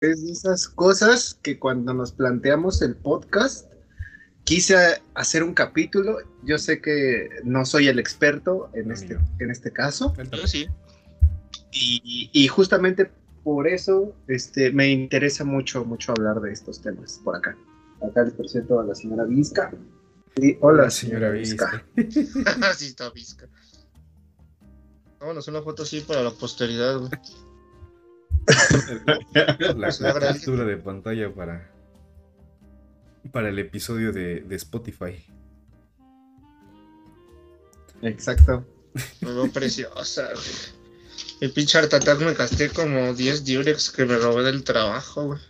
Es de esas cosas que cuando nos planteamos el podcast, quise hacer un capítulo. Yo sé que no soy el experto en, este, en este caso. Yo sí. Y, y, justamente por eso este, me interesa mucho, mucho hablar de estos temas por acá. Acá les presento a la señora Vizca. Sí, hola, señora, Vizca. sí, está Vizca. Vámonos una foto así para la posteridad, güey. la, captura de pantalla para, para el episodio de, de Spotify. Exacto. Me veo preciosa, güey. El pinche Art me gasté como 10 Durex que me robé del trabajo, güey.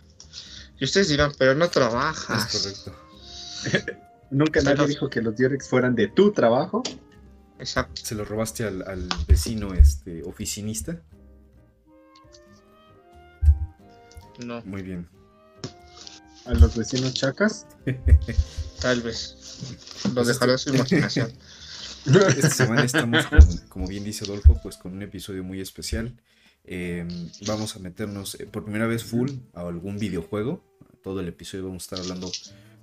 Y ustedes dirán, pero no trabajas. Es correcto. Nunca nadie dijo que los Durex fueran de tu trabajo. Exacto. ¿Se lo robaste al, al vecino este oficinista? No. Muy bien. ¿A los vecinos chacas? Tal vez. Lo dejará su imaginación. Esta semana estamos, como bien dice Adolfo, pues con un episodio muy especial. Em, vamos a meternos eh, por primera vez full a algún videojuego. Todo el episodio vamos a estar hablando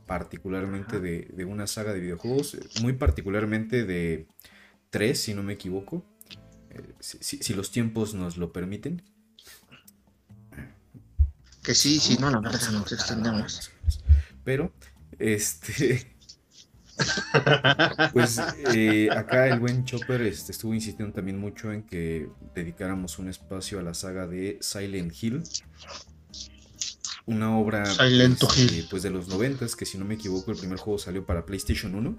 particularmente de, una saga de videojuegos, muy particularmente de tres, si no me equivoco, eh, si, los tiempos nos lo permiten. Que sí, sí, no, la verdad nos extendemos. Pero, este, pues eh, acá el buen Chopper este, estuvo insistiendo también mucho en que dedicáramos un espacio a la saga de Silent Hill. Una obra pues, pues, de los noventas, que si no me equivoco el primer juego salió para PlayStation 1.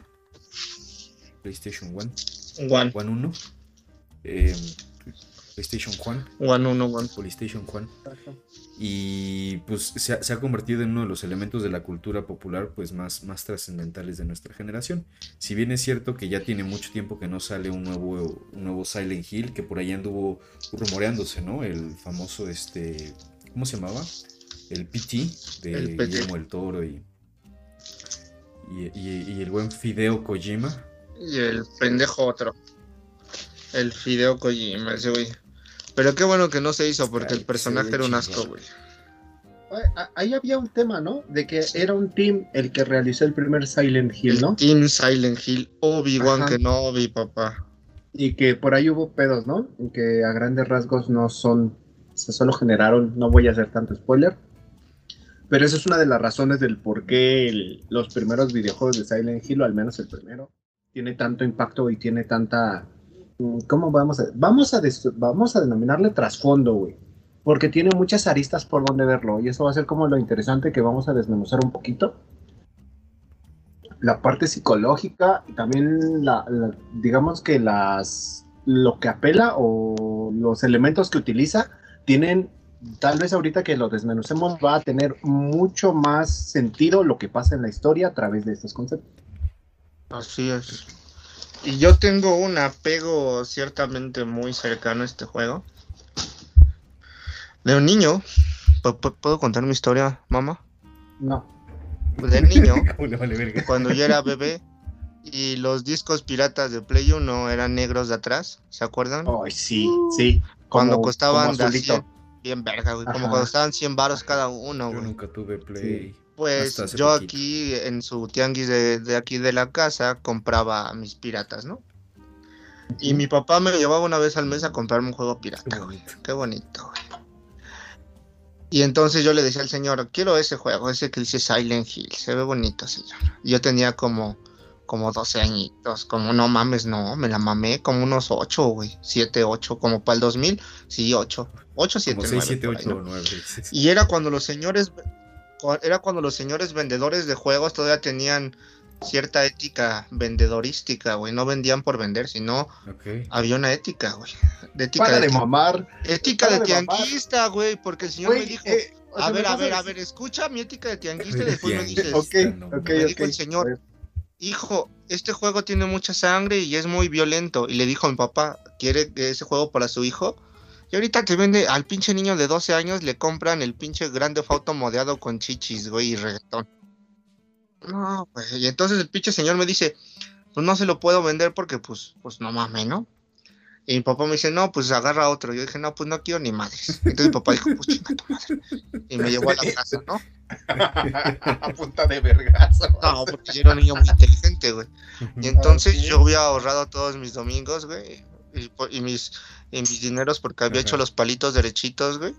PlayStation 1. One. One 1. Eh, PlayStation 1. One 1, One. PlayStation 1. Y pues se ha, convertido en uno de los elementos de la cultura popular pues más, más trascendentales de nuestra generación. Si bien es cierto que ya tiene mucho tiempo que no sale un nuevo, un nuevo Silent Hill, que por ahí anduvo rumoreándose, ¿no? El famoso, este, ¿cómo se llamaba? El PT de el Guillermo el Toro y, y, el buen Fideo Kojima. Y el pendejo otro. El Fideo Kojima, ese güey. Pero qué bueno que no se hizo porque el personaje era un asco, güey. Ahí había un tema, ¿no? De que era un team el que realizó el primer Silent Hill, ¿no? team Silent Hill, Obi-Wan que no Obi, papá. Y que por ahí hubo pedos, ¿no? Que a grandes rasgos no son, se solo generaron, no voy a hacer tanto spoiler, pero esa es una de las razones del por qué los primeros videojuegos de Silent Hill, o al menos el primero, tiene tanto impacto y tiene tanta ¿Cómo vamos a, vamos a, vamos a denominarle trasfondo, güey? Porque tiene muchas aristas por donde verlo. Y eso va a ser como lo interesante que vamos a desmenuzar un poquito. La parte psicológica y también la, digamos que las lo que apela o los elementos que utiliza tienen tal vez ahorita que lo desmenucemos va a tener mucho más sentido lo que pasa en la historia a través de estos conceptos. Así es. Y yo tengo un apego ciertamente muy cercano a este juego. De un niño. ¿Puedo contar mi historia, mamá? No. De niño, cuando yo era bebé y los discos piratas de Play 1 eran negros de atrás, ¿se acuerdan? Ay, sí, sí. cuando costaban bien verga, güey, como cuando estaban 100 baros cada uno, güey. Yo nunca tuve Play. Pues yo aquí en su tianguis de, aquí de la casa compraba mis piratas, ¿no? Y mi papá me llevaba una vez al mes a comprarme un juego pirata, güey. Qué bonito, güey. Y entonces yo le decía al señor, quiero ese juego, ese que dice Silent Hill, se ve bonito, señor. Yo tenía como, como 12 añitos, como no mames, no, me la mamé como unos 8, güey, 7, 8, como para el 2000, sí, 8, 8, 7, 6, 7, 8, 9. Y era cuando los señores era cuando los señores vendedores de juegos todavía tenían cierta ética vendedorística, güey. No vendían por vender, sino había una ética, güey. De ética de, mamar. Ética de, tianguista, güey, porque el señor me dijo, eh, a ver, a ver, a ver, escucha mi ética de tianguista y después me dices, me dijo el señor, hijo, este juego tiene mucha sangre y es muy violento. Y le dijo a mi papá, ¿quiere ese juego para su hijo? Y ahorita te vende al pinche niño de 12 años, le compran el pinche grande foto modeado con chichis, güey, y reggaetón. No, pues, y entonces el pinche señor me dice, pues no se lo puedo vender porque, pues, pues no mames, ¿no? Y mi papá me dice, no, pues agarra otro. Yo dije, no, pues no quiero ni madres. Entonces mi papá dijo, pues chinga tu madre. Y me llevó a la casa, ¿no? a punta de vergazo. No, porque yo era un niño muy inteligente, güey. Y entonces Ok. yo había ahorrado todos mis domingos, güey. Y, mis, y mis dineros porque había hecho los palitos derechitos, güey.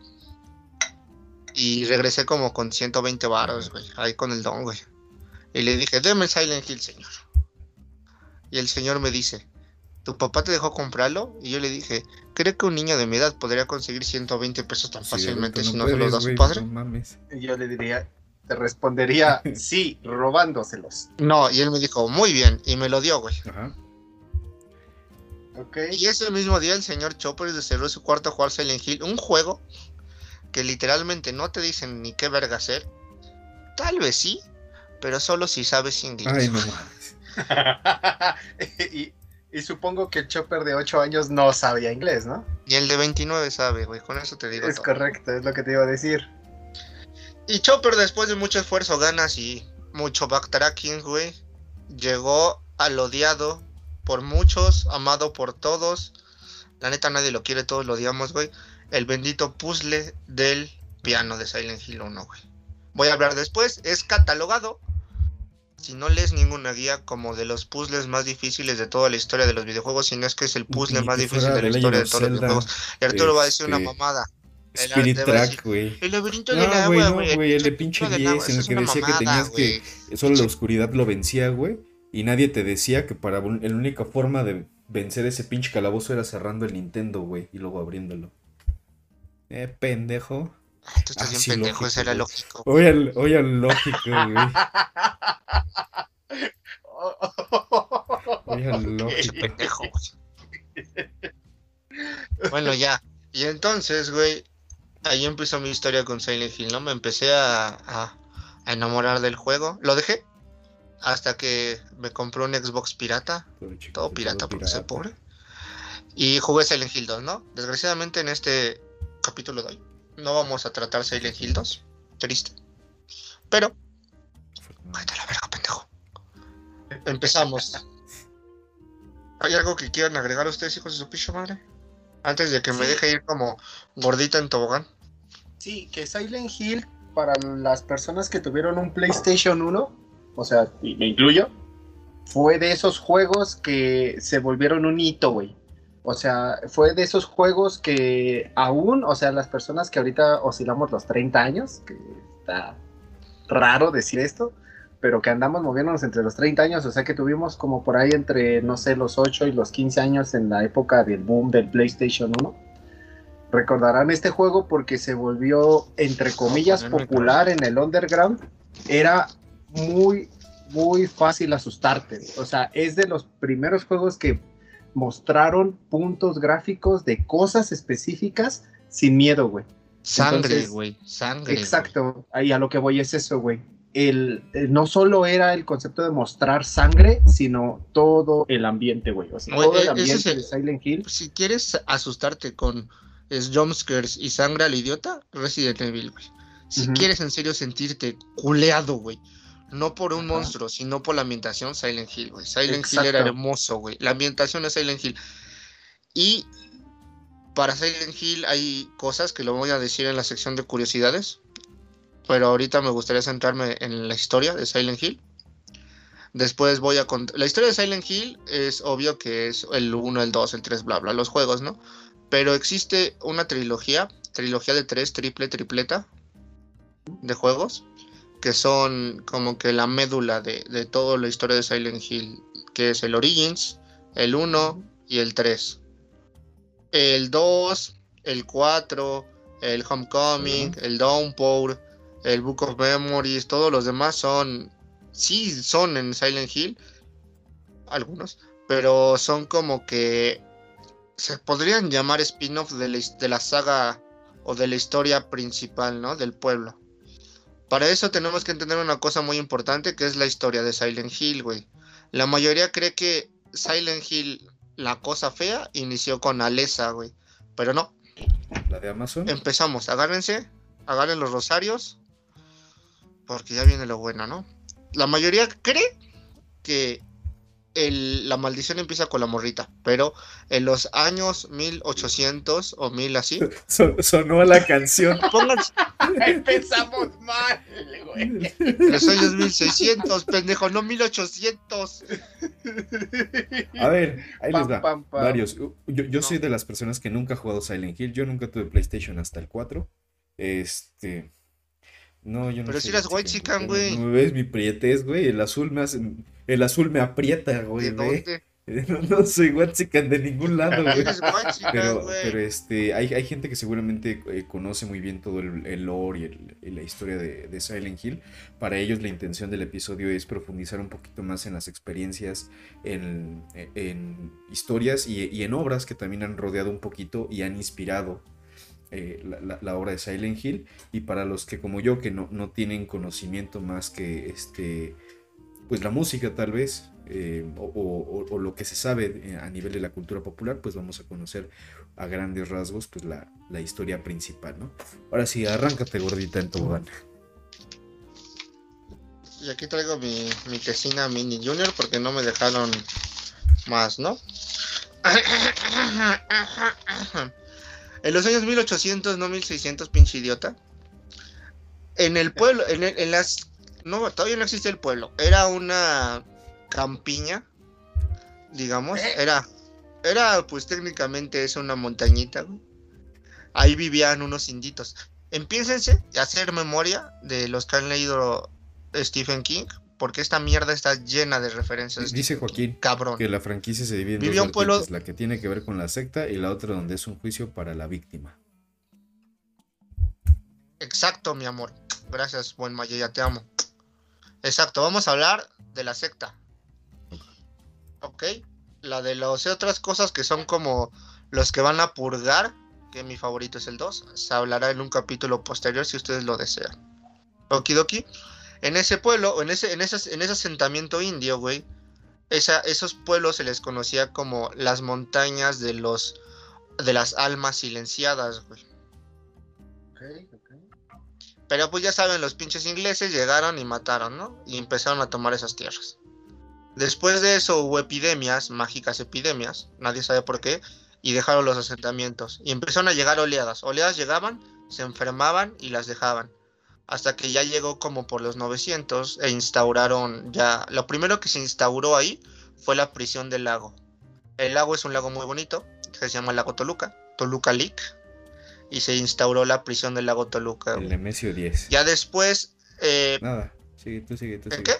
Y regresé como con 120 varos, güey. Ahí con el don, güey. Y le dije, deme el Silent Hill, señor. Y el señor me dice, ¿tu papá te dejó comprarlo? Y yo le dije, ¿cree que un niño de mi edad podría conseguir 120 pesos tan Sí, fácilmente si no se los da su padre? No mames. Y yo le diría, te respondería, sí, robándoselos. No, y él me dijo, muy bien. Y me lo dio, güey. Ajá. Ok. Y ese mismo día el señor Chopper cerró su cuarto a jugar Silent Hill, un juego que literalmente no te dicen ni qué verga hacer. Tal vez sí, pero solo si sabes inglés. Ay, no mames. y, y supongo que el Chopper de 8 años no sabía inglés, ¿no? Y el de 29 sabe, güey, con eso te digo Es todo. correcto, es lo que te iba a decir. Y Chopper después de mucho esfuerzo, ganas y mucho backtracking, güey, llegó al odiado por muchos, amado por todos. La neta nadie lo quiere, todos lo odiamos, güey. El bendito puzzle del piano de Silent Hill 1, güey. Voy a hablar después, es catalogado. Si no lees ninguna guía como de los puzzles más difíciles de toda la historia de los videojuegos, si no es que es el puzzle más difícil de la historia de todos los videojuegos. Y Arturo va a decir una este, mamada. El Spirit decir, Track, güey. El laberinto del No, agua, güey, no, güey. güey, el de pinche del 10 agua, en el que decía que tenías que solo la oscuridad lo vencía, güey, y nadie te decía que para la única forma de vencer ese pinche calabozo era cerrando el Nintendo, güey, y luego abriéndolo. Eh, pendejo. Ay, tú estás Ah, bien sí, pendejo, ese era lógico. Oye, al, oye, lógico, güey. Oye, al lógico. pendejo, güey. Bueno, ya. Y entonces, güey, ahí empezó mi historia con Silent Hill, ¿no? Me empecé a, a- a enamorar del juego. Lo dejé hasta que me compré un Xbox pirata. Chico, Todo pirata porque soy pobre. Y jugué Silent Hill 2, ¿no? Desgraciadamente en este capítulo de hoy no vamos a tratar Silent Hill 2. Triste. Pero, cállate a la verga, pendejo. Empezamos. ¿Hay algo que quieran agregar ustedes, hijos de su picha madre? Antes de que me deje ir como gordita en tobogán. Sí, que Silent Hill, para las personas que tuvieron un PlayStation 1, o sea, y me incluyo, fue de esos juegos que se volvieron un hito, güey. O sea, fue de esos juegos que aún, o sea, las personas que ahorita oscilamos los 30 años, que está raro decir esto, pero que andamos moviéndonos entre los 30 años, o sea que tuvimos como por ahí entre, no sé, los 8 y los 15 años en la época del boom del PlayStation 1 recordarán este juego porque se volvió, entre comillas, popular en el underground. Era muy, muy fácil asustarte. O sea, es de los primeros juegos que mostraron puntos gráficos de cosas específicas sin miedo, güey. Sangre, güey. Sangre. Exacto, ahí a lo que voy es eso, güey. El, el- no solo era el concepto de mostrar sangre, sino todo el ambiente, güey. O sea, todo el e- es ambiente el- de Silent Hill. Si quieres asustarte con es jumpscares y sangre al idiota, Resident Evil, güey. Si quieres en serio sentirte culeado, güey. No por un Ajá. monstruo, sino por la ambientación, Silent Hill, güey. Silent Hill era hermoso, güey. La ambientación de Silent Hill. Y para Silent Hill hay cosas que lo voy a decir en la sección de curiosidades. Pero ahorita me gustaría centrarme en la historia de Silent Hill. Después voy a contar. La historia de Silent Hill es obvio que es el 1, el 2, el 3, bla, bla, los juegos, ¿no? Pero existe una trilogía, trilogía de 3, triple, tripleta de juegos, que son como que la médula de, de toda la historia de Silent Hill, que es el Origins, el 1 y el 3. El 2, el 4, el Homecoming, el Downpour, el Book of Memories, todos los demás son, sí son en Silent Hill, algunos, pero son como que se podrían llamar spin-off de, la de la saga o de la historia principal, ¿no? Del pueblo. Para eso tenemos que entender una cosa muy importante que es la historia de Silent Hill, güey. La mayoría cree que Silent Hill, la cosa fea, inició con Alessa, güey. Pero no, La de Amazon. empezamos. Agárrense, agarren los rosarios, porque ya viene lo bueno, ¿no? La mayoría cree que la maldición empieza con la morrita, pero en los años 1800 o 1000 así. sonó la canción. Pónganse. Empezamos mal, güey. Los años 1600, pendejo, no 1800. A ver, ahí les da. Varios. Yo, yo soy de las personas que nunca ha jugado Silent Hill. Yo nunca tuve PlayStation hasta el 4. Este. No, yo no Pero si eras white chican, güey. No, ves mi prietez, güey. El azul me hace. El azul me aprieta, güey. No, no, soy white de ningún lado, güey. pero, pero este, hay, hay gente que seguramente eh, conoce muy bien todo el, lore y, la historia de, Silent Hill. Para ellos la intención del episodio es profundizar un poquito más en las experiencias, en, en historias y, y en obras que también han rodeado un poquito y han inspirado eh, la, obra de Silent Hill y para los que como yo que no, no tienen conocimiento más que este pues la música tal vez eh, o, lo que se sabe eh, a nivel de la cultura popular pues vamos a conocer a grandes rasgos pues la, historia principal no ahora sí arráncate gordita en tobogán y aquí traigo mi, mi tesina mini junior porque no me dejaron más no En los años 1800, no 1600, pinche idiota. En el pueblo, en, las... No, todavía no existe el pueblo. Era una campiña, digamos. Eh. Era, era pues técnicamente es una montañita. Ahí vivían unos inditos. Empiénsense a hacer memoria de los que han leído Stephen King, porque esta mierda está llena de referencias. Dice Joaquín cabrón. que la franquicia se divide en dos un pueblo... la que tiene que ver con la secta y la otra donde es un juicio para la víctima. Exacto, mi amor. Gracias, buen Maya, te amo. Exacto, vamos a hablar de la secta. Ok. La de las otras cosas que son como los que van a purgar, que mi favorito es el 2. Se hablará en un capítulo posterior si ustedes lo desean. Okidoki. En ese pueblo, en ese, en ese, en ese asentamiento indio, güey, esos pueblos se les conocía como las montañas de los de las almas silenciadas, güey. Pero pues ya saben, los pinches ingleses llegaron y mataron, ¿no? Y empezaron a tomar esas tierras. Después de eso hubo epidemias, mágicas epidemias, nadie sabe por qué, y dejaron los asentamientos. Y empezaron a llegar oleadas. Oleadas llegaban, se enfermaban y las dejaban hasta que ya llegó como por los 900 e instauraron ya, lo primero que se instauró ahí fue la prisión del lago. El lago es un lago muy bonito, se llama el lago Toluca, Toluca Lake, y se instauró la prisión del lago Toluca. El Nemesio 10. Ya después... Eh, Nada, sigue, tú sigue, tú ¿En qué?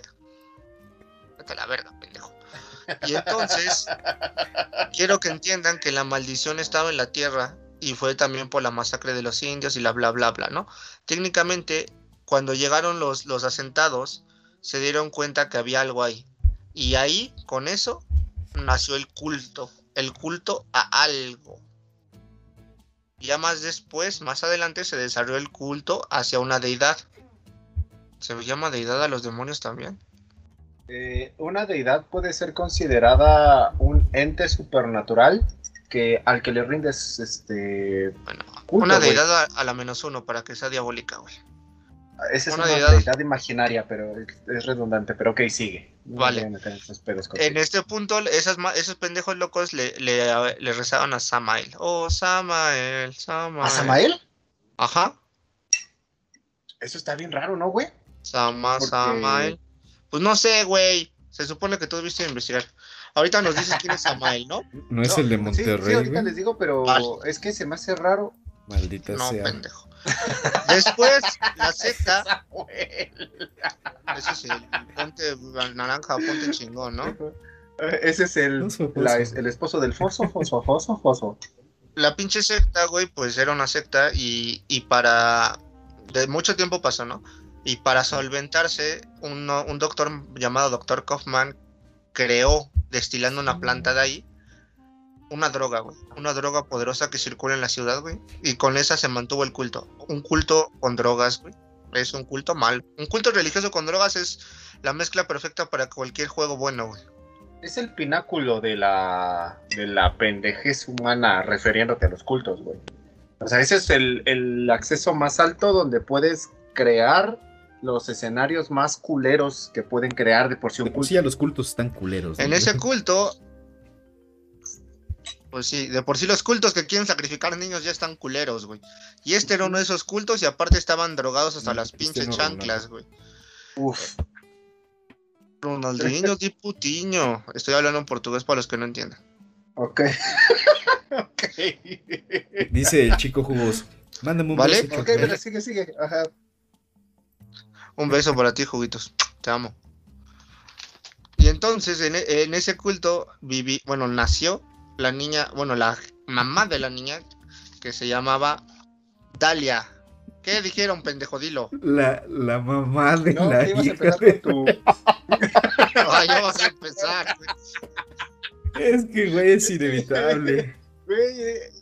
Vete a la verga, pendejo. Y entonces, quiero que entiendan que la maldición estaba en la tierra y fue también por la masacre de los indios y la bla bla bla, ¿no? Técnicamente cuando llegaron los, los asentados, se dieron cuenta que había algo ahí. Y ahí, con eso, nació el culto, el culto a algo. Ya más después, más adelante, se desarrolló el culto hacia una deidad. ¿Se llama deidad a los demonios también? Eh, una deidad puede ser considerada un ente supernatural que al que le rindes este. Bueno, una deidad a, a, la menos uno para que sea diabólica, güey. Esa es una deidad imaginaria, pero es redundante. Pero ok, sigue. Vale. en este punto, esas, esos pendejos locos le, le, rezaban a Samael. Oh, Samael, Samael. ¿A Samael? Ajá. Eso está bien raro, ¿no, güey? Sama, Samael. Pues no sé, güey. Se supone que tú viste investigar. Ahorita nos dices quién es Samael, ¿no? No es el de Monterrey. Sí, ahorita les digo, pero es que se me hace raro. Maldita no, sea. pendejo. Después, la secta. Ese es el ponte naranja, ponte chingón, ¿no? Ese es el, el esposo del Foso, Foso, Foso, Foso. La pinche secta, güey, pues era una secta y, y para. De mucho tiempo pasó, ¿no? Y para solventarse, un, un doctor llamado Doctor Kaufman creó, destilando una planta de ahí, una droga, güey. Una droga poderosa que circula en la ciudad, güey. Y con esa se mantuvo el culto. Un culto con drogas, güey. Es un culto mal. Un culto religioso con drogas es la mezcla perfecta para cualquier juego bueno, güey. Es el pináculo de la, de la pendejez humana refiriéndote a los cultos, güey. O sea, ese es el, el acceso más alto donde puedes crear los escenarios más culeros que pueden crear de por sí un culto. sí ya los cultos están culeros. ¿no? En ese culto, pues sí, de por sí los cultos que quieren sacrificar niños ya están culeros, güey. Y este era uno de esos cultos y aparte estaban drogados hasta Mm, las pinches chanclas, güey. Uf. Ronaldinho di putiño. Estoy hablando en portugués para los que no entiendan. Ok. ok. Dice el chico jugoso. Mándame un ¿Vale? beso, Ok, Chocmel". pero sigue, sigue. Ajá. Un beso para ti, juguitos. Te amo. Y entonces en, en ese culto viví, bueno, nació la niña, bueno, la mamá de la niña que se llamaba Dalia. ¿Qué dijeron, pendejo? Dilo. La, la mamá de No, la ibas a hija empezar de- con tu. Ay, ya vas a empezar. güey. Es que, güey, es inevitable. Güey, eh,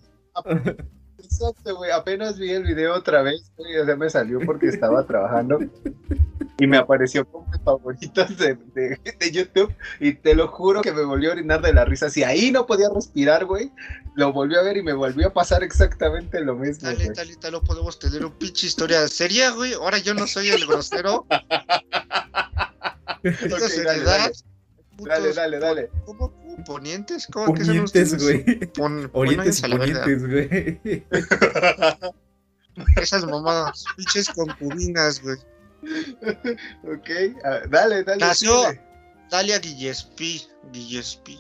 Exacto, güey. Apenas vi el video otra vez, güey. O sea, me salió porque estaba trabajando. Y me apareció como mis favoritos de, de- de YouTube. Y te lo juro que me volvió a orinar de la risa. Si ahí no podía respirar, güey, lo volvió a ver y me volvió a pasar exactamente lo mismo. Dale, dale, dale, podemos tener un pinche historia seria, güey. Ahora yo no soy el grosero. Dale, dale. Putos Dale, dale, dale. ¿Cómo? ¿Cómo? ¿Ponientes? ¿Cómo que son Ponientes, güey. Pon- Orientes pónganse a la verga. ponientes, güey. Esas mamadas, pinches concubinas, güey. Ok, ah, dale, dale. Nació- dale. Dalia Gillespie, Gillespie.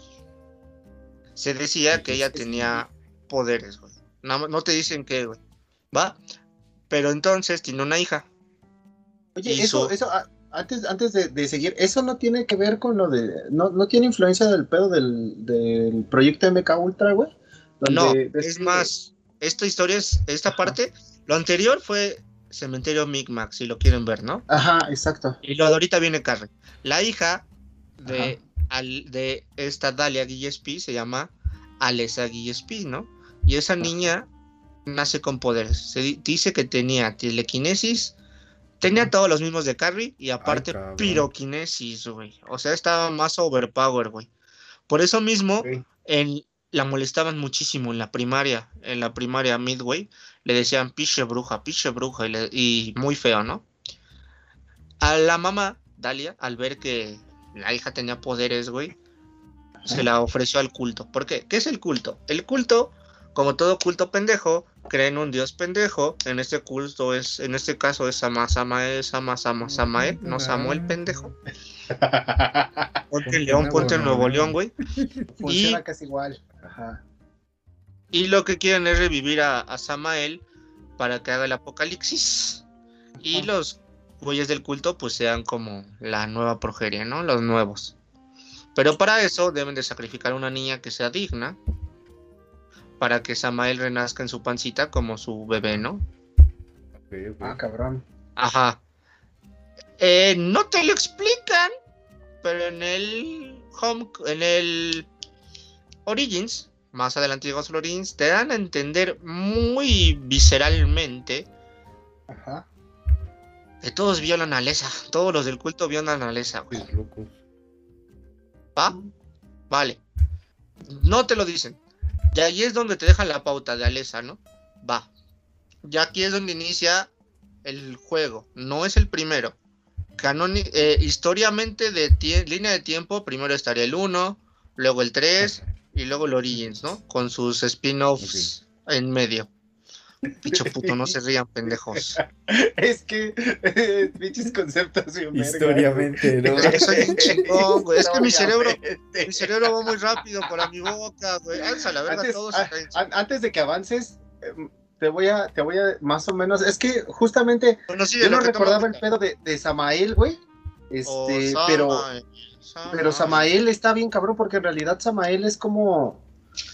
Se decía que ella tenía poderes, güey. No, no te dicen qué, güey. ¿Va? Pero entonces tiene una hija. Oye, Y eso, su- eso, ah, antes, antes de, de seguir, eso no tiene que ver con lo de, no, no tiene influencia del pedo del, del proyecto MK Ultra, güey. No, es más, esta historia es, esta parte, lo anterior fue Cementerio Micmac, si lo quieren ver, ¿no? Ajá, exacto. Y lo de ahorita viene Carrie. La hija de, al- de esta Dalia Gillespie se llama Alessa Gillespie, ¿no? Y esa niña nace con poderes. Se di- dice que tenía telequinesis, tenía todos los mismos de Carrie y aparte piroquinesis, güey. O sea, estaba más overpower, güey. Por eso mismo, en, la molestaban muchísimo en la primaria, en la primaria Midway, le decían piche bruja, piche bruja, y, le- y muy feo, ¿no? A la mamá, Dalia, al ver que la hija tenía poderes, güey, se la ofreció al culto. ¿Por qué? ¿Qué es el culto? El culto, como todo culto pendejo, cree en un dios pendejo. En este culto es, en este caso es Sama, Samael, Sama, Sama, Samael, no Samuel pendejo. Ponte en León, ponte en Nuevo León, güey. Funciona Y- casi igual. Ajá. Y lo que quieren es revivir a, a Samael para que haga el apocalipsis. Y Ajá. los güeyes del culto pues sean como la nueva progeria, ¿no? Los nuevos. Pero para eso deben de sacrificar a una niña que sea digna. Para que Samael renazca en su pancita como su bebé, ¿no? Ah, cabrón. Ajá. Eh, no te lo explican, pero en el Home, en el Origins, más adelante llegamos al Origins, te dan a entender muy visceralmente Ajá. que todos violan a Alessa, todos los del culto violan a Alessa, güey. Pues, loco. ¿Va? Vale. No te lo dicen. Y ahí es donde te dejan la pauta de Alessa, ¿no? Va. Ya aquí es donde inicia el juego. No es el primero. Canoni eh, historiamente de línea de tiempo, primero estaría el 1, luego el 3 y luego el Origins, ¿no? Con sus spin-offs en medio. Picho puto, no se rían, pendejos. Es que, eh, pinches conceptos bien Historiamente, ¿no? Es que soy un chingón, güey. Es que mi cerebro, mi cerebro va muy rápido para mi boca, güey. Alza la verga Antes, todos. a- an- antes de que avances, em, te voy a, te voy a más o menos, es que justamente Bueno, sí, yo no recordaba el pedo de, de Samael, güey. Este, Oh, pero, Samael, pero Samael está bien cabrón porque en realidad Samael es como,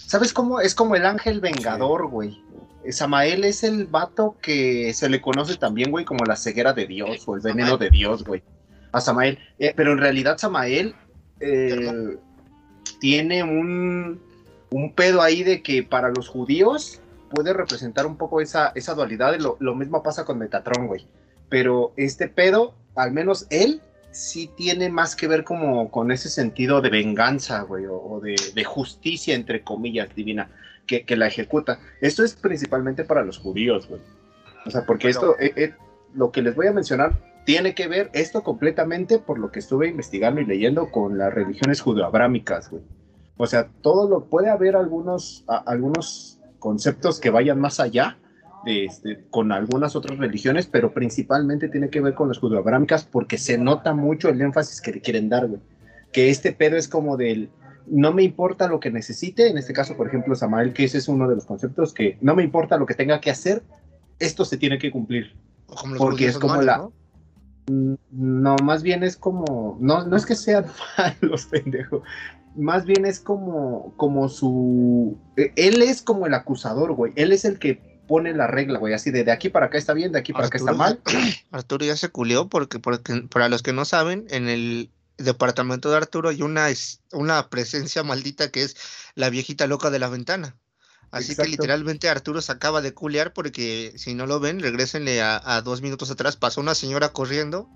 ¿sabes cómo? Es como el ángel vengador, güey. Eh, Samael es el vato que se le conoce también, güey, como la ceguera de Dios o el veneno Samael. de Dios, güey. A Samael. Eh, pero en realidad Samael eh, tiene un, un pedo ahí de que para los judíos puede representar un poco esa, esa dualidad. Lo, lo mismo pasa con Metatron, güey. Pero este pedo, al menos él, sí tiene más que ver como con ese sentido de venganza, güey, o, o de, de justicia, entre comillas, divina, que, que la ejecuta. Esto es principalmente para los judíos, güey. O sea, porque esto, eh, eh, lo que les voy a mencionar, tiene que ver esto completamente por lo que estuve investigando y leyendo con las religiones judeoabrámicas, güey. O sea, todo lo puede haber algunos, algunos conceptos que vayan más allá de este, con algunas otras religiones, pero principalmente tiene que ver con las judeoabrámicas porque se nota mucho el énfasis que le quieren dar, güey. Que este pedo es como del no me importa lo que necesite, en este caso, por ejemplo, Samael, que ese es uno de los conceptos que no me importa lo que tenga que hacer, esto se tiene que cumplir. porque es como la... ¿no? más bien es como, no, no es que sean malos, pendejo, más bien es como, como su, él es como el acusador, güey, él es el que pone la regla, güey, así de de aquí para acá está bien, de aquí para acá está mal. Arturo ya se culió porque, porque para los que no saben, en el departamento de Arturo hay una, una presencia maldita que es la viejita loca de la ventana. Así que literalmente Arturo se acaba de culear porque si no lo ven, regresenle a, dos minutos atrás. Pasó una señora corriendo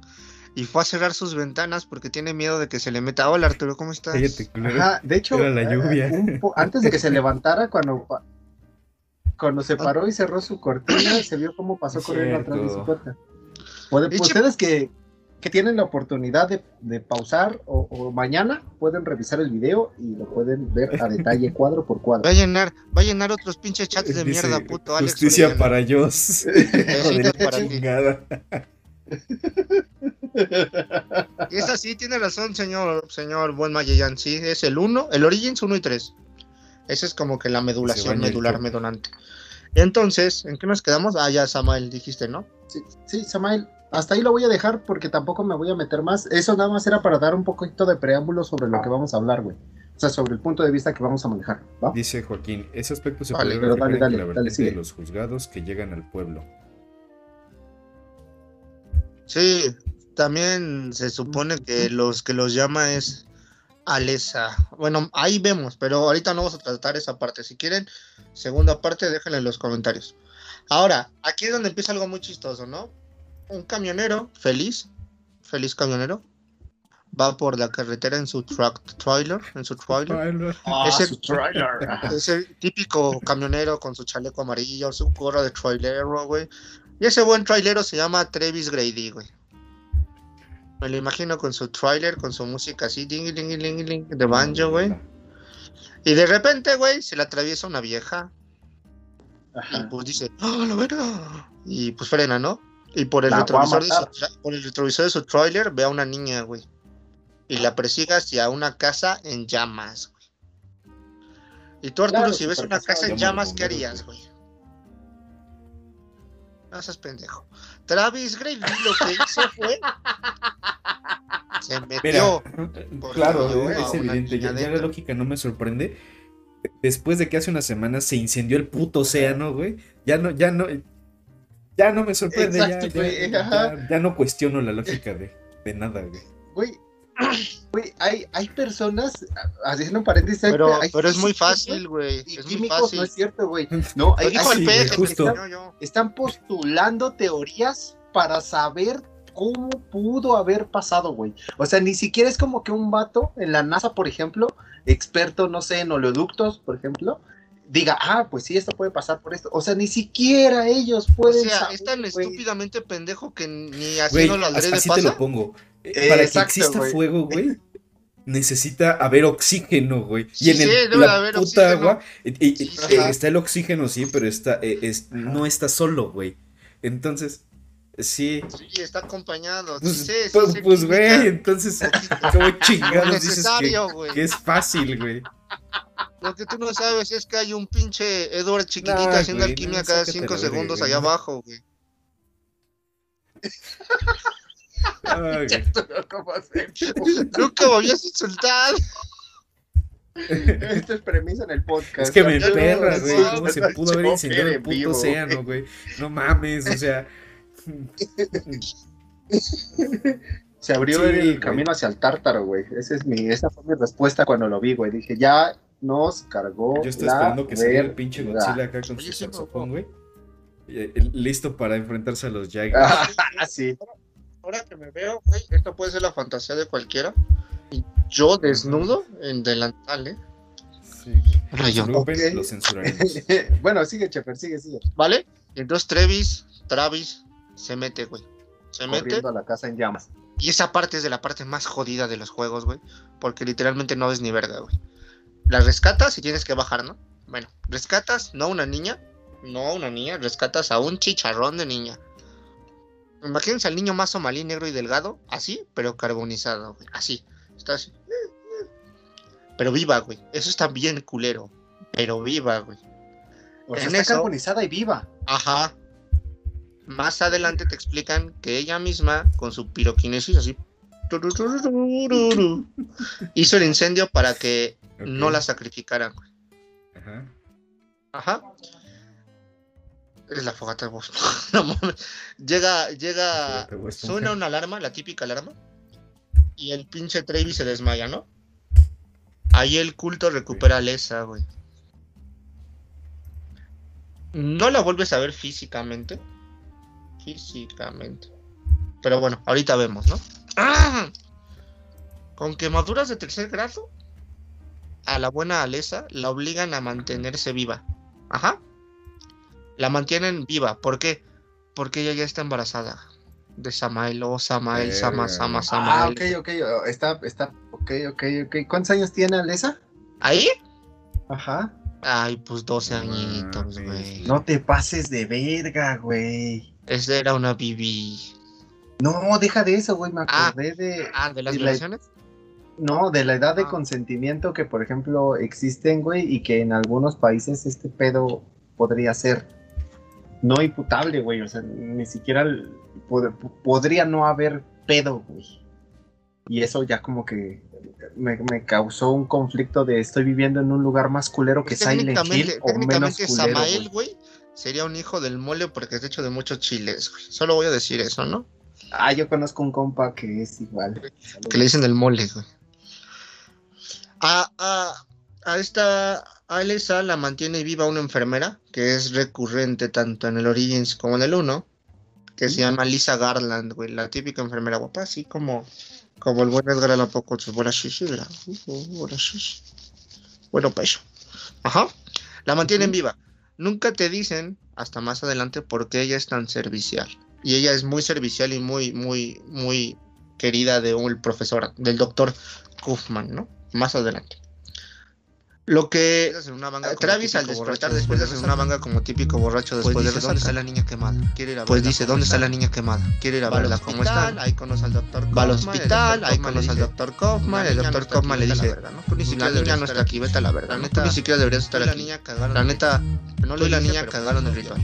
y fue a cerrar sus ventanas porque tiene miedo de que se le meta. Hola Arturo, ¿cómo estás? de hecho, la eh, lluvia. antes de que se levantara, cuando, cuando se paró y cerró su cortina, se vio cómo pasó corriendo atrás de su puerta. ustedes que, que tienen la oportunidad de, pausar o, mañana pueden revisar el video y lo pueden ver a detalle cuadro por cuadro. Va a llenar, va a llenar otros pinches chats de mierda, puto Alex. Justicia para ellos. para Es así, tiene razón, señor, señor buen Mayellán. Sí, es el 1, el Origins 1 y 3. Esa es como que la medulación medular medonante. Entonces, ¿en qué nos quedamos? Ah, ya, Samael, dijiste, ¿no? Sí, sí, Samael, hasta ahí lo voy a dejar porque tampoco me voy a meter más. Eso nada más era para dar un poquito de preámbulo sobre lo que vamos a hablar, güey. O sea, sobre el punto de vista que vamos a manejar. Dice Joaquín, ese aspecto se puede ver en la de los juzgados que llegan al pueblo. Sí, también se supone que los que los llama es Alesa. Bueno, ahí vemos, pero ahorita no vamos a tratar esa parte. Si quieren, segunda parte, déjenla en los comentarios. Ahora, aquí es donde empieza algo muy chistoso, ¿no? Un camionero feliz, feliz camionero, va por la carretera en su truck trailer, en su trailer. Ah, ese, típico camionero con su chaleco amarillo, su gorra de trailero, güey. Y ese buen trailero se llama Travis Grady, güey. Me lo imagino con su trailer, con su música así, ding, ding, ding, ding, de banjo, güey. Y de repente, güey, se le atraviesa una vieja. Y pues dice, ¡ah, la verga! Y pues frena, ¿no? Y por el, retrovisor de su, por el retrovisor de su trailer ve a una niña, güey. Y la persigue hacia una casa en llamas, güey. Y tú, Arturo, si ves una casa en llamas, ¿qué harías, güey? No seas pendejo. Travis Gray lo que hizo fue. Se metió. claro, es evidente. Ya, ya, la lógica no me sorprende. Después de que hace una semana se incendió el puto océano, güey. Ya no, ya no ya no me sorprende, ya, no cuestiono la lógica de, nada, güey. Güey, hay, hay personas, haciendo un paréntesis, pero, pero es muy fácil, güey. Es muy fácil. No es cierto, güey. No, hay, están, postulando teorías para saber cómo pudo haber pasado, güey. O sea, ni siquiera es como que un vato en la NASA, por ejemplo, experto, no sé, en oleoductos, por ejemplo, diga, ah, pues sí, esto puede pasar por esto. O sea, ni siquiera ellos pueden. O sea, es tan estúpidamente pendejo que ni haciendo lo adrede así te lo pongo. Eh, Para que exista fuego, güey, necesita haber oxígeno, güey. Y en el, la puta agua está el oxígeno, sí, pero está, eh, es, no está solo, güey. Entonces, sí. Sí, está acompañado. Pues, sí, pues, pues güey, entonces, ¿cómo chingados dices que, que es fácil, güey? Lo que tú no sabes es que hay un pinche Edward chiquitita haciendo alquimia cada 5 segundos allá abajo, güey. Nunca me habías insultado. Esto es premisa en el podcast. Es que me emperra, güey. ¿Cómo se pudo haber incendiado el puto océano, güey? No mames, o sea. Se abrió el camino hacia el tártaro, güey. Esa, es mi, esa fue mi respuesta cuando lo vi, güey. Dije, ya nos cargó. Yo estoy esperando que salga el pinche Godzilla acá con su saxofón, güey. Eh, listo para enfrentarse a los Jaguars. Ah, sí. Ahora que me veo, güey, esto puede ser la fantasía de cualquiera. Y yo desnudo en delantal, ¿eh? Sí. yo, lo censuraremos. bueno, sigue, Chefer, sigue, sigue. ¿Vale? Entonces Travis, Travis se mete, güey. Se mete. a la casa en llamas. Y esa parte es de la parte más jodida de los juegos, güey. Porque literalmente no ves ni verga, güey. La rescatas y tienes que bajar, ¿no? Bueno, rescatas no a una niña, no a una niña, rescatas a un chicharrón de niña. Imagínense al niño más somalí, negro y delgado, así, pero carbonizado, güey. Así. Está así. Pero viva, güey. Eso está bien culero. Pero viva, güey. O sea, En está eso- carbonizada y viva. Ajá. Más adelante te explican que ella misma, con su piroquinesis así, hizo el incendio para que No la sacrificaran. güey. Ajá. Ajá. Es la fogata de Boston. No. Llega, llega, Boston. suena una alarma, la típica alarma, y el pinche Travis se desmaya, ¿no? Ahí el culto recupera a Lesa, güey. No la vuelves a ver físicamente. Físicamente. Pero bueno, ahorita vemos, ¿no? ¡Ah! Con quemaduras de tercer grado, a la buena Alesa la obligan a mantenerse viva. Ajá. La mantienen viva. ¿Por qué? Porque ella ya está embarazada. De Samael, oh Samael, Sama, Sama, Ah, Samael. ok, ok. oh, Está, está, ok, ok, ok. ¿Cuántos años tiene Alesa? ¿Ahí? Ajá. Ay, pues 12 No añitos, güey. No te pases de verga, güey. Esa era una bibi. No, deja de eso, güey. Me Ah. acordé de. Ah, ¿de las la- violaciones? No, de la edad de Ah. consentimiento que, por ejemplo, existen, güey, y que en algunos países este pedo podría ser no imputable, güey. O sea, ni siquiera el- pod- podría no haber pedo, güey. Y eso ya como que me, me causó un conflicto de estoy viviendo en un lugar más culero que Silent Hill o menos culero, Samael, güey. güey, sería un hijo del mole porque es hecho de muchos chiles, güey. Solo voy a decir eso, ¿no? Ah, yo conozco un compa que es igual. Que le dicen el mole, güey. A, a, a esta Alesa la mantiene viva una enfermera que es recurrente tanto en el Origins como en el 1, que se llama Lisa Garland, güey, la típica enfermera guapa, así como, como el buen Edgar Allan Poe con shishi, ¿verdad? Uh, uh, shishi. Bueno, pecho. Ajá. La mantienen viva. Nunca te dicen, hasta más adelante, por qué ella es tan servicial. Y ella es muy servicial y muy, muy, muy querida de un profesor, del doctor Kaufman, ¿no? Más adelante. Lo que Travis al despertar después de hacer una manga como típico borracho después de dice, ¿dónde está la niña quemada? Quiere ir a pues dice, ¿cómo ¿dónde está la niña quemada? Quiere ir a verla, ¿cómo está? ahí conoce al doctor Va al el hospital, ahí conoce al doctor Kaufman, "La el doctor Kaufman le dice, la niña no está aquí, vete a la ¿no? neta, ni siquiera deberías estar aquí. La el neta, No tú y le la dice, niña cagaron el pues, ritual.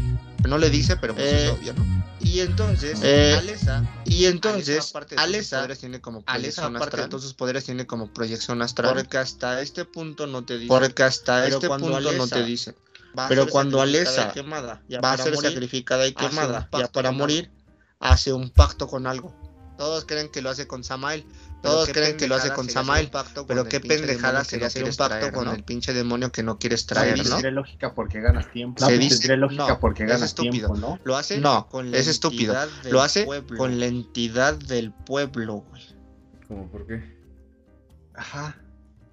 No le dice, pero pues es Eh, obvio, ¿no? Y entonces, Eh, Alesa, Y entonces, Alesa, Alesa, tiene como Alesa, proyección aparte de todos sus poderes, tiene como proyección astral. Porque hasta este punto no te dice. Porque hasta Pero este punto no te dice. pero cuando Alesa quemada, Va a para ser morir, sacrificada y quemada. Ya para morir, hace un pacto con algo. Todos creen que lo hace con Samael. Todos creen que lo hace con Samael. Pero qué pendejada sería hacer un pacto con el pinche demonio que no quieres traer, ¿no? tendría lógica porque ganas tiempo. Se No, dice- lógica no, porque es ganas estúpido. tiempo, ¿no? Lo hace No, con la es estúpido. Lo hace pueblo. con la entidad del pueblo, güey. ¿Cómo por qué? Ajá.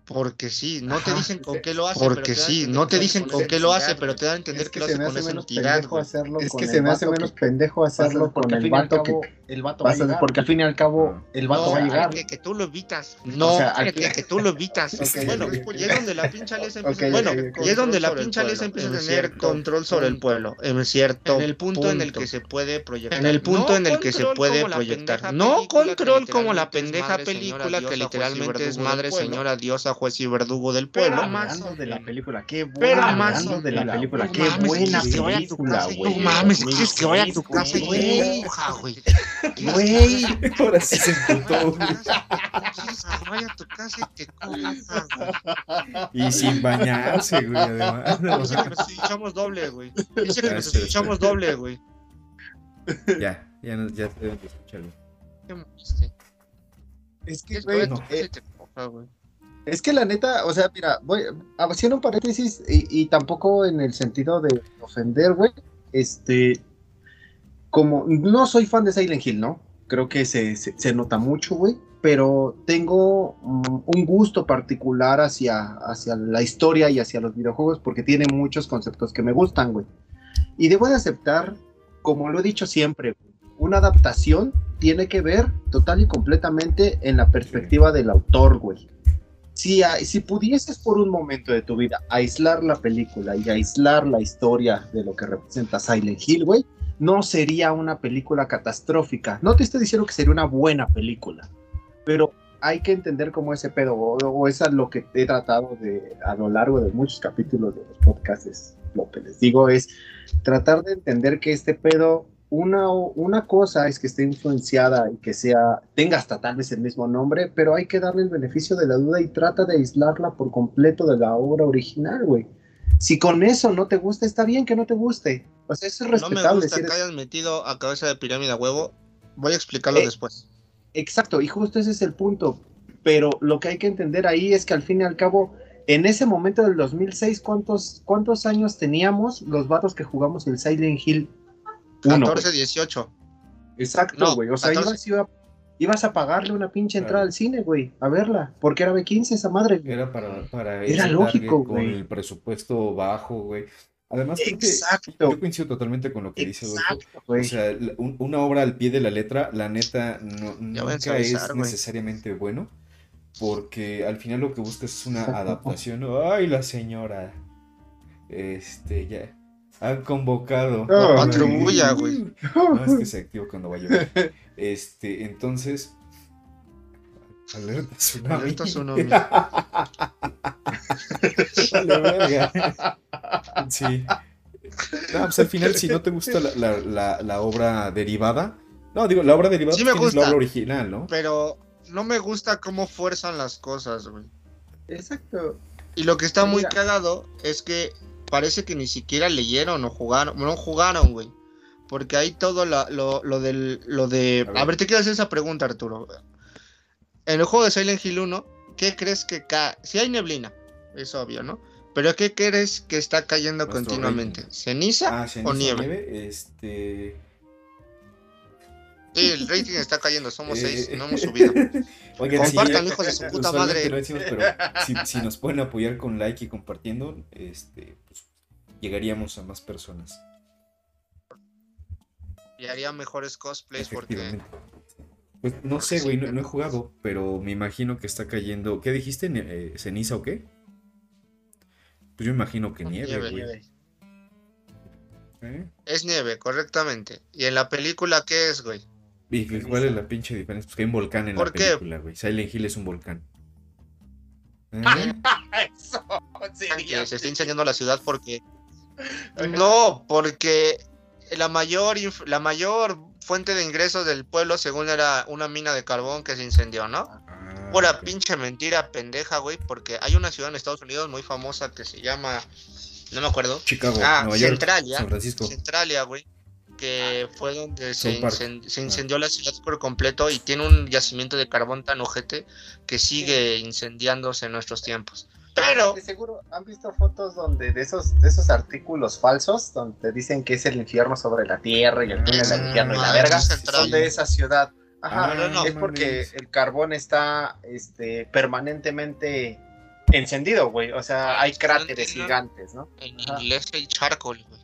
Porque sí, no te dicen con qué lo hace. Porque pero sí, no te dicen con qué lo hace, pero te dan a entender Es que que lo se hace con esa menos entidad, hacerlo Es que se me hace menos pendejo hacerlo porque con el vato que el vato va a porque al fin y al cabo el vato No, va a llegar. Que, que tú lo evitas. No, O sea, al que, que tú lo evitas. Bueno, y es donde la pinche Alesa empieza bueno, y es donde la el Alesa empieza a tener control sobre el pueblo, en cierto En el punto, en el que se puede proyectar. En el punto No en el que se control puede como la proyectar. pendeja No película que control como la literalmente es pendeja madre, película que literalmente es madre, señora, diosa, juez y verdugo del Pero pueblo. más- Hablando de la película, qué Pero buena. más- Hablando de la película, No qué buena ¿quieres que vaya a tu película, güey. No mames, ¿quieres que vaya a tu casa y güey. te coja, güey? Güey. Ahora sí se emputó. güey. ¿Quieres que vaya a tu casa y te coja, güey? Y sin bañarse, güey, además. O Dice sea, que nos escuchamos doble, güey. Dice que nos escuchamos doble, güey. ya, ya, no- ya te deben de escuchar, güey. ¿Qué? Es que, ¿Quieres que güey, casa eh, te coja, güey? Es que la neta, o sea, mira, voy haciendo un paréntesis y, tampoco en el sentido de ofender, güey. Este, como no soy fan de Silent Hill, ¿no? Creo que se, se, se nota mucho, güey. Pero tengo mm, un gusto particular hacia, hacia la historia y hacia los videojuegos porque tiene muchos conceptos que me gustan, güey. Y debo de aceptar, como lo he dicho siempre, una adaptación tiene que ver total y completamente en la perspectiva del autor, güey. Si, si pudieses por un momento de tu vida aislar la película y aislar la historia de lo que representa Silent Hill, güey, no sería una película catastrófica. No te estoy diciendo que sería una buena película, pero hay que entender cómo ese pedo, o, o es a lo que he tratado de a lo largo de muchos capítulos de los podcasts, es lo que les digo es tratar de entender que este pedo, una, una cosa es que esté influenciada y que sea, tenga hasta tal vez el mismo nombre, pero hay que darle el beneficio de la duda y trata de aislarla por completo de la obra original, güey. Si con eso no te gusta, está bien que no te guste. O sea, eso es No me respetable. gusta si que eres- hayas metido a cabeza de pirámide a huevo. Voy a explicarlo Eh, después. Exacto, y justo ese es el punto. Pero lo que hay que entender ahí es que al fin y al cabo, en ese momento del 2006, ¿cuántos, cuántos años teníamos los vatos que jugamos el Silent Hill 1? 14, 18. Exacto, No, güey. O sea, 14. ibas, iba- ibas a pagarle una pinche entrada Claro. al cine, güey, a verla. Porque era B15 esa madre. Era para, para Era ese lógico, con el presupuesto bajo, güey. Además, creo que Exacto. yo coincido totalmente con lo que dice Adolfo. Exacto, O güey. sea, la- un- una obra al pie de la letra, la neta, no, nunca es necesariamente bueno, porque al final lo que buscas es una adaptación. Ay, la señora. Este, ya. Han convocado. Patrulla, güey. No, es que se activa cuando va a llover. Este, entonces. Alerta tsunami. Alerta tsunami. Vale, verga. Sí. No, pues al final, si no te gusta la, la- la- la obra derivada. No, digo, la obra derivada Sí pues, me tienes la gusta. obra original, ¿no? Pero no me gusta cómo fuerzan las cosas, güey. Exacto. Y lo que está muy cagado es que parece que ni siquiera leyeron o jugaron. No jugaron, güey. Porque hay todo la- lo, lo del. Lo de. A ver. Te quiero hacer esa pregunta, Arturo. En el juego de Silent Hill 1, ¿qué crees que cae? Si hay neblina, es obvio, ¿no? Pero ¿qué crees que está cayendo Nuestro continuamente? ¿Ceniza Ah, ceniza, o nieve? nieve, este. Sí, el rating está cayendo, somos eh, seis, no hemos subido. Oigan, sí, Compartan, eh, hijos de su puta madre. no decimos, pero si, si nos pueden apoyar con like y compartiendo, este, pues, llegaríamos a más personas. Y haría mejores cosplays porque. Pues no sé, güey, no, no he jugado, pero me imagino que está cayendo. ¿Qué dijiste? Eh, ¿Ceniza o qué? Pues yo imagino que nieve, Nieve, güey. nieve. ¿Eh? Es nieve, correctamente. ¿Y en la película qué es, güey? ¿Y cuál es la pinche diferencia? Pues que hay un volcán en la ¿Por qué? película, güey. Silent Hill es un volcán. ¿Eh? Eso se está incendiando la ciudad porque. No, porque la mayor, inf- la mayor fuente de ingresos del pueblo, según era una mina de carbón que se incendió, ¿no? Ah, Pura pinche mentira pendeja, güey, porque hay una ciudad en Estados Unidos muy famosa que se llama. No me acuerdo. Chicago, Ah, Nueva York, Centralia. San Francisco. Centralia, güey. Que fue donde se, se incendió la ciudad por completo y tiene un yacimiento de carbón tan ojete que sigue incendiándose en nuestros tiempos. Pero, De seguro han visto fotos donde de esos, de esos artículos falsos donde dicen que es el infierno sobre la tierra y el túnel del infierno y la ah, verga, es son de esa ciudad. Ajá, Ah, no, es no porque el carbón está este, permanentemente encendido, güey. O sea, hay cráteres gigantes, ¿no? en Ajá. inglés el charcoal, güey.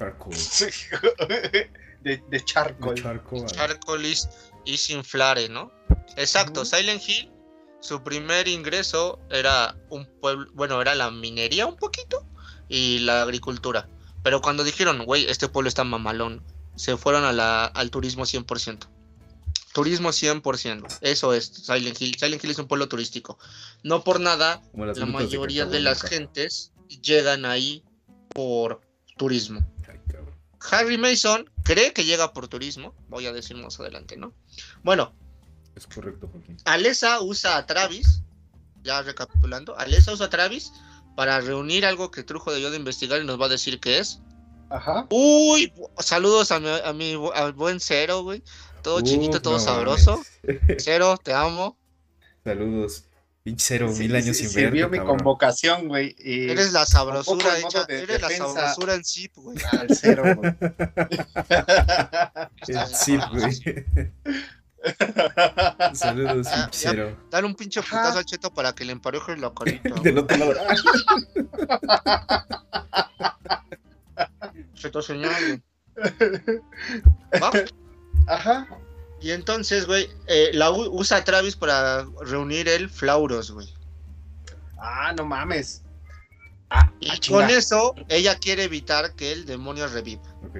Charcoal. de, de charcoal. Charcoal. Charcoal is, is inflare, ¿no? Exacto. Silent Hill, su primer ingreso era un pueblo, bueno, era la minería un poquito y la agricultura. Pero cuando dijeron, güey, este pueblo está mamalón, se fueron a la, al turismo 100%. Turismo 100%. Eso es Silent Hill. Silent Hill es un pueblo turístico. No por nada, la mayoría de las gentes llegan ahí por turismo. Harry Mason cree que llega por turismo, voy a decir más adelante, ¿no? Bueno, Es correcto, Joaquín. Alesa usa a Travis, ya recapitulando, Alesa usa a Travis para reunir algo que Trujo debió de investigar y nos va a decir qué es. Ajá. Uy, saludos a mi, a mi al buen Cero, güey. Todo chiquito, todo no sabroso. mames. Cero, te amo. Saludos. Pinche cero, Sí, mil años sí, sin Sirvió verte, mi cabrón. convocación, güey. y Eres la sabrosura hecha, de eres la sabrosura en zip, güey. Al cero, güey. El zip, güey. Saludos, Ah, pinche ya. cero. Dale un pinche putazo al cheto para que le emparejes la carita. Del otro lado. Cheto señor. Ajá. Y entonces, güey, eh, la u- usa Travis para reunir el Flauros, güey. Ah, no mames. Ah, Y ah, con eso, ella quiere evitar que el demonio reviva. Ok.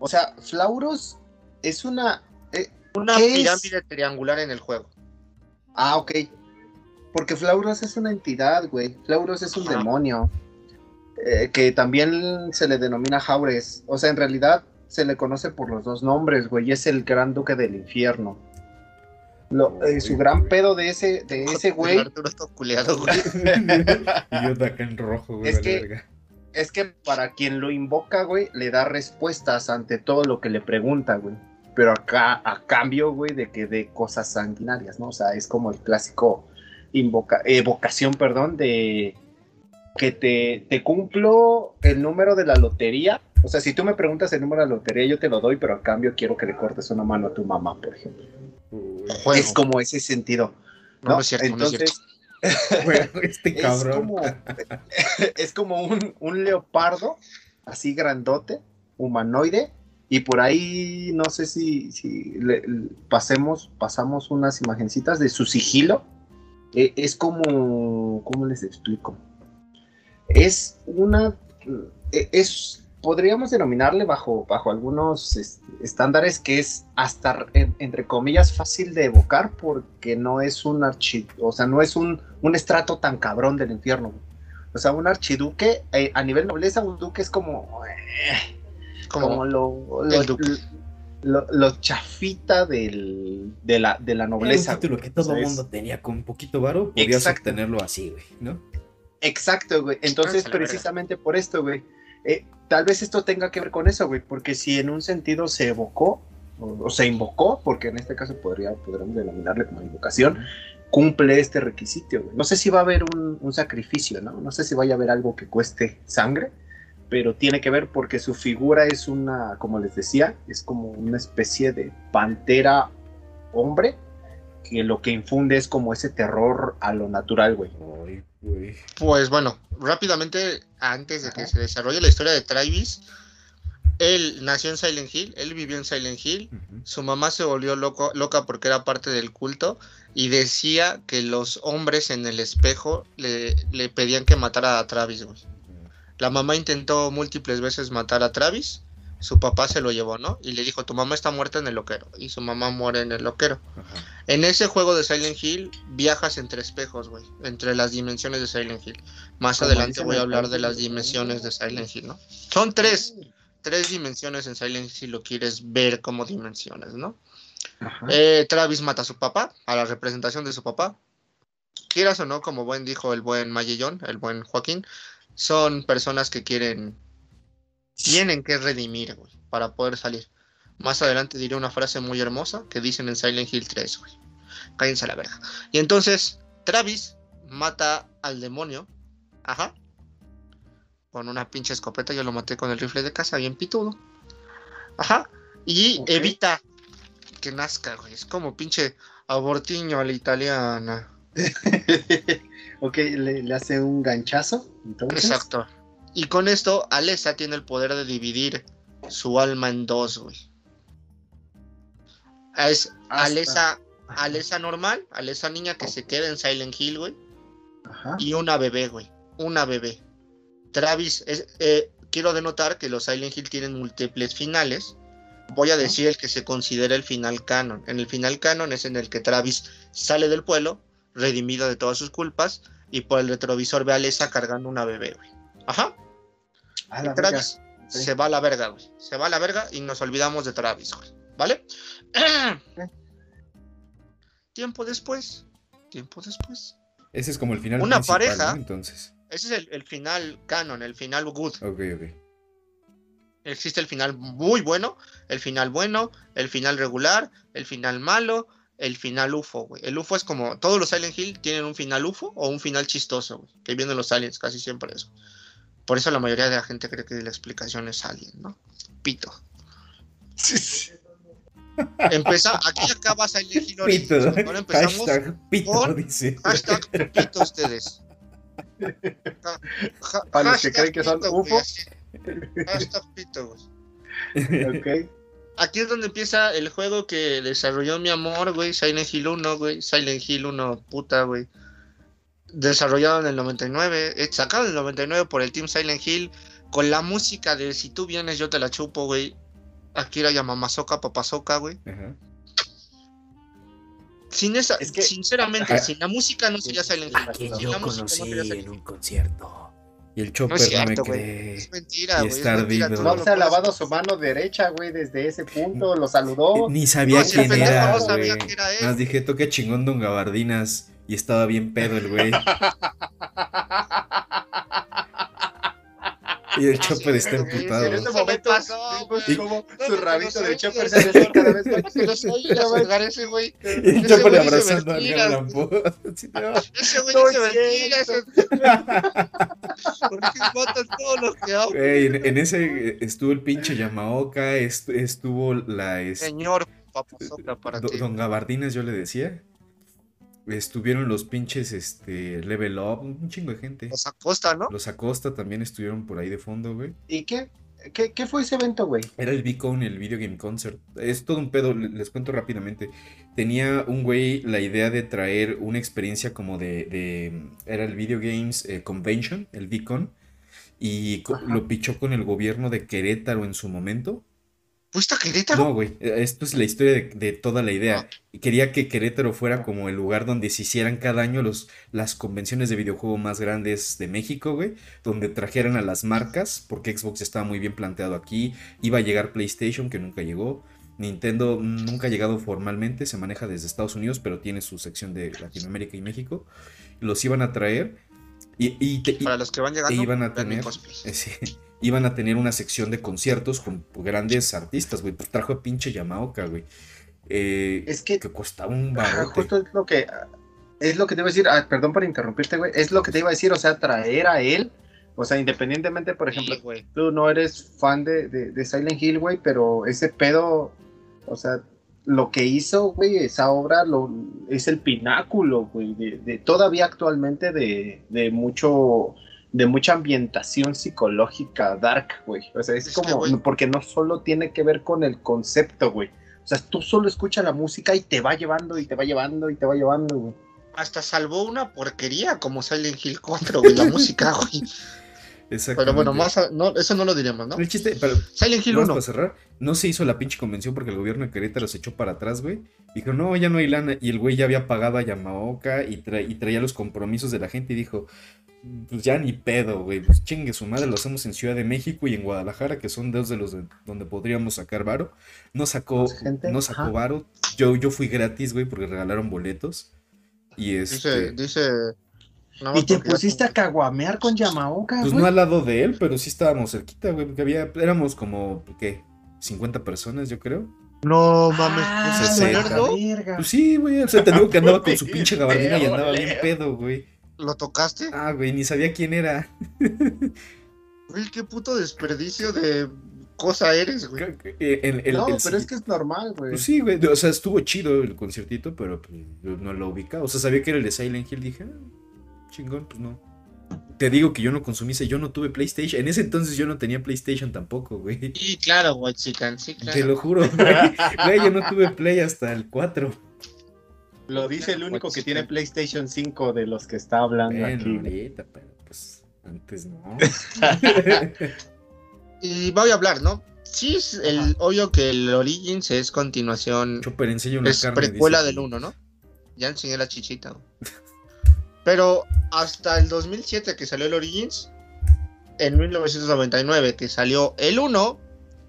O sea, Flauros es una. eh, Una pirámide triangular en el juego. Ah, ok. Porque Flauros es una entidad, güey. Flauros es un Ajá. demonio. eh, que también se le denomina Jaures. O sea, en realidad se le conoce por los dos nombres, güey. y Es el gran duque del infierno. Lo- eh, su gran güey. pedo de ese, de ese güey Arturo está culeado, güey. y yo de acá en rojo, güey. Es vale que- verga. es que para quien lo invoca, güey, le da respuestas ante todo lo que le pregunta, güey. Pero acá, a cambio, güey, de que dé cosas sanguinarias, ¿no? O sea, es como el clásico invoca, evocación, perdón, de que te, te cumplo el número de la lotería. O sea, si tú me preguntas el número de la lotería, yo te lo doy, pero a cambio quiero que le cortes una mano a tu mamá, por ejemplo. Es como ese sentido. No, no es cierto, no es cierto. Entonces, Bueno, este es cabrón. como, es como un, un leopardo, así grandote, humanoide, y por ahí no sé si, si le- le- pasemos, pasamos unas imagencitas de su sigilo. Eh, es como, ¿cómo les explico? Es una, eh, es, podríamos denominarle bajo, bajo algunos estándares que es hasta, en- entre comillas, fácil de evocar porque no es un archi, o sea, no es un, un estrato tan cabrón del infierno. O sea, un archiduque, eh, a nivel nobleza, un duque es como, eh, como, lo, el lo, duque. lo- lo chafita del, de, la, de la Era nobleza. un título güey. que todo el mundo tenía con poquito varo, podías Exacto. obtenerlo así, güey, ¿no? Exacto, güey. Entonces, precisamente por esto, güey. Eh, tal vez esto tenga que ver con eso, güey. Porque si en un sentido se evocó, o, o se invocó, porque en este caso podría, podríamos denominarle como invocación, cumple este requisito, güey. No sé si va a haber un, un sacrificio, ¿no? No sé si vaya a haber algo que cueste sangre, pero tiene que ver porque su figura es una, como les decía, es como una especie de pantera hombre, que lo que infunde es como ese terror a lo natural, güey. Ay, güey. Pues bueno, rápidamente, antes de que Ajá. se desarrolle la historia de Travis, él nació en Silent Hill, él vivió en Silent Hill, su mamá se volvió loco, loca porque era parte del culto y decía que los hombres en el espejo le, le pedían que matara a Travis, güey. La mamá intentó múltiples veces matar a Travis, su papá se lo llevó, ¿no? Y le dijo, tu mamá está muerta en el loquero, y su mamá muere en el loquero. Ajá. En ese juego de Silent Hill viajas entre espejos, güey, entre las dimensiones de Silent Hill. Más Como adelante voy a hablar de las dimensiones de Silent Hill, ¿no? Son tres, tres dimensiones en Silent Hill si lo quieres ver como dimensiones, ¿no? Eh, Travis mata a su papá, a la representación de su papá. Quieras o no, como buen dijo el buen Mayellón, el buen Joaquín, son personas que quieren, tienen que redimir, güey, para poder salir. Más adelante diré una frase muy hermosa que dicen en Silent Hill 3, güey. Cállense a la verga. Y entonces, Travis mata al demonio, ajá, con una pinche escopeta, yo lo maté con el rifle de casa, bien pitudo. Ajá, y evita que nazca, güey. Es como pinche abortiño a la italiana. ok, le, le hace un ganchazo. Entonces, Exacto. Y con esto, Alessa tiene el poder de dividir su alma en dos, güey. Es Hasta- Alessa, Alessa normal, Alessa niña que se queda en Silent Hill, güey. Ajá. Y una bebé, güey. Una bebé. Travis, es, eh, quiero denotar que los Silent Hill tienen múltiples finales. Voy a decir el que se considera el final canon. En el final canon es en el que Travis sale del pueblo, redimido de todas sus culpas, y por el retrovisor ve a Alessa cargando una bebé, güey. Ajá. A Y la Travis verga. se va a la verga, güey. Se va a la verga y nos olvidamos de Travis, güey. ¿Vale? tiempo después. Tiempo después. Ese es como el final Una pareja. ¿no? Entonces. Ese es el, el final canon, el final good. Ok, ok. Existe el final muy bueno, el final bueno, el final regular, el final malo, el final UFO, güey. El UFO es como, todos los Silent Hill tienen un final UFO o un final chistoso, güey. Que vienen los aliens, casi siempre eso. Por eso la mayoría de la gente cree que la explicación es alien, ¿no? Pito. Empeza, aquí acaba Silent Hill Pito. Origins. Ahora empezamos. Hashtag pito, con- dice. Hashtag pito ustedes. Para los que creen que son pito, güey, UFO. así. Hashtag pito, güey. Ok. Aquí es donde empieza el juego que desarrolló mi amor, güey. Silent Hill 1, güey. Silent Hill 1, puta, güey. Desarrollado en el 99. eh, Sacado en el 99 por el Team Silent Hill. Con la música de Si tú vienes, yo te la chupo, güey. Akira Yamamazoka, Papazoka, güey. Ajá. Sin esa, Es que- sinceramente, Ajá. sin la música no sería Silent Hill. Sin yo la música no conocí sería Silent en un concierto. Y el Chopper No es no, me cree. Es mentira, güey. es estar mentira, vivo. No se ha lavado su mano derecha, güey, desde ese punto, lo saludó. Ni sabía No, quién era, no sabía güey. que era él. Más dije, toque chingón Don Gabardinas. Y estaba bien pedo el güey. Y el Chopper está güey, emputado. En este momento pasó, güey. cómo No, su no, rabito no, de no, chopper no, se aleja cada vez más. Pero soy ese güey. Y el Chopper abrazando a. Edgar no. Ese güey No dice es mentiras. Porque matan todos los que hablan. Güey, en, en ese estuvo el pinche Yamaoka, est- estuvo la Señor papazoca para ti. Don Gabardinas, yo le decía. Estuvieron los pinches este, Level Up, un chingo de gente. Los acosta, ¿no? Los Acosta también estuvieron por ahí de fondo, güey. ¿Y qué? ¿Qué, qué fue ese evento, güey? Era el Beacon, el Video Game Concert. Es todo un pedo, le- les cuento rápidamente. Tenía un güey la idea de traer una experiencia como de. de- era el Video Games eh, Convention, el Beacon. Y Ajá. lo pichó con el gobierno de Querétaro en su momento. ¿Fuiste a Querétaro? No, güey, esto es la historia de, de toda la idea. Y Quería que Querétaro fuera como el lugar donde se hicieran cada año los, las convenciones de videojuego más grandes de México, güey. Donde trajeran a las marcas, porque Xbox estaba muy bien planteado aquí. Iba a llegar PlayStation, que nunca llegó. Nintendo nunca ha llegado formalmente, se maneja desde Estados Unidos, pero tiene su sección de Latinoamérica y México. Los iban a traer. Y, y te- y- Para los que van llegando, iban a tener, eh, sí, iban a tener una sección de conciertos con grandes artistas, güey. Pues trajo a pinche Yamaoka, güey. Eh, Es que- que costaba un barote. justo es lo que es lo que te iba a decir, ah, perdón por interrumpirte, güey, es lo que te iba a decir, o sea, traer a él, o sea, independientemente, por ejemplo, Sí, güey. tú no eres fan de, de, de Silent Hill, güey, pero ese pedo, o sea, lo que hizo, güey, esa obra lo, es el pináculo, güey, de, de todavía actualmente de, de mucho, de mucha ambientación psicológica dark, güey. O sea, es, como, porque no solo tiene que ver con el concepto, güey. O sea, tú solo escuchas la música y te va llevando y te va llevando y te va llevando, güey. Hasta salvó una porquería como Silent Hill 4, güey, la música, güey. Pero bueno, más a- no, eso no lo diremos, ¿no? El chiste, pero Silent Hill Nada más 1. para cerrar, no se hizo la pinche convención porque el gobierno de Querétaro se echó para atrás, güey. Dijo, no, ya no hay lana. Y el güey ya había pagado a Yamaoka y, tra- y traía los compromisos de la gente y dijo, pues ya ni pedo, güey. Pues chingue su madre, lo hacemos en Ciudad de México y en Guadalajara, que son dos de los de- donde podríamos sacar varo. No sacó, no sacó ajá. varo. Yo, yo fui gratis, güey, porque regalaron boletos. Y Dice, este... dice. más Y te ya- pusiste a caguamear con Yamaoka, Pues güey. no al lado de él, pero sí estábamos cerquita, güey. Porque había, éramos como, ¿qué? 50 personas, yo creo. No mames, Ah, ¿ese sesenta. señor, no? verga. Pues sí, güey. O sea, te digo que andaba con su pinche gabardina y andaba bien pedo, güey. ¿Lo tocaste? Ah, güey, ni sabía quién era. Güey, qué puto desperdicio de cosa eres, güey. Eh, el- el- no, el- pero es que es normal, güey. Pues sí, güey. O sea, estuvo chido el conciertito, pero pues, yo no lo ubicaba. O sea, sabía que era el de Silent Hill. Dije, ah, chingón, pues no. Te digo que yo no consumí, yo no tuve PlayStation. En ese entonces yo no tenía PlayStation tampoco, güey. Sí, claro, güey, chican, sí, claro. Te lo juro, güey. Güey, yo no tuve Play hasta el 4. Lo dice el único que tiene PlayStation 5 de los que está hablando Bueno, aquí. ahorita, pero pues antes no. Y voy a hablar, ¿no? Sí, es el, obvio que el Origins es continuación, Chopper una es carne. precuela dice. del 1, ¿no? Ya enseñé la chichita. Pero hasta el 2007 que salió el Origins, en 1999 que salió el 1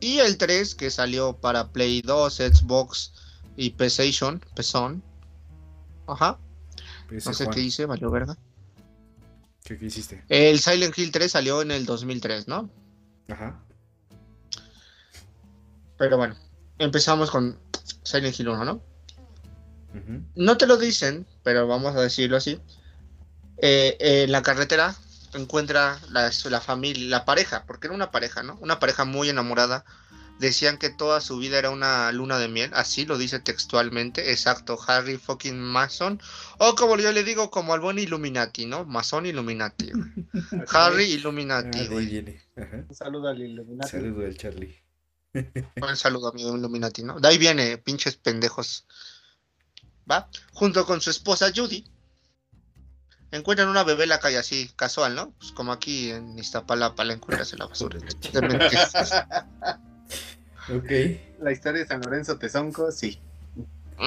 y el 3 que salió para Play 2, Xbox y PlayStation, PSON. Ajá, no sé Juan, qué hice, valió verga. ¿Qué, qué hiciste? El Silent Hill 3 salió en el 2003, ¿no? Ajá. Pero bueno, empezamos con Silent Hill 1, ¿no? No te lo dicen, pero vamos a decirlo así. Eh, eh, en la carretera encuentra la, la familia, la pareja, porque era una pareja, ¿no? Una pareja muy enamorada. Decían que toda su vida era una luna de miel, así lo dice textualmente, exacto, Harry fucking Mason, o como yo le digo, como al buen Illuminati, ¿no? Mason Illuminati. Harry Ah, Illuminati. Ajá. Un saludo al Illuminati. Saludo del Charlie. Un saludo, amigo Illuminati, ¿no? De ahí viene, pinches pendejos. ¿Va? Junto con su esposa Judy. Encuentran una bebé en la calle así, casual, ¿no? Pues como aquí en Iztapalapa la encuentras en la basura. Ok. La historia de San Lorenzo Tezonco, sí.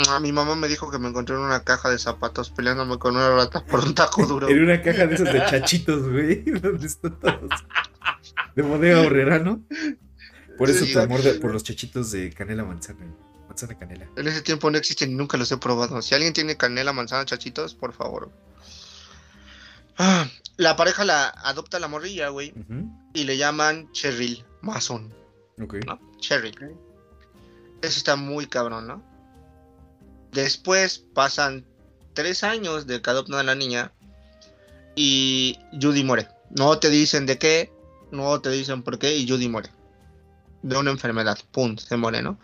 Ah, Mi mamá me dijo que me encontré en una caja de zapatos peleándome con una rata por un taco duro. En una caja de esos de chachitos, güey. Donde están todos. De bodega horrera, ¿no? Por eso Sí. tu amor de- por los chachitos de canela manzana. Manzana canela. En ese tiempo no existen y nunca los he probado. Si alguien tiene canela, manzana, chachitos, por favor. Ah, la pareja la adopta la morrilla, güey, y le llaman Cheryl Mason, Ok. ¿no? Cheryl. Ok. Eso está muy cabrón, ¿no? Después pasan tres años de que adoptan a la niña y Judy muere. No te dicen de qué, no te dicen por qué y Judy muere. De una enfermedad, pum, se muere, ¿no?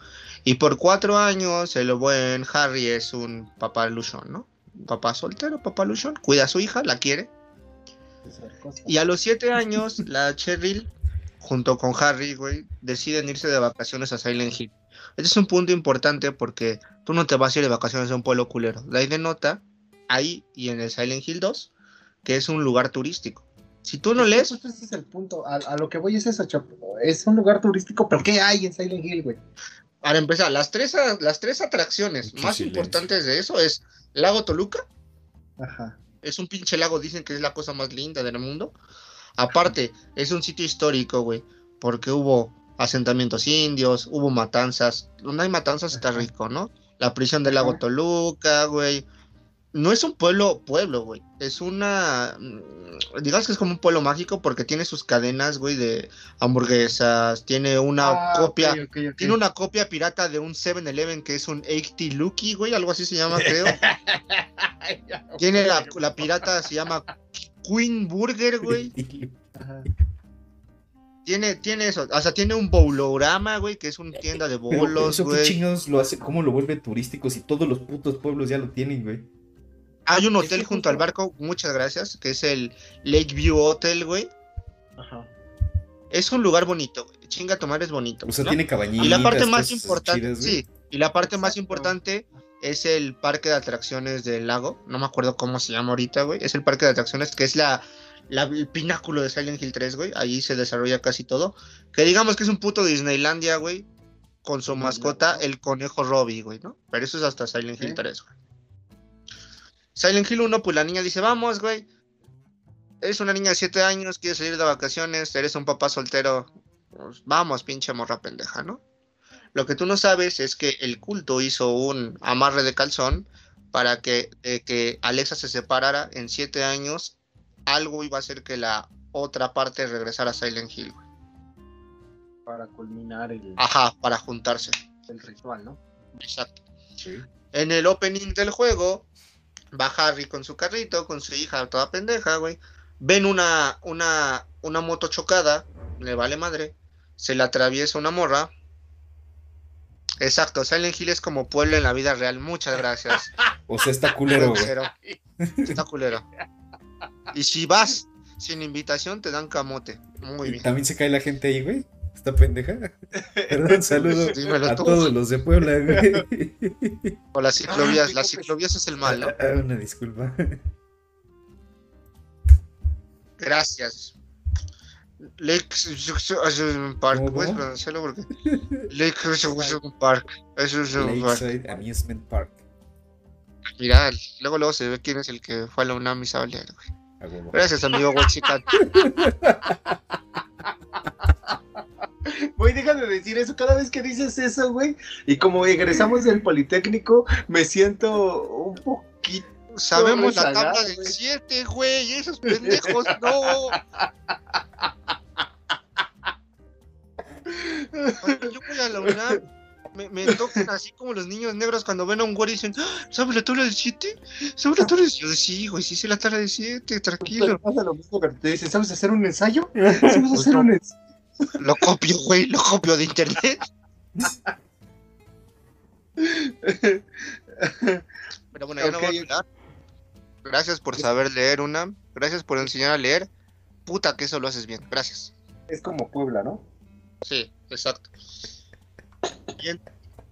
Y por cuatro años el buen Harry es un papá luchón, ¿no? Papá soltero, papá luchón, cuida a su hija, la quiere. Y a los siete años, la Cheryl, junto con Harry, güey, deciden irse de vacaciones a Silent Hill. Este es un punto importante porque tú no te vas a ir de vacaciones a un pueblo culero. De ahí denota, ahí y en el Silent Hill 2, que es un lugar turístico. Si tú no lees, ese es el punto. A, a lo que voy es eso, Chapo. Es un lugar turístico, pero ¿qué hay en Silent Hill, güey? para empezar, las tres, a- las tres atracciones más silencio. importantes de eso es Lago Toluca, Ajá. es un pinche lago, dicen que es la cosa más linda del mundo. Aparte, es un sitio histórico, güey, porque hubo asentamientos indios, hubo matanzas. Donde hay matanzas está rico, ¿no? La prisión del lago. Toluca, güey. No es un pueblo, pueblo, güey. Es una. mm, Digamos que es como un pueblo mágico porque tiene sus cadenas, güey, de hamburguesas. Tiene una Ah, copia. Tiene una copia pirata de un 7-Eleven que es un 80 Lucky, güey, algo así se llama, creo. Tiene la pirata, se llama Queen Burger, güey. Ajá. Tiene, tiene eso. O sea, tiene un bolorama, güey, que es una tienda de Pero bolos, eso qué güey. chingados lo hace, cómo lo vuelve turístico si todos los putos pueblos ya lo tienen, güey. Hay un hotel junto al barco, muchas gracias, que es el Lakeview Hotel, güey. Ajá. Es un lugar bonito, güey. Chinga tomar es bonito. O sea, ¿no? tiene cabañitas. Y la parte más importante, chidas, sí, y la parte más importante es el parque de atracciones del lago. No me acuerdo cómo se llama ahorita, güey. Es el parque de atracciones que es la, la- el pináculo de Silent Hill 3, güey. Ahí se desarrolla casi todo. Que digamos que es un puto Disneylandia, güey. Con su mascota, el conejo Robbie, güey, ¿no? Pero eso es hasta Silent Hill Ok. 3, güey. Silent Hill 1, pues la niña dice, vamos, güey. Eres una niña de 7 años, quieres salir de vacaciones, eres un papá soltero. Pues, vamos, pinche morra pendeja, ¿no? Lo que tú no sabes es que el culto hizo un amarre de calzón para que, eh, que Alexa se separara en 7 años. Algo iba a hacer que la otra parte regresara a Silent Hill. Para culminar el, Ajá, para juntarse. el ritual, ¿no? Exacto. Sí. En el opening del juego, va Harry con su carrito, con su hija toda pendeja, güey. Ven una, una, una moto chocada, le vale madre. Se le atraviesa una morra. Exacto, Silent Hill es como pueblo en la vida real. Muchas gracias. O sea, está culero, güey. Está culero. Y si vas sin invitación, te dan camote. Muy Y bien. también se cae la gente ahí, güey. Está pendeja. Perdón, saludo Dímelo a tú. todos los de Puebla, güey. O las ciclovías. Las ciclovías es el mal, ¿no? Ah, Una disculpa. Gracias. Lake Park, ¿Cómo, puedes pronunciarlo porque Lake Park, Amusement Park. Mira, luego luego se ve quién es el que fue a la UNAM y sabe leer, güey. Gracias, amigo Wexican. Güey, deja de decir eso. Cada vez que dices eso, güey, y como egresamos del Politécnico, me siento un poquito. Sabemos la tabla del güey. 7, güey, esos pendejos, no. Cuando yo voy a la UNAM, me, me tocan así como los niños negros cuando ven a un güey y dicen, "Ah, ¿sabes la tabla del 7? ¿Sabes la tabla del 7? Yo sí, güey, sí sé la tabla del 7, tranquilo. Pasa lo mismo que te dice, ¿sabes hacer un ensayo? ¿Sabes hacer un ensayo? Lo copio, güey, lo copio de internet. Pero bueno, ya no voy a hablar. Gracias por saber leer una. Gracias por enseñar a leer. Puta que eso lo haces bien. Gracias. Es como Puebla, ¿no? Sí, exacto.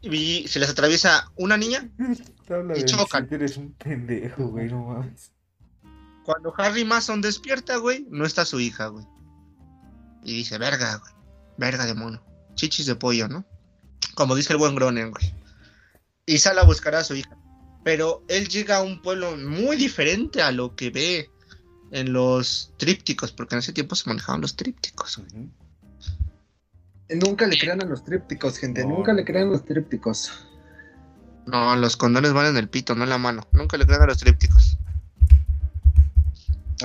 Y se les atraviesa una niña. Y chocan. si Eres un pendejo, güey, no mames. Cuando Harry Mason despierta, güey, no está su hija, güey. Y dice, verga, güey. Verga de mono. Chichis de pollo, ¿no? Como dice el buen Gronen, güey. Y sale a buscar a su hija. Pero él llega a un pueblo muy diferente a lo que ve en los trípticos, porque en ese tiempo se manejaban los trípticos, güey. Nunca le crean a los trípticos, gente. No, Nunca no. le crean a los trípticos. No, los condones van en el pito, no en la mano. Nunca le crean a los trípticos.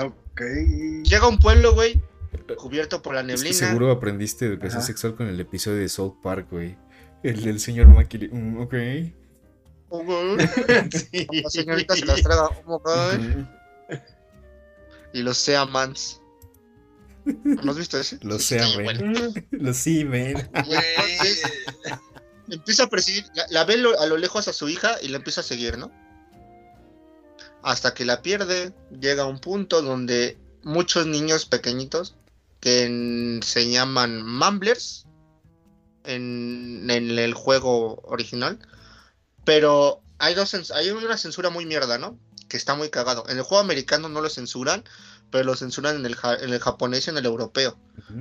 Ok. Llega a un pueblo, güey, cubierto por la Es neblina. que seguro aprendiste educación Ajá. sexual con el episodio de South Park, güey. El del señor Mackey. Mm, ok. Sí. La señorita se las traga. oh. Ujú. Y los Seamans. ¿No has visto ese? Lo Sí, sea, está men. bueno. Lo sí. Entonces, empieza a perseguir, la, la ve lo- a lo lejos a su hija y la empieza a seguir, ¿no? Hasta que la pierde, llega a un punto donde muchos niños pequeñitos que en- se llaman Mumblers en, en el juego original, pero hay, dos, hay una censura muy mierda, ¿no? Que está muy cagado. En el juego americano no lo censuran, pero lo censuran en el, ja- en el japonés y en el europeo.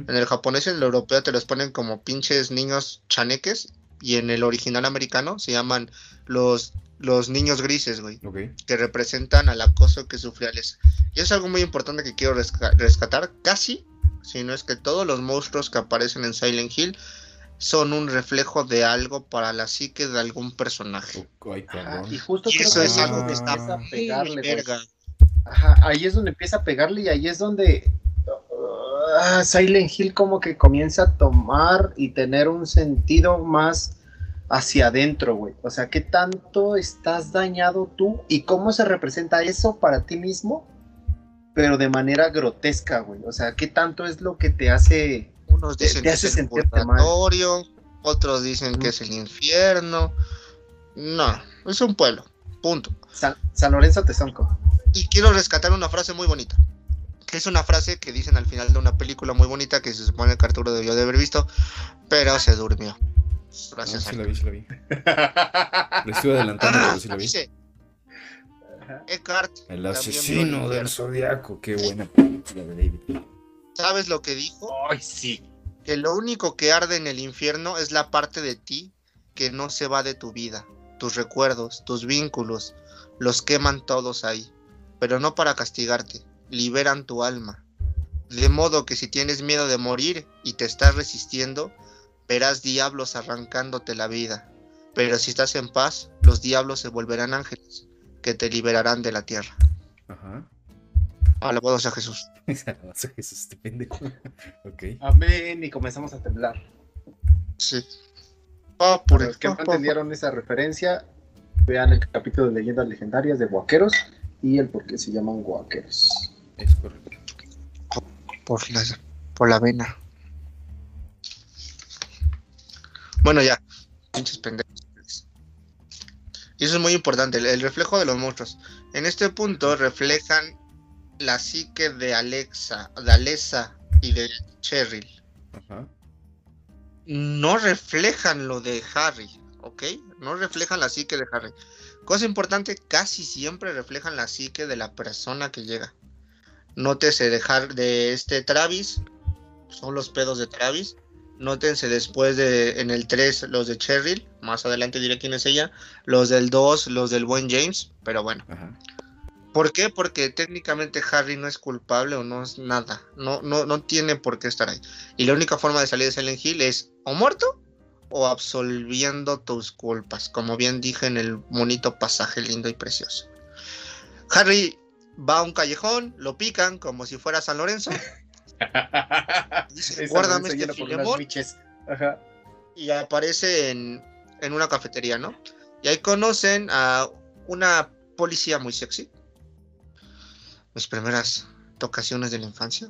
En el japonés y en el europeo te los ponen como pinches niños chaneques. Y en el original americano se llaman los, los niños grises, güey. Ok. Que representan al acoso que sufrió Alex. Y es algo muy importante que quiero resca- rescatar. Casi, si no es que todos los monstruos que aparecen en Silent Hill son un reflejo de algo para la psique de algún personaje. Ay, Ajá, cabrón. Y justo Y creo eso que es ahí algo que está a pegarle. Ajá, ahí es donde empieza a pegarle y ahí es donde ah, Silent Hill como que comienza a tomar y tener un sentido más hacia adentro, güey. O sea, ¿qué tanto estás dañado tú y cómo se representa eso para ti mismo? Pero de manera grotesca, güey. O sea, ¿qué tanto es lo que te hace... Unos dicen te que hace es el mal. purgatorio, otros dicen que es el infierno. No, es un pueblo. Punto. San, San Lorenzo Tezonco. Y quiero rescatar una frase muy bonita. Que es una frase que dicen al final de una película muy bonita que se supone que Arturo debió de haber visto, pero se durmió. Ah, Gracias. sí la Arturo. vi, sí la vi. Lo estoy adelantando, pero sí la vi. Dice Eckhart, El asesino del zodiaco. Qué buena película de David. ¿sabes lo que dijo? Ay, sí. Que lo único que arde en el infierno es la parte de ti que no se va de tu vida. Tus recuerdos, tus vínculos, los queman todos ahí. Pero no para castigarte, liberan tu alma. De modo que si tienes miedo de morir y te estás resistiendo, verás diablos arrancándote la vida. Pero si estás en paz, los diablos se volverán ángeles que te liberarán de la tierra. Ajá. Alabado sea Jesús. Alabanza a Jesús, este pendejo. Ok. Amén. Y comenzamos a temblar. Sí. Ah, Para pure. los que no Ah, ah, entendieron esa referencia, vean el capítulo de leyendas legendarias de Guaqueros y el por qué se llaman Guaqueros. Es correcto. por la, por la vena. Bueno, ya. Pinches pendejos. Y eso es muy importante, el, el reflejo de los monstruos. En este punto reflejan la psique de Alexa, de Alessa y de Cheryl. Ajá. No reflejan lo de Harry, ¿ok? No reflejan la psique de Harry. Cosa importante, casi siempre reflejan la psique de la persona que llega. Nótese de, de este Travis, son los pedos de Travis. Nótense después de en el 3 los de Cheryl, más adelante diré quién es ella. Los del 2, los del buen James, pero bueno. Ajá. ¿Por qué? Porque técnicamente Harry no es culpable o no es nada. No, no, no tiene por qué estar ahí. Y la única forma de salir de Silent Hill es o muerto o absolviendo tus culpas. Como bien dije en el bonito pasaje lindo y precioso. Harry va a un callejón, lo pican como si fuera San Lorenzo. Dice, guárdame se este filemón. Ajá. y aparece en, en una cafetería, ¿no? Y ahí conocen a una policía muy sexy. Mis primeras tocaciones de la infancia.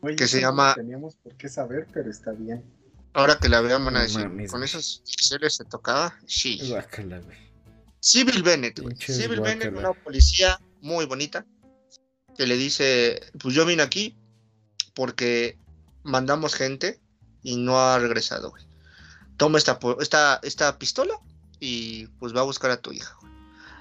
Oye, Que se no llama- Teníamos por qué saber, pero está bien. Ahora que la vean van a decir, con esos pixeles se tocaba. Sí. Guácala, güey. Civil Bennett, güey. Civil Bennett, una policía muy bonita, que le dice, pues yo vine aquí porque mandamos gente y no ha regresado, güey. toma esta, po- esta, esta pistola y pues va a buscar a tu hija.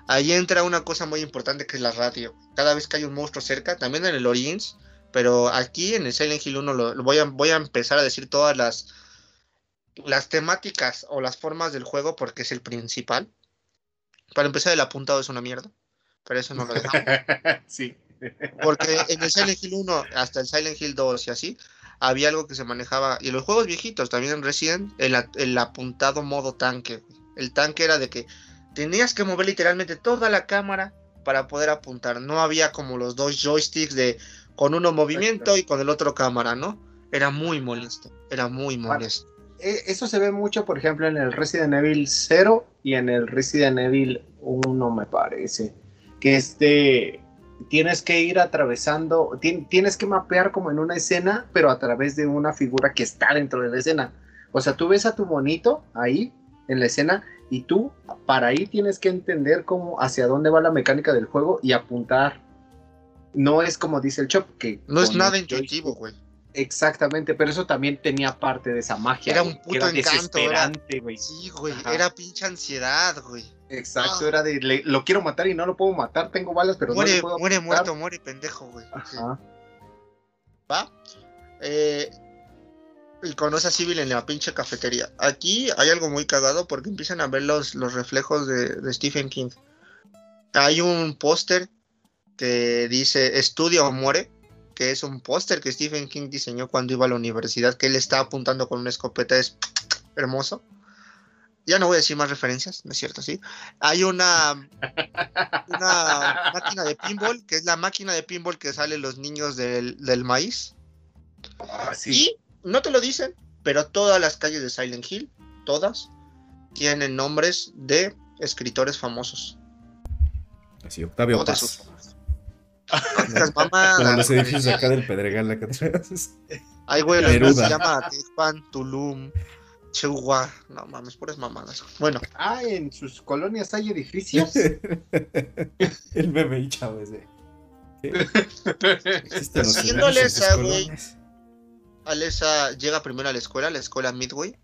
Ahí entra una cosa muy importante que es la radio. Cada vez que hay un monstruo cerca, también en el Origins, pero aquí en el Silent Hill 1 lo, lo voy, a, voy a empezar a decir todas las, las temáticas o las formas del juego porque es el principal. Para empezar, el apuntado es una mierda, pero eso no lo dejamos. sí. Porque en el Silent Hill 1 hasta el Silent Hill 2 y así, había algo que se manejaba. Y en los juegos viejitos, también en Resident, el, el apuntado modo tanque. El tanque era de que tenías que mover literalmente toda la cámara para poder apuntar. No había como los dos joysticks de con uno movimiento y con el otro cámara, ¿no? Era muy molesto. Era muy molesto. E- Eso se ve mucho, por ejemplo, en el Resident Evil 0 y en el Resident Evil 1, me parece. Que este. Tienes que ir atravesando. tien- tienes que mapear como en una escena, pero a través de una figura que está dentro de la escena. O sea, tú ves a tu monito ahí en la escena y tú para ahí tienes que entender cómo hacia dónde va la mecánica del juego y apuntar. No es como dice el Chop, que No es nada intuitivo, güey. Exactamente, pero eso también tenía parte de esa magia. Era un puto encanto, era- desesperante, güey. Sí, güey. Era pinche ansiedad, güey. Exacto, Ah. era de le- lo quiero matar y no lo puedo matar, tengo balas, pero no le puedo muere matar. muerto, muere pendejo, güey. Sí. Ajá. ¿Va? Eh, y conoce a Civil en la pinche cafetería. Aquí hay algo muy cagado porque empiezan a ver los, los reflejos de, de Stephen King. Hay un póster que dice Estudia o muere, que es un póster que Stephen King diseñó cuando iba a la universidad, que él está apuntando con una escopeta, es hermoso. Ya no voy a decir más referencias, ¿no es cierto? Sí. Hay una, una máquina de pinball, que es la máquina de pinball que salen los niños del, del maíz. Ah, sí. Y no te lo dicen, pero todas las calles de Silent Hill, todas, tienen nombres de escritores famosos. Así, Octavio Paz. sus- Estas mamadas, Como los edificios acá del Pedregal, acá atrás. Ay, güey, se llama Tecpan, Tulum, Chihuahua. No mames, puras mamadas. Bueno, Ah, en sus colonias hay edificios. El meme y Siguiendo edificios esa, de güey. colonias. Alesa llega primero a la escuela, la escuela Midway,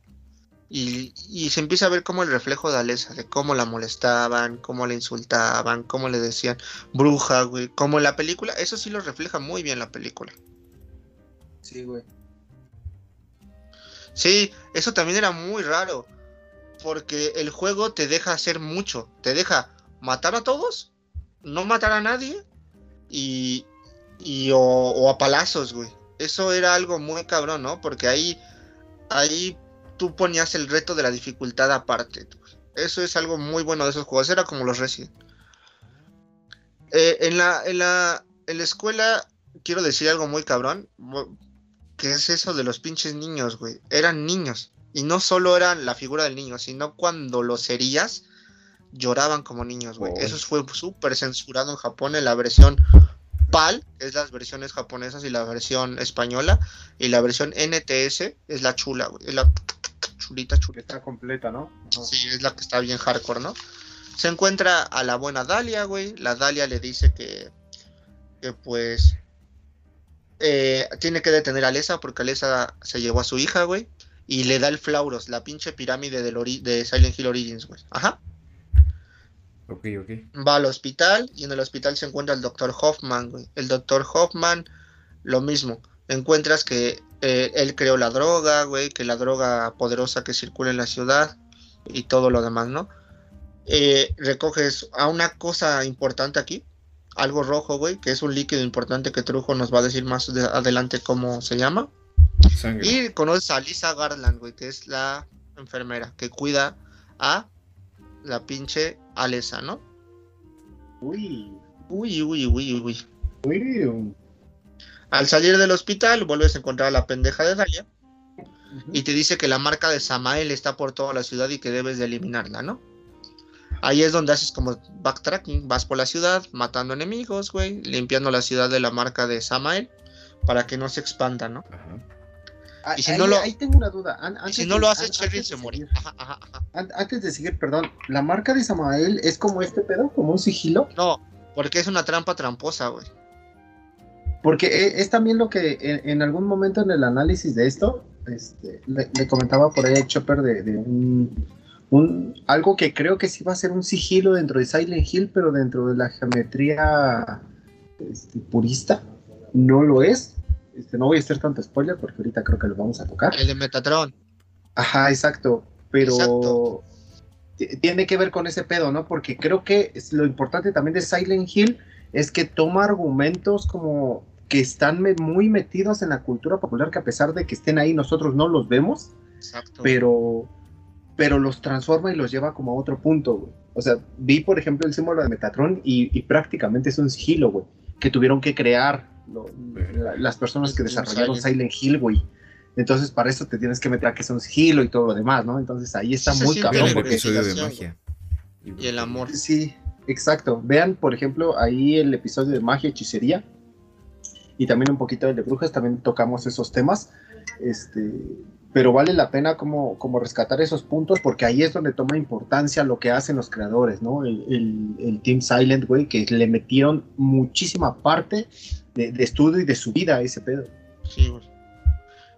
y, y se empieza a ver como el reflejo de Alesa, de cómo la molestaban, cómo la insultaban, cómo le decían bruja, güey, como la película, eso sí lo refleja muy bien la película. sí, güey. Sí, eso también era muy raro, porque el juego te deja hacer mucho, te deja matar a todos, no matar a nadie, y, y o, o a palazos, güey. Eso era algo muy cabrón, ¿no? Porque ahí, ahí tú ponías el reto de la dificultad aparte. güey. Eso es algo muy bueno de esos juegos, era como los Resident. Eh, en, la, en, la, en la escuela, quiero decir algo muy cabrón, que es eso de los pinches niños, güey. Eran niños. Y no solo eran la figura del niño, sino cuando los herías, lloraban como niños, güey. Oh. Eso fue súper censurado en Japón en la versión PAL, es las versiones japonesas y la versión española. Y la versión NTS es la chula, güey. Es la chulita, chulita. está completa, ¿no? Ajá. Sí, es la que está bien hardcore, ¿no? Se encuentra a la buena Dalia, güey. La Dalia le dice que, que pues, eh, tiene que detener a Alesa porque Alesa se llevó a su hija, güey. Y le da el Flauros, la pinche pirámide del ori- de Silent Hill Origins, güey. Ajá. Ok, ok. Va al hospital y en el hospital se encuentra el doctor Hoffman, güey. El doctor Hoffman, lo mismo. Encuentras que eh, él creó la droga, güey, que la droga poderosa que circula en la ciudad y todo lo demás, ¿no? Eh, recoges a una cosa importante aquí, algo rojo, güey, que es un líquido importante que Trujo nos va a decir más de- adelante cómo se llama. Sangre. Y conoces a Lisa Garland, güey, que es la enfermera que cuida a la pinche Alesa, ¿no? Uy. Uy, uy, uy, uy. Uy. Al salir del hospital, vuelves a encontrar a la pendeja de Dalia Ujú. y te dice que la marca de Samael está por toda la ciudad y que debes de eliminarla, ¿no? Ahí es donde haces como backtracking, vas por la ciudad matando enemigos, güey, limpiando la ciudad de la marca de Samael para que no se expanda, ¿no? Ajá. Y si ahí, no lo- ahí tengo una duda. Antes si no de- lo Cheryl antes se muere. seguir- Ajá, ajá, ajá. an- Antes de seguir, perdón, la marca de Samael es como este pedo, como un sigilo. No, porque es una trampa tramposa, güey. Porque e- es también lo que en, en algún momento en el análisis de esto este, le, le comentaba por ahí a Chopper de, de un, un- algo que creo que sí va a ser un sigilo dentro de Silent Hill, pero dentro de la geometría este, purista no lo es. Este, no voy a hacer tanto spoiler porque ahorita creo que lo vamos a tocar. El de Metatron. Ajá, exacto. Pero Exacto. tiene que ver con ese pedo, ¿no? Porque creo que es lo importante también de Silent Hill es que toma argumentos como que están muy metidos en la cultura popular, que a pesar de que estén ahí nosotros no los vemos, Exacto. pero, pero los transforma y los lleva como a otro punto, güey. O sea, vi por ejemplo el símbolo de Metatron y, y prácticamente es un sigilo, güey, que tuvieron que crear lo- la- las personas que desarrollaron Silent. Hill, güey. Entonces, para eso te tienes que meter a que es un sigilo y todo lo demás, ¿no? Entonces ahí está Sí muy siente cabrón porque... episodio de magia. Y el amor. Sí, exacto. Vean, por ejemplo, ahí el episodio de magia y hechicería y también un poquito el de brujas, también tocamos esos temas. Este, pero vale la pena como, como rescatar esos puntos porque ahí es donde toma importancia lo que hacen los creadores, ¿no? El, el- el Team Silent, güey, que le metieron muchísima parte de, de estudio y de su vida ese pedo. Sí, güey.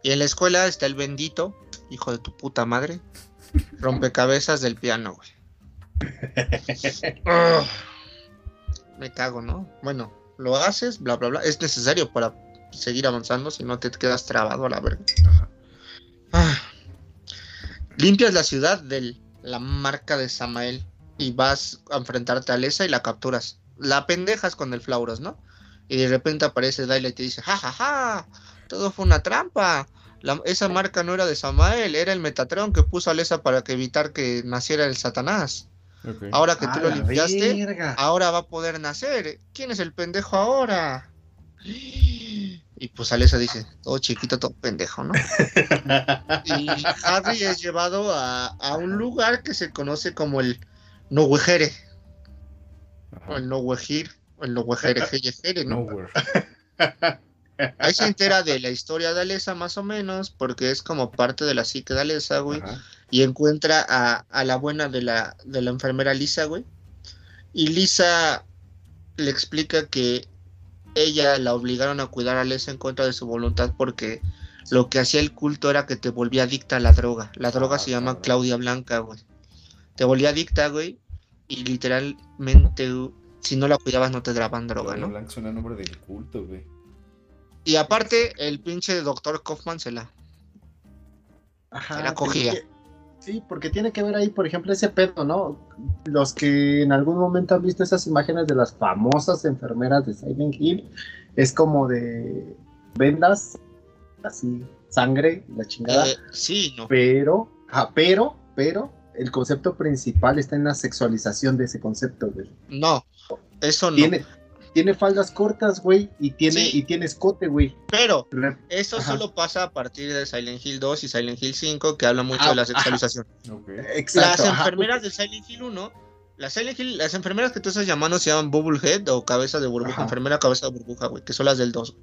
Y en la escuela está el bendito, hijo de tu puta madre, rompecabezas del piano, güey. Me cago, ¿no? Bueno, lo haces, bla, bla, bla. Es necesario para seguir avanzando, si no te quedas trabado a la verga. Ah. Limpias la ciudad de la marca de Samael y vas a enfrentarte a Lesa y la capturas. La pendejas con el Flauros, ¿no? Y de repente aparece Daila y te dice, ja, ja, ja, todo fue una trampa. La- esa marca no era de Samael, era el Metatron que puso a Lesa para que evitar que naciera el Satanás. Ahora que tú ¡A lo limpiaste, verga! ahora va a poder nacer. ¿Quién es el pendejo ahora? Y pues Alesa dice, todo chiquito, todo pendejo, ¿no? Y Harry es llevado a, a un lugar que se conoce como el Nowejere, o el Nowejir, o el Nowejere, Jere, ¿no? Ahí se entera de la historia de Alesa más o menos, porque es como parte de la psique de Alesa, güey. Ajá. y encuentra a, a la buena de la, de la enfermera Lisa, güey. Y Lisa le explica que ella la obligaron a cuidar a Lisa en contra de su voluntad porque lo que hacía el culto era que te volvía adicta a la droga. La droga Ah, se llama. Claudia Blanca, güey. Te volvía adicta, güey, y literalmente si no la cuidabas no te daban droga, ¿no? Blanc suena nombre del culto, güey. Y aparte, el pinche doctor Kaufman se la... Ajá, Se la cogía. que- Sí, porque tiene que ver ahí, por ejemplo, ese pedo, ¿no? Los que en algún momento han visto esas imágenes de las famosas enfermeras de Silent Hill, es como de vendas, así, sangre, la chingada, Eh, sí, no. pero, ajá, pero, pero, el concepto principal está en la sexualización de ese concepto, güey. No, eso no. Tiene, tiene faldas cortas, güey, y tiene, Sí. y tiene escote, güey. Pero Eso Ajá. solo pasa a partir de Silent Hill 2 y Silent Hill 5, que habla mucho Ah, de la sexualización. Exacto. las ajá, enfermeras de Silent Hill 1, las Silent Hill, las enfermeras que tú estás llamando se llaman Bubblehead o cabeza de burbuja, Ajá. enfermera cabeza de burbuja, güey, que son las del 2.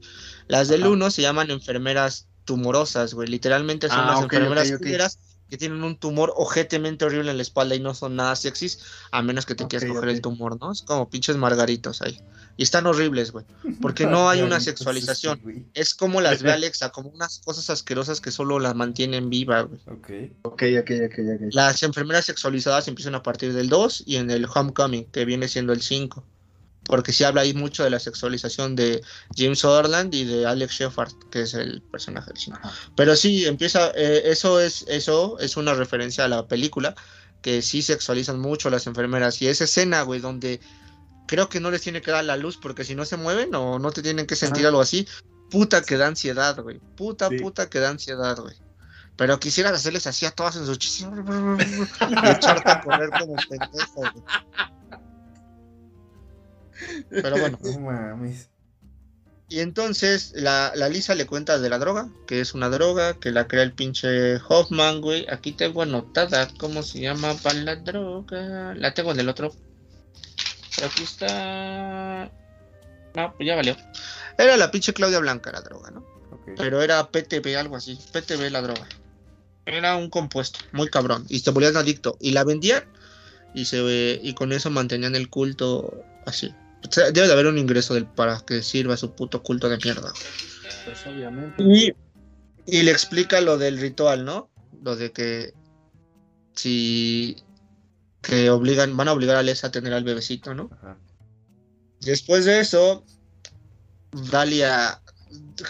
Las del Ajá. 1 se llaman enfermeras tumorosas, güey, literalmente son Ah, las enfermeras ok, ok. culeras que tienen un tumor ojetemente horrible en la espalda y no son nada sexys, a menos que te quieras coger el tumor, ¿no? Es como pinches margaritos ahí. Y están horribles, güey, porque no hay una sexualización. Es como las ve Alexa, como unas cosas asquerosas que solo las mantienen vivas, güey. Ok. Ok, ok, ok, ok. Las enfermeras sexualizadas empiezan a partir del 2 y en el Homecoming, que viene siendo el 5. Porque se habla ahí mucho de la sexualización de James Sutherland y de Alex Shepard, que es el personaje del 5. Ajá. Pero sí, empieza, eh, eso, es, eso es una referencia a la película, que sí sexualizan mucho las enfermeras. Y esa escena, güey, donde creo que no les tiene que dar la luz porque si no se mueven o no te tienen que sentir Ajá. algo así, puta que da ansiedad, güey. Puta, Sí. puta que da ansiedad, güey. Pero quisieras hacerles así a todas en su chis- y echarte a correr como pendejo, güey. Pero bueno. No mames. Y entonces la, la Lisa le cuenta de la droga, que es una droga, que la crea el pinche Hoffman, güey. Aquí tengo anotada cómo se llama para la droga. La tengo en el otro. Pero aquí está. No, pues ya valió. Era la pinche Claudia Blanca la droga, ¿no? Pero era PTB, algo así. PTB la droga. Era un compuesto, muy cabrón. Y te volvías adicto. Y la vendían y se y con eso mantenían el culto así. O sea, debe de haber un ingreso del, para que sirva su puto culto de mierda. Pues obviamente. Y Y le explica lo del ritual, ¿no? Lo de que si que obligan, van a obligar a Les a tener al bebecito, ¿no? Ajá. Después de eso, Dalia,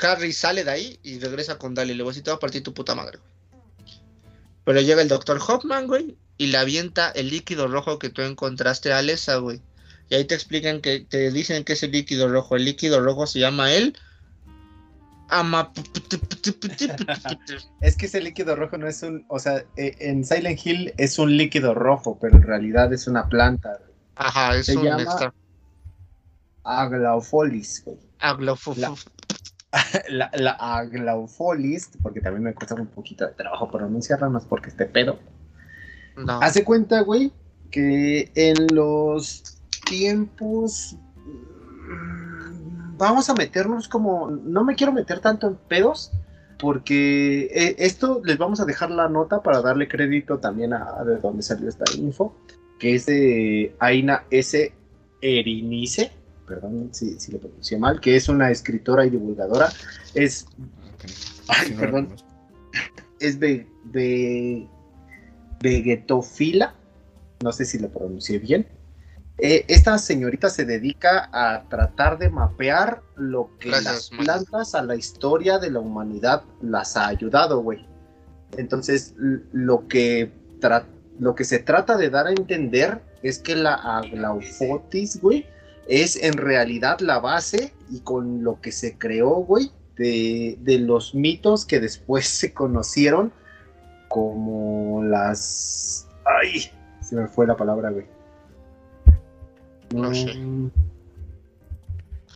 Harry sale de ahí y regresa con Dalia. Le voy a decir, te va a partir tu puta madre, güey. Pero llega el doctor Hoffman, güey, y le avienta el líquido rojo que tú encontraste a Alessa, güey. Y ahí te explican que, te dicen que es el líquido rojo. El líquido rojo se llama el... Ama... Es que ese líquido rojo no es un, o sea, eh, en Silent Hill es un líquido rojo, pero en realidad es una planta. Ajá, es Se un llama- extra... Aglaufolis. Aglofu- La- La, la Aglaufolis, porque también me cuesta un poquito de trabajo pronunciarla, es porque esté pedo. No. Hace cuenta, güey, que en los tiempos. mm, Vamos a meternos como. No me quiero meter tanto en pedos, porque eh, esto les vamos a dejar la nota para darle crédito también a, a de dónde salió esta info, que es de Aina S. Erinice, perdón si, si lo pronuncié mal, que es una escritora y divulgadora. Es Ok. Ay, Sí, no la perdón. es de, de vegetofila, no sé si lo pronuncié bien. Eh, esta señorita se dedica a tratar de mapear lo que Gracias, las plantas a la historia de la humanidad las ha ayudado, güey. Entonces, lo que, lo que se trata de dar a entender es que la aglaufotis, güey, es en realidad la base y con lo que se creó, güey, de, de los mitos que después se conocieron como las... ¡Ay! Se me fue la palabra, güey. No sé. Mm.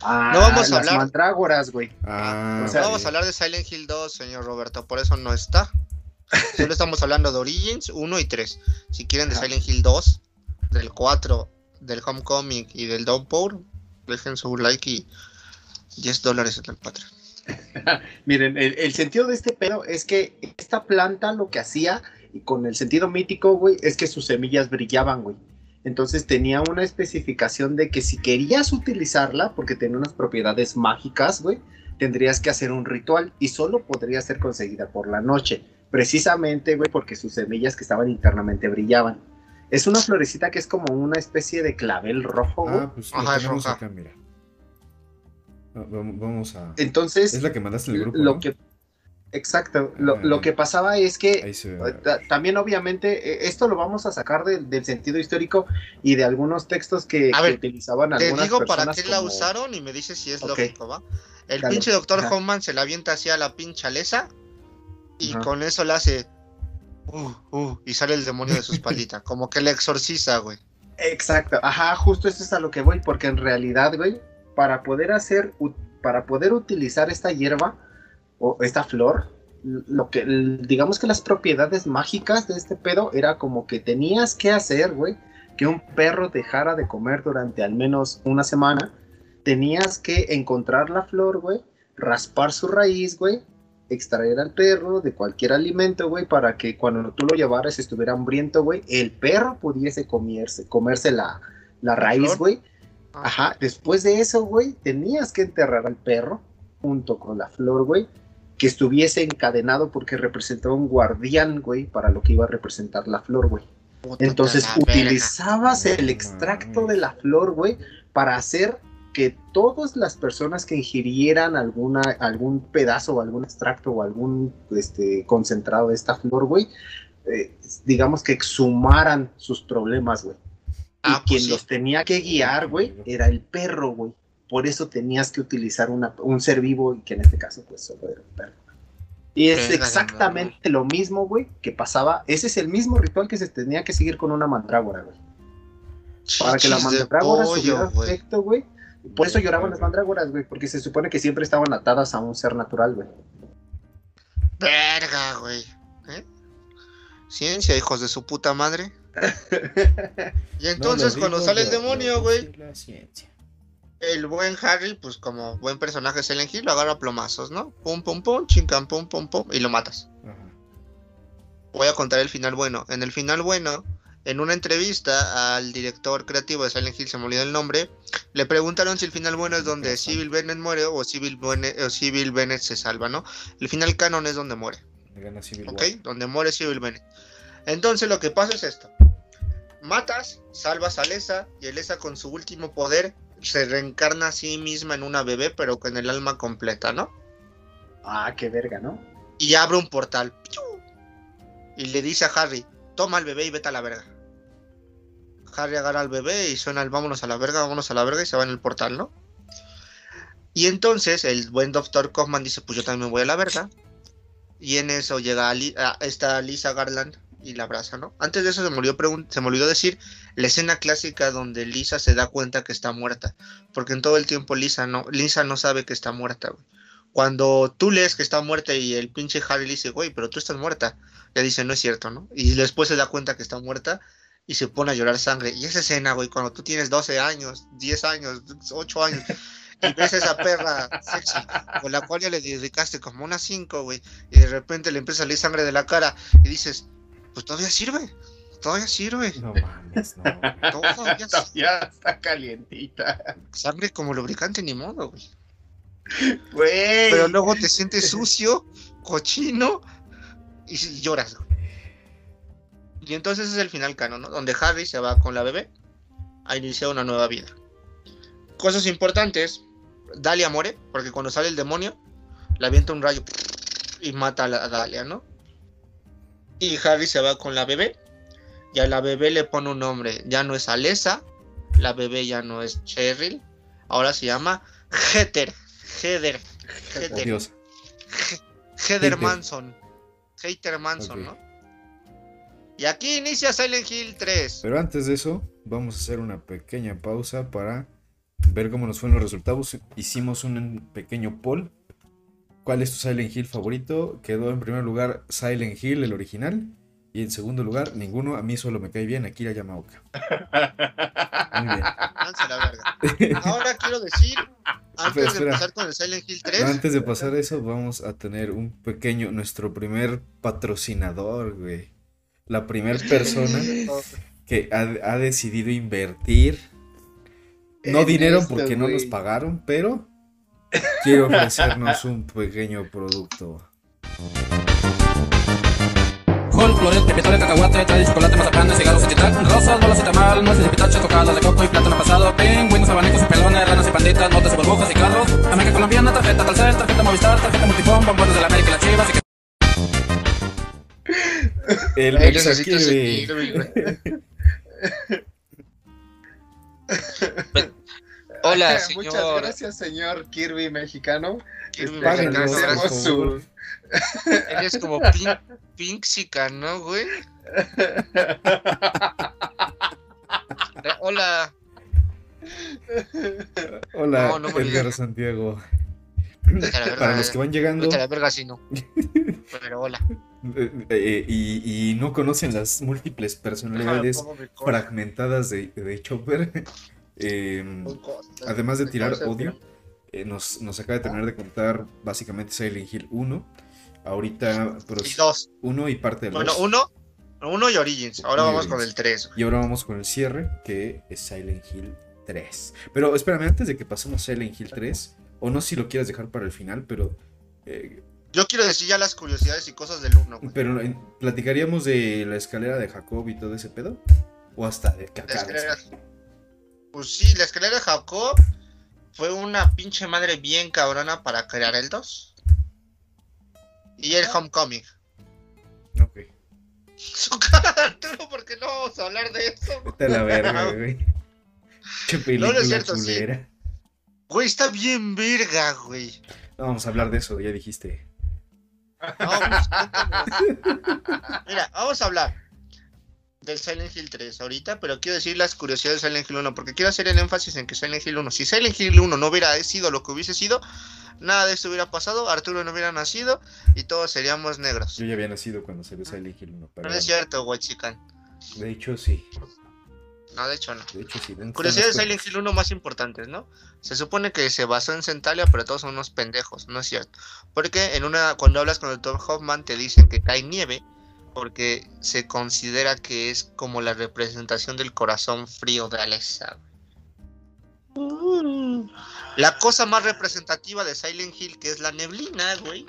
Ah, No vamos a las hablar- mandrágoras, güey. Ah, o sea, No vamos a hablar de Silent Hill 2, señor Roberto, por eso no está. Solo estamos hablando de Origins 1 y 3. Si quieren de. Silent Hill 2, del 4, del Homecoming y del Downpour, dejen su like y 10 dólares en el Patreon. Miren, el, el sentido de este pedo es que esta planta lo que hacía, y con el sentido mítico, güey, es que sus semillas brillaban, güey. Entonces tenía una especificación de que si querías utilizarla, porque tenía unas propiedades mágicas, güey, tendrías que hacer un ritual y solo podría ser conseguida por la noche. Precisamente, güey, porque sus semillas que estaban internamente brillaban. Es una florecita que es como una especie de clavel rojo, güey. Ah, pues Ajá, roja. acá, mira. Va- Vamos, vamos a. Entonces, Es la que mandaste en el grupo. lo ¿no? que exacto lo, lo que pasaba es que también obviamente eh, esto lo vamos a sacar del- del sentido histórico y de algunos textos que, A que ver, utilizaban Te algunas digo para qué la usaron y me dices si es lógico, ¿va? El Dale, pinche doctor ajá. Hoffman se la avienta así a la pincha lesa y Ajá. con eso le hace. Uh, uh, y sale el demonio de su espaldita. como que le exorciza, güey. exacto ajá justo eso es a lo que voy porque en realidad güey para poder hacer para poder utilizar esta hierba o esta flor lo que digamos que las propiedades mágicas de este pedo era como que tenías que hacer güey que un perro dejara de comer durante al menos una semana. Tenías que encontrar la flor, güey, raspar su raíz, güey, extraer al perro de cualquier alimento, güey, para que cuando tú lo llevaras estuviera hambriento, güey, el perro pudiese comerse, comerse la, la raíz, güey. Ah, Ajá, después de eso, güey, tenías que enterrar al perro junto con la flor, güey, que estuviese encadenado porque representaba un guardián, güey, para lo que iba a representar la flor, güey. puta Entonces verga. utilizabas el No extracto de la flor, güey, para hacer que todas las personas que ingirieran alguna, algún pedazo o algún extracto o algún este, concentrado de esta flor, güey, eh, digamos que exhumaran sus problemas, güey. Ah, y pues quien sí. los tenía que guiar, güey, era el perro, güey. Por eso tenías que utilizar una- un ser vivo y que en este caso, pues, solo era un perro. Y es exactamente lo mismo, güey, que pasaba. Ese es el mismo ritual que se tenía que seguir con una mandrágora, güey. Para que la mandrágora pollo, tuviera güey. efecto, güey. Por eso lloraban las mandrágoras, güey, porque se supone que siempre estaban atadas a un ser natural, güey. Verga, güey. ¿Eh? Ciencia, hijos de su puta madre. Y entonces No, lo cuando sale el demonio, güey, la ciencia. El buen Harry, pues como buen personaje Silent Hill, lo agarra a plomazos, ¿no? Pum, pum, pum, chincan, pum, pum, pum, y lo matas. Ajá. Voy a contar el final bueno. En el final bueno, en una entrevista al director creativo de Silent Hill, se me olvidó el nombre, le preguntaron si el final bueno es donde Civil Bennett muere o Civil Bennett, o Civil Bennett se salva, ¿no? El final canon es donde muere, Gana Civil ¿ok? War. Donde muere Civil Bennett. Entonces lo que pasa es esto. Matas, salvas a Lesa y Elesa con su último poder se reencarna a sí misma en una bebé, pero con el alma completa, ¿no? Ah, qué verga, ¿no? y abre un portal. Y le dice a Harry, toma al bebé y vete a la verga. Harry agarra al bebé y suena el vámonos a la verga, vámonos a la verga y se va en el portal, ¿no? Y entonces el buen Doctor Kaufman dice, pues yo también voy a la verga. Y en eso llega a Li- a esta Lisa Garland y la abraza, ¿no? Antes de eso se me, olvidó se me olvidó decir la escena clásica donde Lisa se da cuenta que está muerta. Porque en todo el tiempo Lisa no, Lisa no sabe que está muerta, güey. Cuando tú lees que está muerta y el pinche Harry le dice, güey, pero tú estás muerta. Le dice, no es cierto, ¿no? Y después se da cuenta que está muerta y se pone a llorar sangre. Y esa escena, güey, cuando tú tienes 12 años, 10 años, 8 años, y ves a esa perra sexy, con la cual ya le dedicaste como unas 5, güey, y de repente le empieza a salir sangre de la cara y dices, pues todavía sirve, todavía sirve, No mames, no. todavía sirve. Ya está calientita. Sangre como lubricante, ni modo, güey. Güey. Pero luego te sientes sucio, cochino y lloras. güey. Y entonces es el final canon, ¿no? Donde Harry se va con la bebé a iniciar una nueva vida. Cosas importantes. Dalia muere, porque cuando sale el demonio, le avienta un rayo y mata a, la, a Dalia, ¿no? Y Harry se va con la bebé. Y a la bebé le pone un nombre. Ya no es Alessa. La bebé ya no es Cheryl. Ahora se llama Heather. Heather. Heather. Heather Hater. Manson. Hater Manson. ¿no? Y aquí inicia Silent Hill 3. Pero antes de eso, vamos a hacer una pequeña pausa para ver cómo nos fueron los resultados. Hicimos un pequeño poll. ¿Cuál es tu Silent Hill favorito? Quedó en primer lugar Silent Hill, el original. Y en segundo lugar, ninguno. A mí solo me cae bien Akira Yamaoka. Muy bien. Lánzate la verga. Ahora quiero decir, antes espera. de empezar con el Silent Hill 3, Antes de pasar eso, vamos a tener un pequeño, nuestro primer patrocinador, güey. La primera persona que ha, ha decidido invertir. No En dinero porque no nos pagaron, pero quiere ofrecernos un pequeño producto. Alcohol, clorete, pitole, cacahuate, trae chocolate, mazapán, cigarros, acetal, rosas, bolas y tamal, nueces y pitache, tocadas de coco y plátano pasado, pingüinos, abanicos y pelones, ranas y panditas, botes y burbujas y carros, América colombiana, tarjeta Telcel, tarjeta Movistar, tarjeta Multifón, bombones de la América y las Chivas y que... El Ay, Mexa Hola, Muchas gracias, señor Kirby mexicano. Kirby Este, mexicano, su- Eres como Pink, Pinxica, ¿no, güey? Eh, Hola. Hola, No, no me Edgar digas. Santiago. Verga, Para los que van llegando vete a la verga si no. Pero hola. eh, eh, y, y no conocen las múltiples personalidades fragmentadas de, de Chopper, eh, Con además de con tirar odio, eh, nos, nos acaba de terminar de contar básicamente Silent Hill 1. Ahorita, pero Y dos. 1 y parte del Bueno, 2. uno, uno y Origins. Ahora Y vamos con Origins. el 3. Y ahora vamos con el cierre, que es Silent Hill 3. Pero espérame, antes de que pasemos a Silent Hill 3, o no si lo quieras dejar para el final, pero, eh, Yo quiero decir ya las curiosidades y cosas del 1. pero eh, platicaríamos de la escalera de Jacob y todo ese pedo. O hasta de La caca. escalera. Pues sí, la escalera de Jacob fue una pinche madre bien cabrona para crear el 2. Y el Homecoming. Ok. Su cara de Arturo, ¿por qué no vamos a hablar de eso? A la verga, güey. Qué película No, no es cierto, sí. Güey, está bien verga, güey. No vamos a hablar de eso, ya dijiste. No, pues. Mira, vamos a hablar del Silent Hill 3 ahorita, pero quiero decir las curiosidades de Silent Hill 1, porque quiero hacer el énfasis en que Silent Hill 1, si Silent Hill 1 no hubiera sido lo que hubiese sido, nada de esto hubiera pasado, Arturo no hubiera nacido y todos seríamos negros. Yo ya había nacido cuando salió Silent Hill 1. No es cierto, güey, chican. De hecho, sí. No, de hecho no. De hecho, sí. ¿dónde Curiosidades de Silent Hill 1 más importantes, ¿no? Se supone que se basó en Centalia, pero todos son unos pendejos, no es cierto. Porque en una, cuando hablas con el Dr. Hoffman te dicen que cae nieve porque se considera que es como la representación del corazón frío de Alessa. güey. La cosa más representativa de Silent Hill, que es la neblina, güey,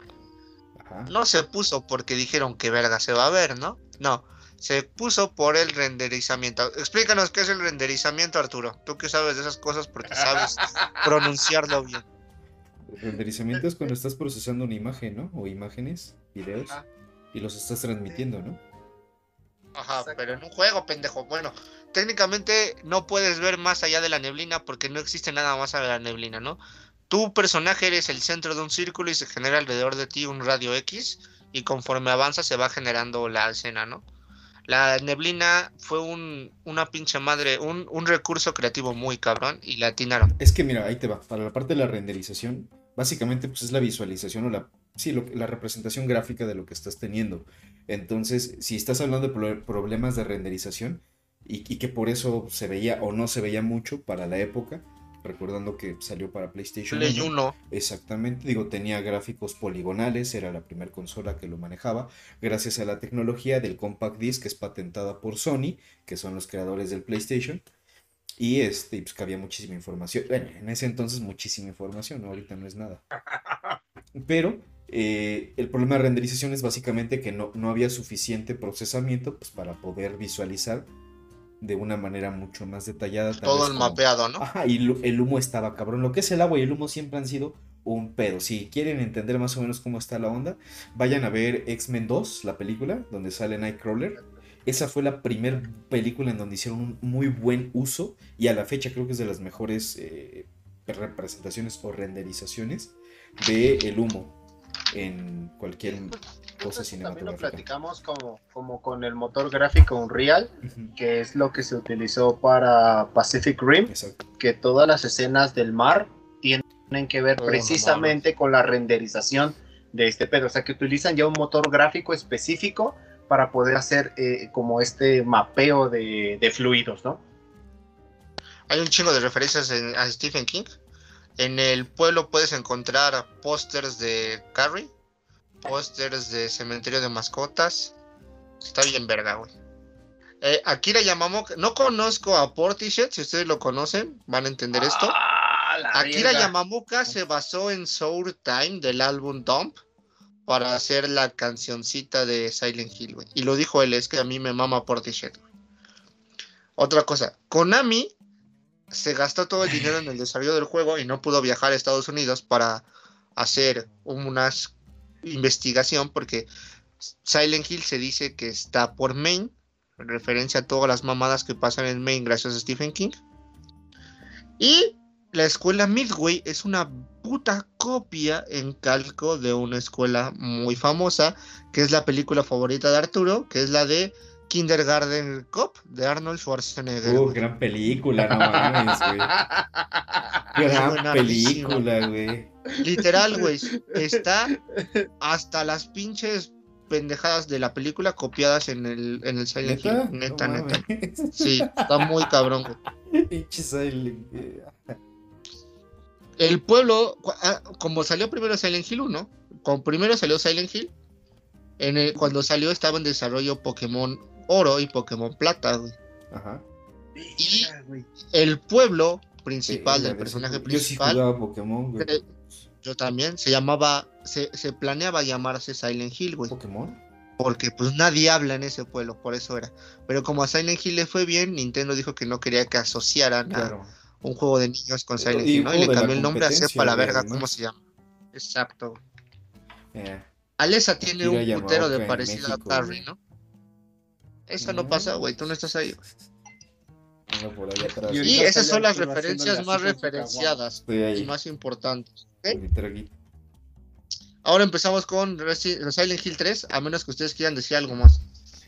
Ajá. no se puso porque dijeron que verga se va a ver, ¿no? No, se puso por el renderizamiento. Explícanos qué es el renderizamiento, Arturo. Tú que sabes de esas cosas porque sabes pronunciarlo bien. El renderizamiento es cuando estás procesando una imagen, ¿no? O imágenes, videos, Ajá. Y los estás transmitiendo, ¿no? Ajá, Exacto. pero en un juego, pendejo. Bueno, técnicamente no puedes ver más allá de la neblina porque no existe nada más allá de la neblina, ¿no? Tu personaje eres el centro de un círculo y se genera alrededor de ti un radio X y conforme avanza se va generando la escena, ¿no? La neblina fue un, una pinche madre, un, un recurso creativo muy cabrón y la atinaron. Es que mira, ahí te va. Para la parte de la renderización, básicamente pues es la visualización o la, sí, lo- la representación gráfica de lo que estás teniendo. Entonces, si estás hablando de pro- problemas de renderización y, y que por eso se veía o no se veía mucho para la época, recordando que salió para PlayStation Play 1, 1, Exactamente, digo, tenía gráficos poligonales, era la primera consola que lo manejaba, gracias a la tecnología del Compact Disc, que es patentada por Sony, que son los creadores del PlayStation, y este, pues que había muchísima información, bueno, en ese entonces muchísima información, ¿no? ahorita no es nada. Pero eh, el problema de renderización es básicamente que no, no había suficiente procesamiento pues, para poder visualizar de una manera mucho más detallada. tal todo el como- mapeado, ¿no? Ajá, y el humo estaba cabrón. Lo que es el agua y el humo siempre han sido un pedo. Si quieren entender más o menos cómo está la onda, vayan a ver X-Men 2, la película, donde sale Nightcrawler. Esa fue la primera película en donde hicieron un muy buen uso y a la fecha creo que es de las mejores eh, representaciones o renderizaciones de el humo en cualquier cosa Eso también lo cinematográfica. platicamos como, como con el motor gráfico Unreal, que es lo que se utilizó para Pacific Rim, Exacto. que todas las escenas del mar tienen que ver Oh, no precisamente con la renderización de este pedo. O sea, que utilizan ya un motor gráfico específico para poder hacer eh, como este mapeo de, de fluidos, ¿no? Hay un chingo de referencias en- a Stephen King. En el pueblo puedes encontrar pósters de Carrie, pósters de Cementerio de Mascotas. Está bien verga, güey. Eh, Akira Yamamoto, no conozco a Portishead, si ustedes lo conocen, van a entender esto. ¡Ah, la Akira verga! Yamamoto se basó en Sour Time del álbum Dump para hacer la cancioncita de Silent Hill, güey. Y lo dijo él, es que a mí me mama Portishead, güey. Otra cosa, Konami se gastó todo el dinero en el desarrollo del juego y no pudo viajar a Estados Unidos para hacer una investigación porque Silent Hill se dice que está por Maine, en referencia a todas las mamadas que pasan en Maine gracias a Stephen King. Y la escuela Midway es una puta copia en calco de una escuela muy famosa, que es la película favorita de Arturo, que es la de Kindergarten Cop de Arnold Schwarzenegger. Uh, gran película, no mames, güey. Gran película, güey. Literal, güey. Está hasta las pinches pendejadas de la película copiadas en el, en el Silent ¿Neta? Hill. Neta, No neta. mames. Sí, está muy cabrón, güey. El pueblo, ah, como salió primero Silent Hill 1, como primero salió Silent Hill, en el- cuando salió estaba en desarrollo Pokémon Oro y Pokémon Plata, güey. Ajá. Y-. El pueblo principal Sí, del personaje Yo sí principal, jugaba Pokémon, güey. Eh, yo también, se llamaba, se, se planeaba llamarse Silent Hill, güey. ¿Pokémon? Porque pues nadie habla en ese pueblo, por eso era. Pero como a Silent Hill le fue bien, Nintendo dijo que no quería que asociaran a un juego de niños con Silent Hill, ¿no? Y le cambió el nombre a sepa la verga cómo se llama. Exacto. Eh, Alessa tiene un putero de parecido México, a Carrie. ¿no? Esa no pasa, güey, tú no estás ahí. atrás. Y esas son las referencias más referenciadas y más importantes. Ahora empezamos con Silent Hill 3, a menos que ustedes quieran decir algo más.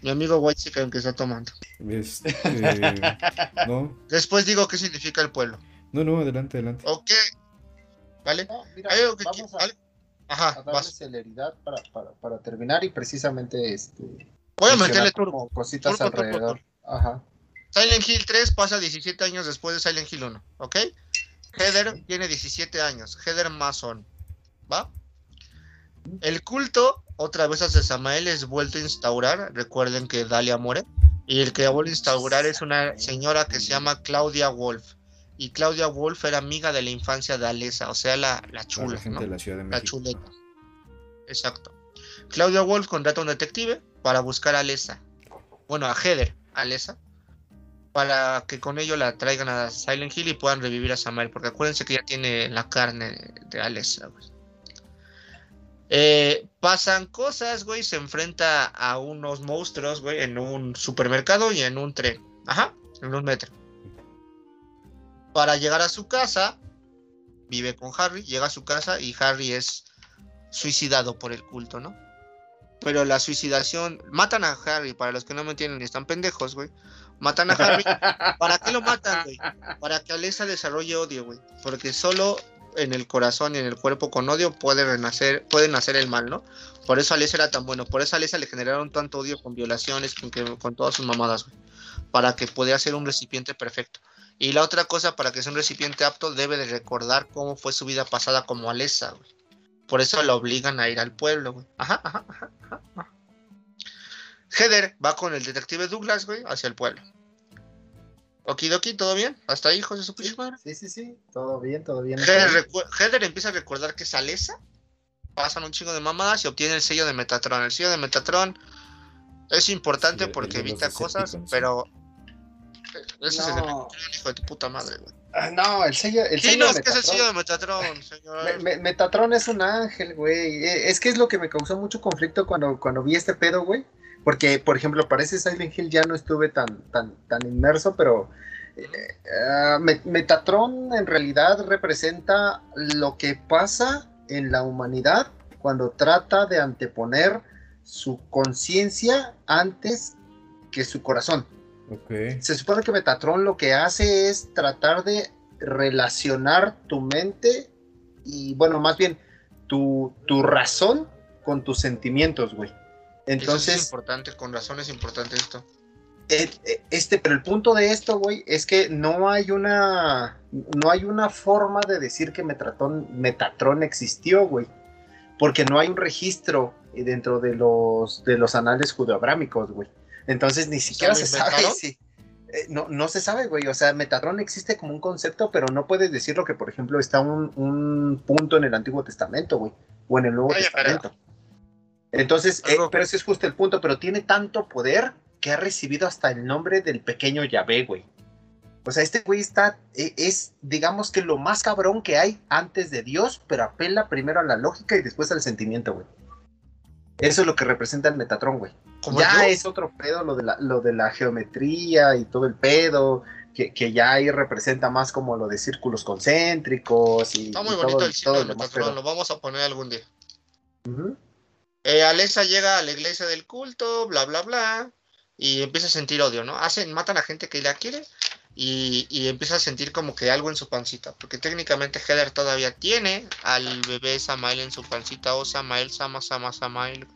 Mi amigo White Chicken que está tomando. Este, no, Después digo qué significa el pueblo. no, no, adelante, adelante. ¿Ok? ¿Vale? No, mira, ¿Hay algo que vamos qui- a, al- Ajá, a darle vas. celeridad para, para, para terminar y precisamente este, Voy a meterle turbo. cositas Turbo, turbo, alrededor. Ajá. Silent Hill 3 pasa 17 años después de Silent Hill 1, ¿ok? Heather tiene 17 años, Heather Mason, ¿va? El culto, otra vez hacia Samael, es vuelto a instaurar. Recuerden que Dalia muere. Y el que vuelve a instaurar es una señora que se llama Claudia Wolf. Y Claudia Wolf era amiga de la infancia de Alesa, o sea, la, la chula, la gente ¿no? de la Ciudad de La chuleta. Exacto. Claudia Wolf contrata a un detective para buscar a Alesa. Bueno, a Heather, Alesa. Para que con ello la traigan a Silent Hill y puedan revivir a Samael. Porque acuérdense que ya tiene la carne de Alesa, güey. Eh, pasan cosas, güey. Se enfrenta a unos monstruos, güey, en un supermercado y en un tren. Ajá, en un metro. Para llegar a su casa, vive con Harry, llega a su casa y Harry es suicidado por el culto, ¿no? Pero la suicidación, matan a Harry, para los que no me entienden están pendejos, güey. Matan a Harry. ¿Para qué lo matan, güey? Para que Alessa desarrolle odio, güey. Porque solo en el corazón y en el cuerpo con odio puede renacer, puede nacer el mal, ¿no? Por eso Alessa era tan bueno. Por eso a Alessa le generaron tanto odio con violaciones, con, que- con todas sus mamadas, güey. Para que pudiera ser un recipiente perfecto. Y la otra cosa, para que sea un recipiente apto, debe de recordar cómo fue su vida pasada como Alessa, güey. Por eso lo obligan a ir al pueblo, güey. Ajá, ajá, ajá, ajá. Heather va con el detective Douglas, güey, hacia el pueblo. Okidoki, ¿todo bien? ¿Hasta ahí, hijos de su? Sí, sí, sí, todo bien, todo bien. Heather, empieza a recordar que es Alessa. Pasan un chingo de mamadas y obtiene el sello de Metatron. El sello de Metatron es importante Sí, porque evita cosas, pero. Ese es el de No. Metatron, hijo de tu puta madre, güey. Ah, no, el sello, el sello de qué es el Metatron. sello de Metatron, señor. Me- me- Metatron es un ángel, güey. Eh, Es que es lo que me causó mucho conflicto cuando, cuando vi este pedo, güey. Porque, por ejemplo, parece Silent Hill ya no estuve tan, tan, tan inmerso, pero eh, Me- Metatron en realidad representa lo que pasa en la humanidad cuando trata de anteponer su conciencia antes que su corazón. Se supone que Metatron lo que hace es tratar de relacionar tu mente y, bueno, más bien tu, tu razón con tus sentimientos, güey. Eso sí es Entonces, importante, con razón es importante esto. eh, eh, este, pero el punto de esto, güey, es que no hay una, no hay una forma de decir que Metatron, Metatron existió, güey, porque no hay un registro eh, dentro de los, de los anales judeoabrámicos, güey. Entonces ni siquiera se sabe si, eh, no, no se sabe, güey. O sea, Metatron existe como un concepto, pero no puedes decir lo que, por ejemplo, está un, un punto en el Antiguo Testamento, güey, o en el Nuevo Testamento. Entonces, eh, pero ese es justo el punto, pero tiene tanto poder que ha recibido hasta el nombre del pequeño Yahvé, güey. O sea, este güey está, eh, es, digamos que lo más cabrón que hay antes de Dios, pero apela primero a la lógica y después al sentimiento, güey. Eso es lo que representa el Metatron, güey. ¿Como Ya yo? es otro pedo lo de la, lo de la geometría y todo el pedo, que, que ya ahí representa más como lo de círculos concéntricos y, Está muy y bonito todo, el de lo lo vamos a poner algún día. Ujú. Eh, Alessa llega a la iglesia del culto, bla, bla, bla, y empieza a sentir odio, ¿no? Hacen, matan a gente que la quiere y, y empieza a sentir como que algo en su pancita, porque técnicamente Heather todavía tiene al bebé Samael en su pancita, o Samael, Sama, Sama, Samael.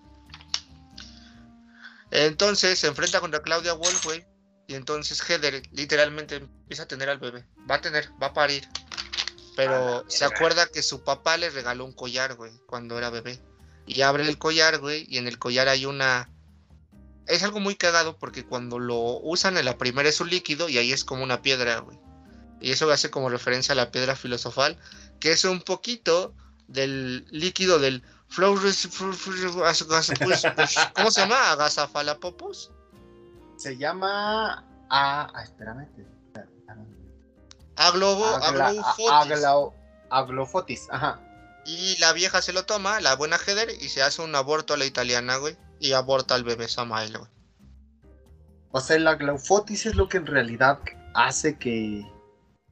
Entonces se enfrenta contra Claudia Wolf, güey, y entonces Heather literalmente empieza a tener al bebé. Va a tener, va a parir. Pero la se acuerda que su papá le regaló un collar, güey, cuando era bebé. Y abre el collar, güey, y en el collar hay una... Es algo muy cagado porque cuando lo usan en la primera es un líquido y ahí es como una piedra, güey. Y eso hace como referencia a la piedra filosofal, que es un poquito del líquido del... Flores- ¿Cómo se llama? Agasafalapopus. Se llama. Ah, espérame. Aglobo, aglofotis. Aglofotis, ajá. Y la vieja se lo toma, la buena Heather, y se hace un aborto a la italiana, güey. Y aborta al bebé Samael, güey. O sea, la glaufotis es lo que en realidad hace que,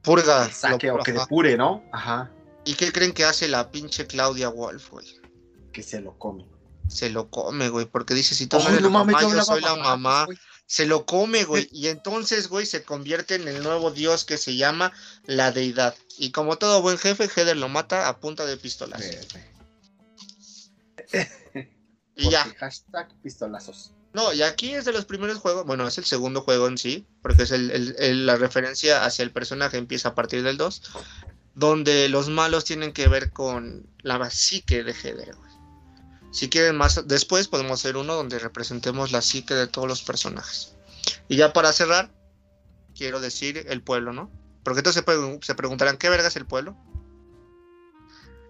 Purga. que saque lo- o que depure, ¿no? Ajá. ¿Y qué creen que hace la pinche Claudia Wolf, güey? Que se lo come. Se lo come, güey, porque dice, si tú Oh, eres no la mames, mamá, yo soy la mamá. Se lo come, güey. Y entonces, güey, se convierte en el nuevo dios que se llama la deidad. Y como todo buen jefe, Heather lo mata a punta de pistolas. Y ya. Hashtag pistolazos. No, y aquí es de los primeros juegos, bueno, es el segundo juego en sí, porque es el, el- el- la referencia hacia el personaje empieza a partir del 2, donde los malos tienen que ver con la psique de Heather, güey. Si quieren más después podemos hacer uno donde representemos la psique de todos los personajes. Y ya para cerrar, quiero decir el pueblo, ¿no? Porque entonces se, se preguntarán, ¿qué verga es el pueblo?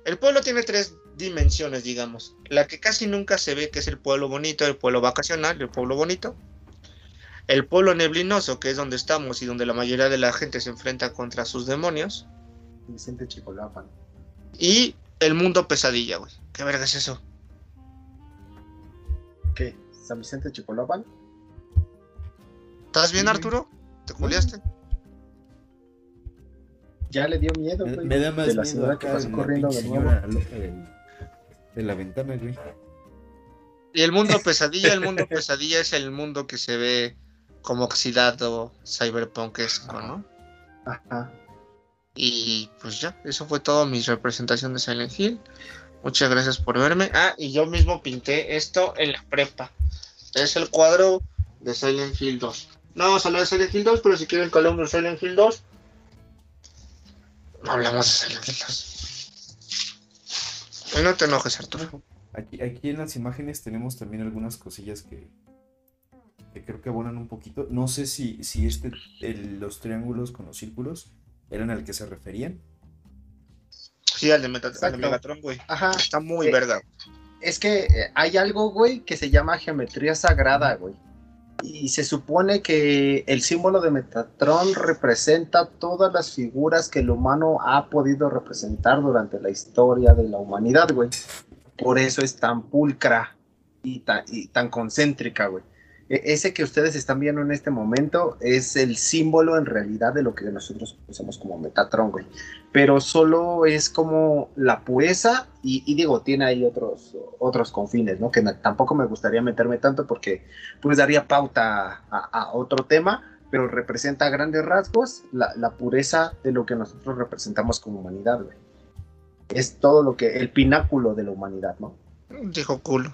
El pueblo tiene tres dimensiones, digamos. La que casi nunca se ve, que es el pueblo bonito, el pueblo vacacional, el pueblo bonito. El pueblo neblinoso, que es donde estamos y donde la mayoría de la gente se enfrenta contra sus demonios. Vicente Chicolapan. Y el mundo pesadilla, güey. ¿Qué verga es eso? ¿Qué? ¿San Vicente Chicolapan? ¿Estás bien, Sí. Arturo? ¿Te culiaste? Ya le dio miedo, Me, güey. me da más de la miedo señora que pasó corriendo de nuevo. señora loca del- de la ventana, güey. Y el mundo pesadilla, el mundo pesadilla es el mundo que se ve como oxidado, cyberpunkesco, ¿no? Ajá. Y pues ya, eso fue todo mi representación de Silent Hill. Muchas gracias por verme. Ah, y yo mismo pinté esto en la prepa. Es el cuadro de Silent Hill 2. No vamos a hablar de Silent Hill 2, pero si quieren que hablemos de Silent Hill 2, hablamos de Silent Hill 2. Y no te enojes, Arturo. Aquí, aquí en las imágenes tenemos también algunas cosillas que, que creo que abonan un poquito. No sé si, si este, los triángulos con los círculos eran al que se referían. Sí, al de, Meta- al de Exacto. Megatron, güey. Ajá. Está muy Eh, verga. Es que eh, hay algo, güey, que se llama geometría sagrada, güey. Y se supone que el símbolo de Metatron representa todas las figuras que el humano ha podido representar durante la historia de la humanidad, güey. Por eso es tan pulcra y tan, y tan concéntrica, güey. E- Ese que ustedes están viendo en este momento es el símbolo en realidad de lo que nosotros conocemos como Metatron, güey. Pero solo es como la pureza y, y digo, tiene ahí otros, otros confines, ¿no? Que tampoco me gustaría meterme tanto porque pues daría pauta a, a otro tema, pero representa a grandes rasgos la, la pureza de lo que nosotros representamos como humanidad, güey. Es todo lo que, el pináculo de la humanidad, ¿no? Dijo culo.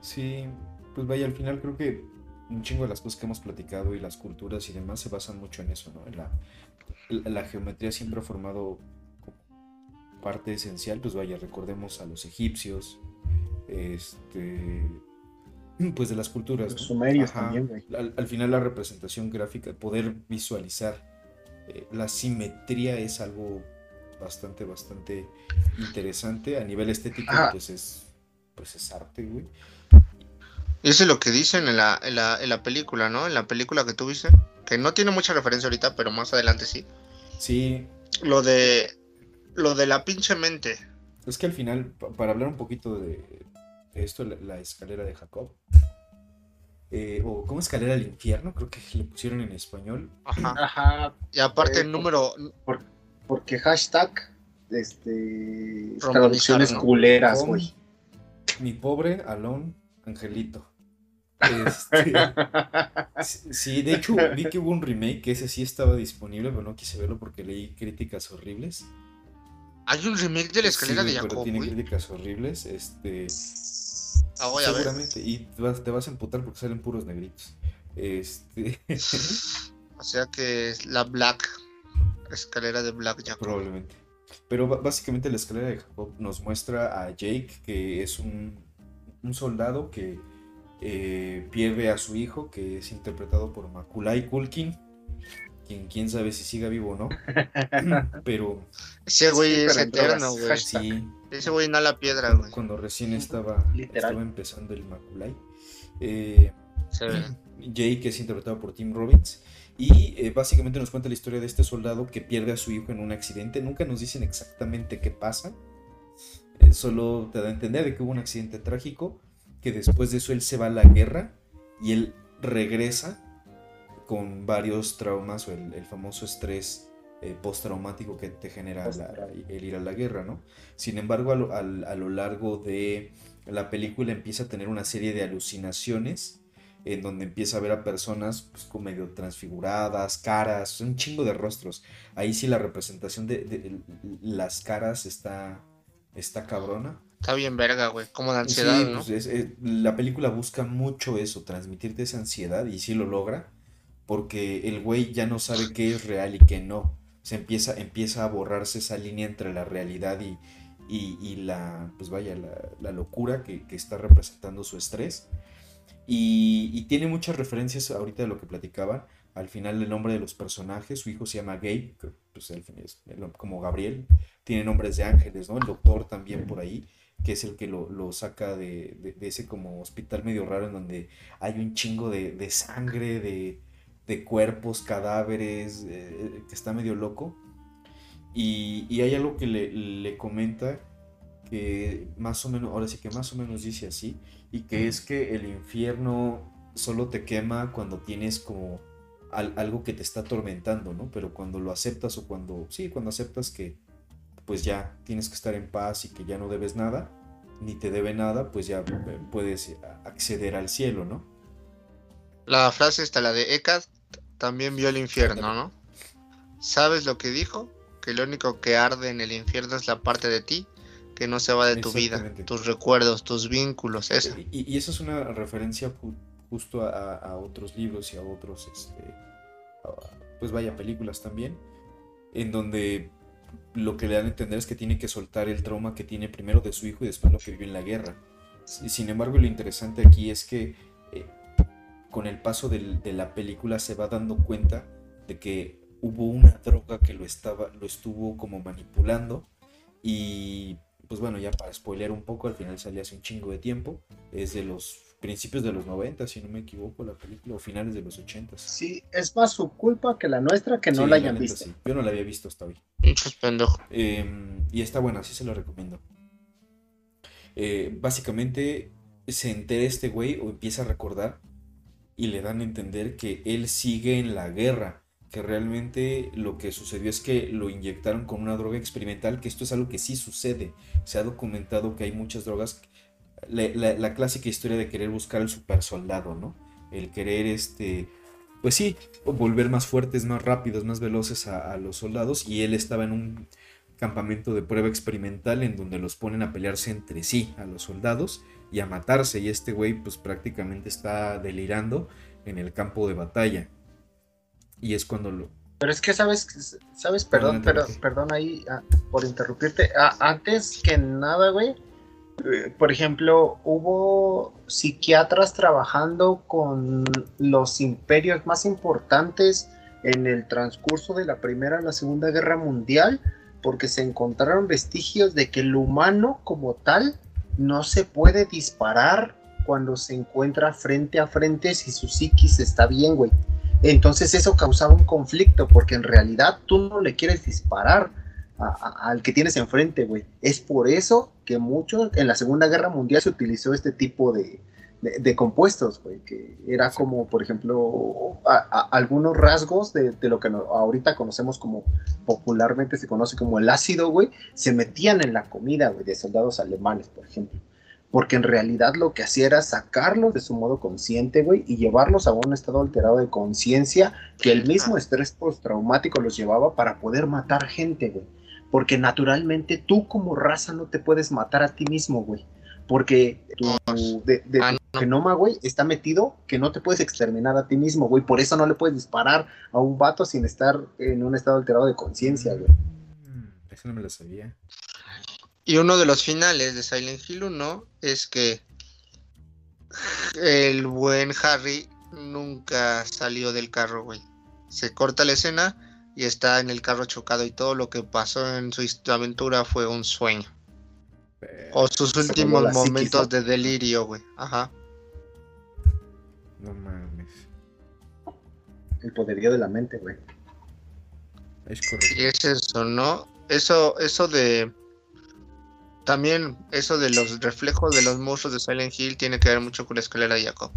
Sí, pues vaya, al final creo que un chingo de las cosas que hemos platicado y las culturas y demás se basan mucho en eso, ¿no? En la, la- la geometría siempre ha formado parte esencial, pues vaya, recordemos a los egipcios, este, pues de las culturas, Los sumerios Ajá. también, güey. Al, al final la representación gráfica, poder visualizar eh, la simetría es algo bastante, bastante interesante. A nivel estético, Ajá. pues es, pues es arte, güey. Y eso es lo que dicen en la, en, la, en la película, ¿no? En la película que tuviste. Que no tiene mucha referencia ahorita, pero más adelante sí. Sí, Lo de. Lo de la pinche mente. es que al final, pa- para hablar un poquito de, de esto, la, la escalera de Jacob, eh, o como escalera al infierno, creo que le pusieron en español. Ajá. Ajá, Y aparte Eh, el número. porque hashtag, este, traducciones culeras, güey. Mi pobre Alon Angelito. Este, sí, de hecho vi que hubo un remake que ese sí estaba disponible, pero no quise verlo porque leí críticas horribles. Hay un remake de la escalera Sí, de pero Jacob, tiene güey. críticas horribles, este, Ah, voy a ver. seguramente, y te vas, te vas a emputar porque salen puros negritos. Este, O sea que es la Black. Escalera de Black Jacob. probablemente. Pero básicamente la escalera de Jacob nos muestra a Jake, que es un, un soldado que eh, pierde a su hijo, que es interpretado por Makulay Culkin, quien quién sabe si siga vivo o no. Pero Ese güey es eterno, güey. Sí, Ese güey inhala piedra, güey. cuando recién estaba, empezando el Makulay. eh, Se ve. Jake es interpretado por Tim Robbins y eh, básicamente nos cuenta la historia de este soldado que pierde a su hijo en un accidente. Nunca nos dicen exactamente qué pasa, eh, solo te da a entender de que hubo un accidente trágico, que después de eso él se va a la guerra y él regresa con varios traumas o el, el famoso estrés eh, postraumático que te genera la- el ir a la guerra, ¿no? Sin embargo, a lo, a lo largo de la película empieza a tener una serie de alucinaciones en donde empieza a ver a personas pues, como medio transfiguradas, caras, un chingo de rostros. Ahí sí la representación de, de- las caras está, está cabrona. Está bien verga, güey. Como Sí, ansiedad, ¿no? pues, es- es- la película busca mucho eso, transmitirte esa ansiedad y sí lo logra, porque el güey ya no sabe qué es real y qué no. Se empieza, empieza a borrarse esa línea entre la realidad y, y, y la, pues vaya, la, la locura que, que está representando su estrés. Y, y tiene muchas referencias ahorita de lo que platicaban. Al final el nombre de los personajes, su hijo se llama Gabe, que, pues como Gabriel, tiene nombres de ángeles, ¿no? El doctor también por ahí, que es el que lo, lo saca de, de- de ese como hospital medio raro en donde hay un chingo de, de sangre, de, de cuerpos, cadáveres, eh, que está medio loco. Y, y hay algo que le, le comenta que más o menos, ahora sí que más o menos dice así, y que es que el infierno solo te quema cuando tienes como al- algo que te está atormentando, ¿no? Pero cuando lo aceptas o cuando, sí, cuando aceptas que pues ya tienes que estar en paz y que ya no debes nada, ni te debe nada, pues ya eh, puedes acceder al cielo, ¿no? La frase está, la de Eckhart, también vio el infierno, ¿no? ¿Sabes lo que dijo? Que lo único que arde en el infierno es la parte de ti que no se va de tu vida, tus recuerdos, tus vínculos, esa. Y, y eso es una referencia justo a, a otros libros y a otros, este, a- pues vaya, películas también, en donde lo que le dan a entender es que tiene que soltar el trauma que tiene primero de su hijo y después lo que vivió en la guerra. Sin embargo, lo interesante aquí es que eh, con el paso del- de la película se va dando cuenta de que hubo una droga que lo, estaba, lo estuvo como manipulando y pues bueno, ya para spoilear un poco, al final salía hace un chingo de tiempo. Es de los principios de los 90, si no me equivoco, la película, o finales de los 80. Sí, es más su culpa que la nuestra que no Sí, la hayan visto. sí. Yo no la había visto hasta hoy. Pendejo. Eh, y está buena, sí se lo recomiendo. Eh, básicamente se entera este güey o empieza a recordar y le dan a entender que él sigue en la guerra, que realmente lo que sucedió es que lo inyectaron con una droga experimental, que esto es algo que sí sucede. Se ha documentado que hay muchas drogas. La, la- la clásica historia de querer buscar al super soldado, ¿no? El querer, este, pues sí, volver más fuertes, más rápidos, más veloces a, a los soldados. Y él estaba en un campamento de prueba experimental en donde los ponen a pelearse entre sí, a los soldados, y a matarse. Y este güey, pues prácticamente está delirando en el campo de batalla. Y es cuando lo. Pero es que sabes, sabes, perdón, pero, perdón ahí ah, por interrumpirte. Ah, antes que nada, güey, por ejemplo, hubo psiquiatras trabajando con los imperios más importantes en el transcurso de la Primera a la Segunda Guerra Mundial, porque se encontraron vestigios de que el humano como tal no se puede disparar cuando se encuentra frente a frente si su psiquis está bien, güey. Entonces eso causaba un conflicto porque en realidad tú no le quieres disparar a- a- al que tienes enfrente, güey. Es por eso que mucho en la Segunda Guerra Mundial se utilizó este tipo de, de- de compuestos, güey, que era como, por ejemplo, a- algunos rasgos de, de lo que no- ahorita conocemos como popularmente se conoce como el ácido, güey, se metían en la comida, güey, de soldados alemanes, por ejemplo. Porque en realidad lo que hacía era sacarlos de su modo consciente, güey, y llevarlos a un estado alterado de conciencia que el mismo estrés postraumático los llevaba para poder matar gente, güey. Porque naturalmente tú como raza no te puedes matar a ti mismo, güey. Porque tu, de, de Ah, tu no. genoma, güey, está metido que no te puedes exterminar a ti mismo, güey. Por eso no le puedes disparar a un vato sin estar en un estado alterado de conciencia, güey. Mm, Eso no me lo sabía. Y uno de los finales de Silent Hill 1 es que el buen Harry nunca salió del carro, güey. Se corta la escena y está en el carro chocado y todo lo que pasó en su aventura fue un sueño. O sus últimos momentos ¿no? de delirio, güey. Ajá. no mames. El poderío de la mente, güey. Es correcto. Y es eso, ¿no? Eso, eso de. También eso de los reflejos de los monstruos de Silent Hill tiene que ver mucho con la escalera de Jacob.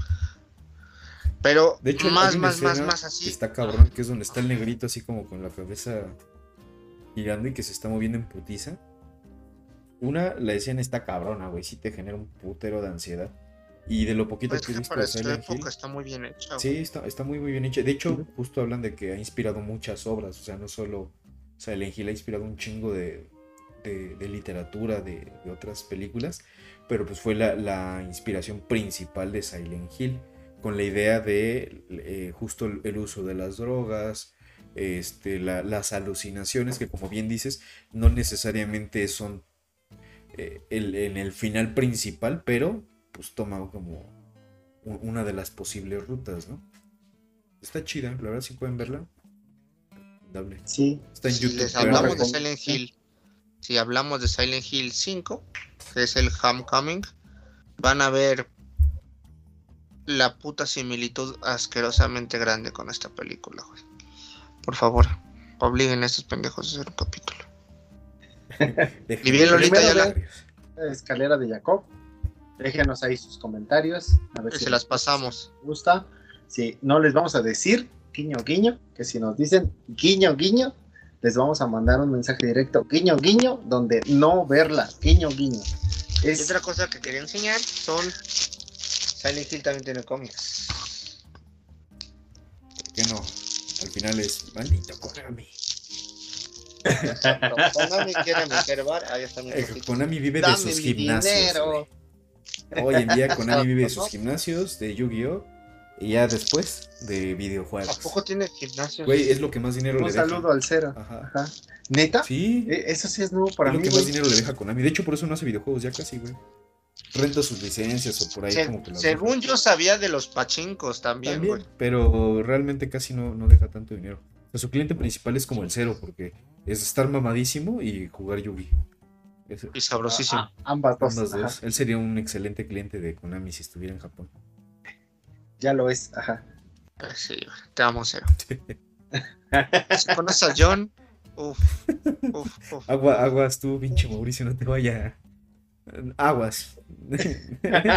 Pero De hecho, más, más, más, más así. Está cabrón, que es donde está el negrito así como con la cabeza girando y que se está moviendo en putiza. Una, la escena está cabrona, güey. Sí te genera un putero de ansiedad. Y de lo poquito Pues que he que visto para Hill. época está muy bien hecha. Sí, está, está muy, muy bien hecha. De hecho, justo hablan de que ha inspirado muchas obras. O sea, no solo Silent Hill ha inspirado un chingo de, de- de literatura de, de otras películas. Pero pues fue la, la inspiración principal de Silent Hill. Con la idea de eh, justo el, uso de las drogas. Este, la- las alucinaciones que como bien dices, no necesariamente son eh, el- en el final principal, pero pues toma como una de las posibles rutas, ¿no? Está chida, la verdad sí pueden verla. Sí, Está en Si YouTube. les hablamos de Silent Hill, si hablamos de Silent Hill 5, que es el Homecoming, van a ver la puta similitud asquerosamente grande con esta película, güey. Por favor, obliguen a estos pendejos a hacer un capítulo. Y bien, Lolita, ya la- escalera de Jacob. Déjenos ahí sus comentarios. A ver Y si se las pasamos. les gusta. Si no les vamos a decir guiño guiño, que si nos dicen guiño guiño, les vamos a mandar un mensaje directo guiño guiño, donde no verla, guiño guiño. Es, otra cosa que quería enseñar son Silent Hill también tiene cómics. ¿Por qué no? Al final es maldito Konami. Konami quiere meter bar, ahí está mi Eh. Konami vive de sus gimnasios. Hoy en día Konami vive de sus gimnasios, de Yu-Gi-Oh! Y ya después de videojuegos. ¿A poco tiene gimnasio? Güey, es lo que más dinero un le deja. saludo al cero. Ajá. Ajá. ¿Neta? Sí, Eh, Eso sí es nuevo para es lo que más dinero le deja a Konami. De hecho, por eso no hace videojuegos ya casi, güey. Renta sus licencias o por ahí Se- como que según yo sabía de los pachincos también, También, güey. pero realmente casi no, no deja tanto dinero. O sea, su cliente principal es como el cero, porque es estar mamadísimo y jugar Yugi. Es- Y sabrosísimo. Ah, ambas dos. ambas ajá. dos. Él sería un excelente cliente de Konami si estuviera en Japón. Ya lo es. Ajá. Eh, Sí, te amo, cero. si conoces a John, uff, uff, uff. Agua, aguas tú, pinche Mauricio, no te vaya. Aguas.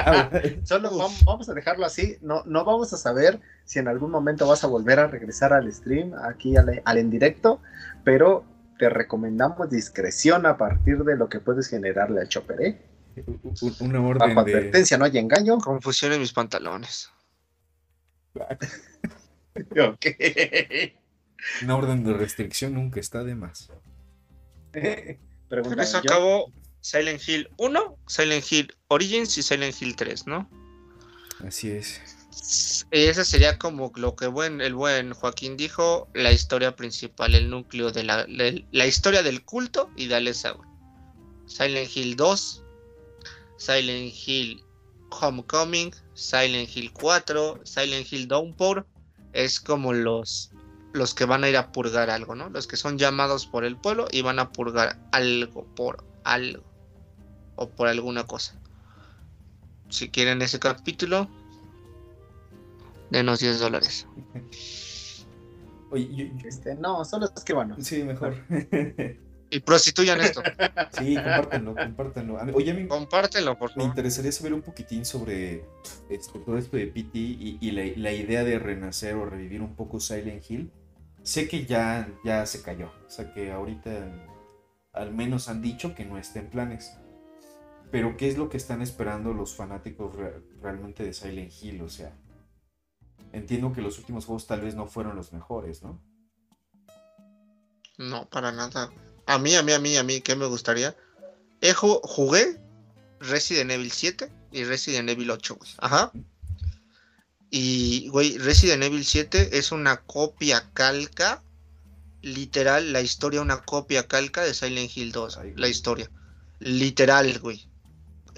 Agua. Solo vamos a dejarlo así. No, no vamos a saber si en algún momento vas a volver a regresar al stream, aquí al, al en directo, pero te recomendamos discreción a partir de lo que puedes generarle al Chopper, ¿eh? Un- Una orden Bajo de. advertencia, no hay engaño. Confusión en mis pantalones. Ok. Una orden de restricción nunca está de más. Pregunta eso yo. acabó Silent Hill 1, Silent Hill Origins y Silent Hill 3, ¿no? Así es. Y ese sería como lo que buen, el buen Joaquín dijo, la historia principal, el núcleo de la, historia del culto y dale güey. Silent Hill 2, Silent Hill Homecoming, Silent Hill 4, Silent Hill Downpour, es como los, los que van a ir a purgar algo, ¿no? Los que son llamados por el pueblo y van a purgar algo por algo o por alguna cosa. Si quieren ese capítulo, denos 10 dólares. Oye, yo- yo- Este, no, solo es que bueno. sí, mejor. Y prostituyan esto. sí, compártanlo, compártanlo. Oye, a mí Compártelo, por me interesaría saber un poquitín sobre este, todo esto de PT y, y la, la idea de renacer o revivir un poco Silent Hill. Sé que ya, ya se cayó. O sea que ahorita al menos han dicho que no está en planes. Pero ¿qué es lo que están esperando los fanáticos re- realmente de Silent Hill? O sea, entiendo que los últimos juegos tal vez no fueron los mejores, ¿no? No, para nada. A mí, a mí, a mí, a mí, ¿qué me gustaría? He ju- jugué Resident Evil 7 y Resident Evil 8, güey. Ajá. Y, güey, Resident Evil 7 es una copia calca, literal, la historia una copia calca de Silent Hill 2, Ay, güey. la historia. Literal, güey.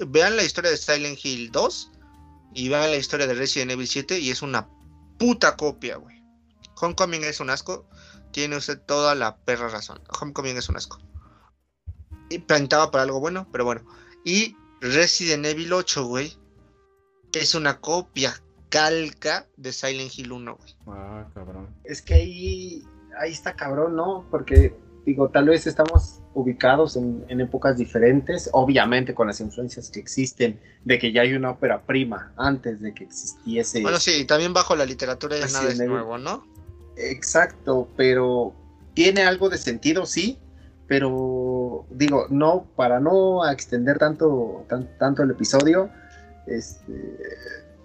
Vean la historia de Silent Hill 2 y vean la historia de Resident Evil 7 y es una puta copia, güey. Homecoming es un asco, tiene usted toda la perra razón. Homecoming es un asco. Y plantaba para algo bueno, pero bueno. Y Resident Evil 8, güey, es una copia calca de Silent Hill 1, güey. Ah, cabrón. Es que ahí, ahí está cabrón, ¿no? Porque, digo, tal vez estamos ubicados en, en épocas diferentes, obviamente con las influencias que existen, de que ya hay una ópera prima antes de que existiese. Bueno, sí, también bajo la literatura ya nada es nuevo, ¿no? Exacto, pero tiene algo de sentido, sí, pero digo, no, para no extender tanto, tan- tanto el episodio, este,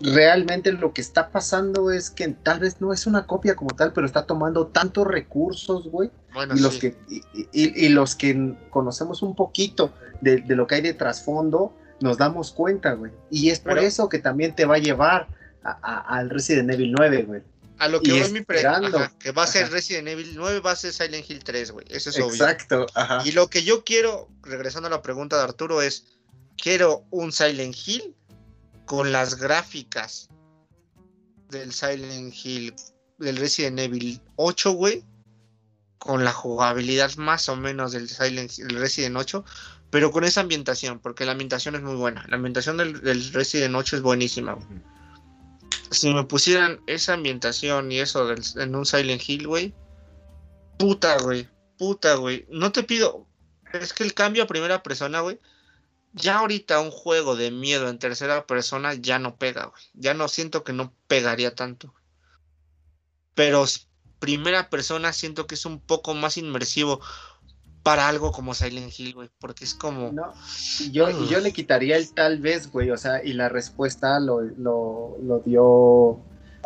realmente lo que está pasando es que tal vez no es una copia como tal, pero está tomando tantos recursos, güey, Bueno, y los que y, y- y los que conocemos un poquito de, de lo que hay de trasfondo nos damos cuenta güey y es por Pero- eso que también te va a llevar al Resident Evil 9 güey A lo que Y voy mi pre- esperando. ajá, que va a ser Ajá. Resident Evil 9, va a ser Silent Hill 3, güey. Eso es obvio. Exacto, ajá. Y lo que yo quiero, regresando a la pregunta de Arturo, es: quiero un Silent Hill con las gráficas del Silent Hill, del Resident Evil 8, güey. Con la jugabilidad más o menos del Silent Hill, del Resident 8, pero con esa ambientación, porque la ambientación es muy buena. La ambientación del, del Resident 8 es buenísima, güey. Si me pusieran esa ambientación y eso del- en un Silent Hill, güey. Puta, güey. Puta, güey. No te pido. Es que el cambio a primera persona, güey. Ya ahorita un juego de miedo en tercera persona ya no pega, güey. Ya no siento que no pegaría tanto. Pero primera persona siento que es un poco más inmersivo para algo como Silent Hill, güey. Porque es como. No, yo, yo le quitaría el tal vez, güey, o sea, y la respuesta lo, lo, lo dio.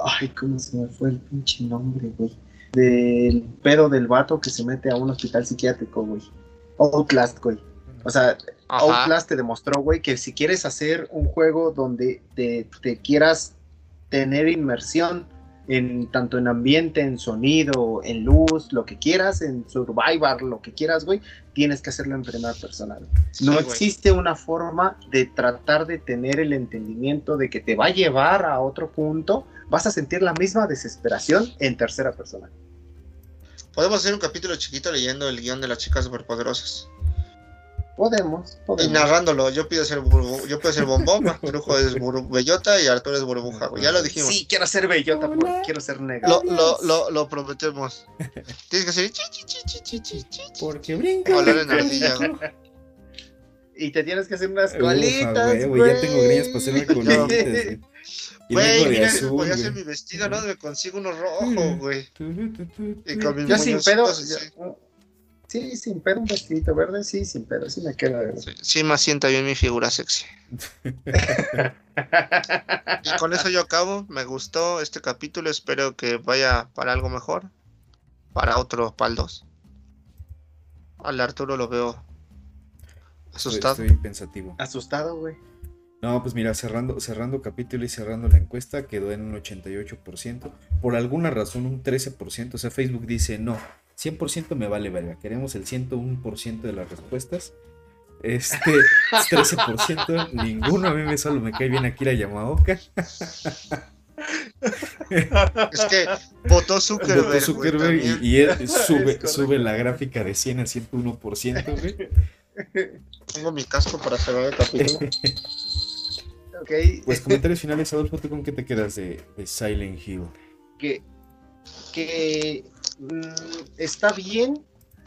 Ay, ¿cómo se me fue el pinche nombre, güey? Del pedo del vato que se mete a un hospital psiquiátrico, güey. Outlast, güey. O sea, Ajá. Outlast te demostró, güey, que si quieres hacer un juego donde te, te quieras tener inmersión en tanto en ambiente, en sonido, en luz, lo que quieras, en survivor, lo que quieras, güey, tienes que hacerlo en primera persona. Sí, No güey. existe una forma de tratar de tener el entendimiento de que te va a llevar a otro punto. Vas a sentir la misma desesperación en tercera persona. Podemos hacer un capítulo chiquito leyendo el guion de las chicas superpoderosas. Podemos, Y podemos. narrándolo, yo pido ser burbu- yo pido ser bombón, Arturo es bellota y Arturo es burbuja, güey. Ya lo dijimos. Sí, quiero ser bellota, porque quiero ser negra. Lo, lo, lo, lo prometemos. Tienes que hacer chi, chi, chi, chi, chi, chi, chi, chi. Porque brinca. Hablar en ardilla, güey. Y te tienes que hacer unas Ufa, colitas, güey, güey, ya tengo greñas para hacerme güey. colitas, güey. Y Güey, vengo de mira, azul, voy a hacer mi vestido, ¿no? Me consigo uno rojo, güey. Y con mis Yo sin pedo. moñositos, sí. sin pedo, un vestidito verde, sí, sin pedo, sí me queda. güey. Sí, sí me asienta bien mi figura sexy. Y con eso yo acabo. Me gustó este capítulo. Espero que vaya para algo mejor. Para otro, para el 2. Al Arturo lo veo Estoy, asustado. estoy pensativo. Asustado, güey. No, pues mira, cerrando, cerrando capítulo y cerrando la encuesta, quedó en un 88%. Por alguna razón, un 13%. O sea, Facebook dice, no, 100% me vale verga. Queremos el 101% de las respuestas. Este, 13%, ninguno a mí me solo me cae bien aquí la Yamaoka. Es que votó Zuckerberg. Votó y, y él sube, sube la gráfica de 100 a 101%, güey. Pongo mi casco para cerrar el capítulo. Ok. Pues comentarios finales, Adolfo, ¿tú con qué te quedas de, de Silent Hill? que, que mm, está bien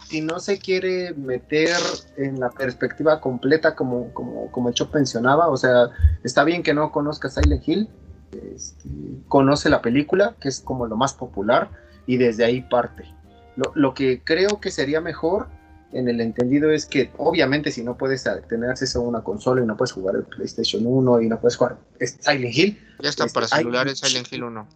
si no se quiere meter en la perspectiva completa como, como, como Chop mencionaba, o sea, está bien que no conozca Silent Hill, este, conoce la película, que es como lo más popular, y desde ahí parte. Lo, lo que creo que sería mejor en el entendido es que obviamente si no puedes tener acceso a una consola y no puedes jugar el PlayStation 1 y no puedes jugar Silent Hill, Ya está Este, para hay celulares Silent Hill 1.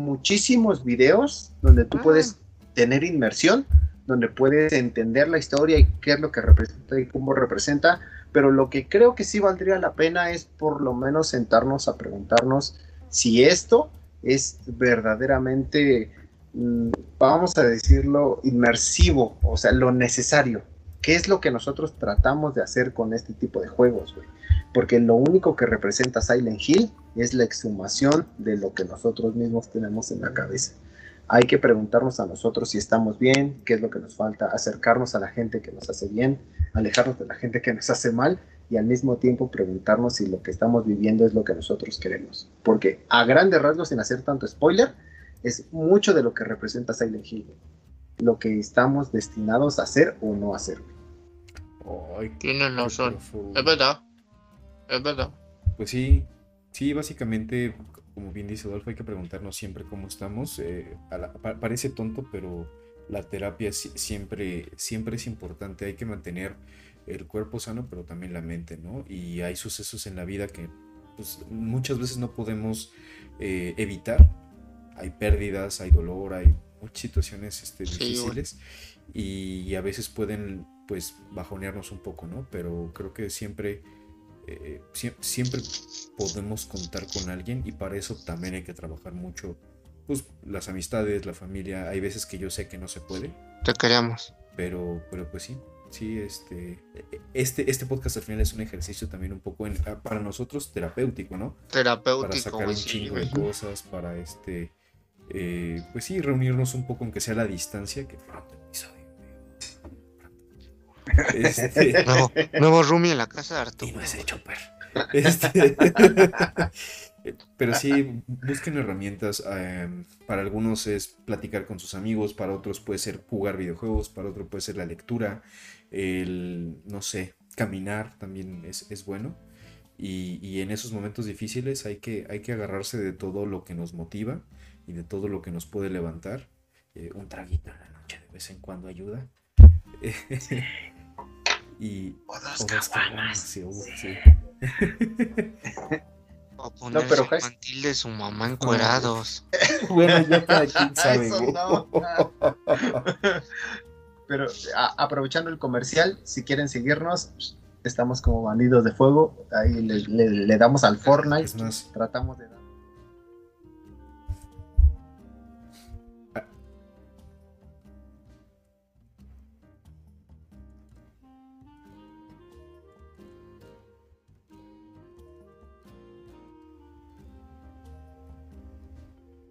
Muchísimos videos donde tú Ah. puedes tener inmersión, donde puedes entender la historia y qué es lo que representa y cómo representa, pero lo que creo que sí valdría la pena es por lo menos sentarnos a preguntarnos si esto es verdaderamente, mm, vamos a decirlo, inmersivo, o sea, lo necesario. ¿Qué es lo que nosotros tratamos de hacer con este tipo de juegos, güey? Porque lo único que representa Silent Hill es la exhumación de lo que nosotros mismos tenemos en la cabeza. Hay que preguntarnos a nosotros si estamos bien, qué es lo que nos falta, acercarnos a la gente que nos hace bien, alejarnos de la gente que nos hace mal y al mismo tiempo preguntarnos si lo que estamos viviendo es lo que nosotros queremos. Porque a grandes rasgos, sin hacer tanto spoiler, es mucho de lo que representa Silent Hill. Lo que estamos destinados a hacer o no hacer. Ay, Tienen razón. Es verdad. Es verdad. Pues sí, sí, básicamente, como bien dice Adolfo, hay que preguntarnos siempre cómo estamos. eh, a la- pa- parece tonto, pero la terapia si- siempre, siempre es importante. Hay que mantener el cuerpo sano, pero también la mente, ¿no? Y hay sucesos en la vida que pues, muchas veces no podemos eh, evitar. Hay pérdidas, hay dolor, hay situaciones este, Sí, difíciles y, y a veces pueden pues bajonearnos un poco, ¿no? Pero creo que siempre eh, sie- siempre podemos contar con alguien y para eso también hay que trabajar mucho pues las amistades, la familia, hay veces que yo sé que no se puede, Te queremos. pero, pero pues sí, sí, este, este, este podcast al final es un ejercicio también un poco en- ah, para nosotros terapéutico, ¿no? Para Terapéutico, sacar güey. un chingo de cosas, para este, eh, pues sí, reunirnos un poco, aunque sea a la distancia, que pronto episodio. Este, Nuevo, nuevo roomie en la casa de y Arturo. no es de chopper. Este, pero sí, busquen herramientas. em, para algunos es platicar con sus amigos, para otros puede ser jugar videojuegos, para otro puede ser la lectura, el, no sé, caminar también es, es bueno. Y, y en esos momentos difíciles hay que, hay que agarrarse de todo lo que nos motiva y de todo lo que nos puede levantar. Eh, un traguito en la noche de vez en cuando ayuda. y, O dos o dos sí, sí. O ponerse pero el mantil de su mamá encuerados. Bueno, ya cada quien sabe. No. Pero a- aprovechando el comercial, si quieren seguirnos, estamos como bandidos de fuego. Ahí le, le- le damos al Fortnite. Más, Tratamos de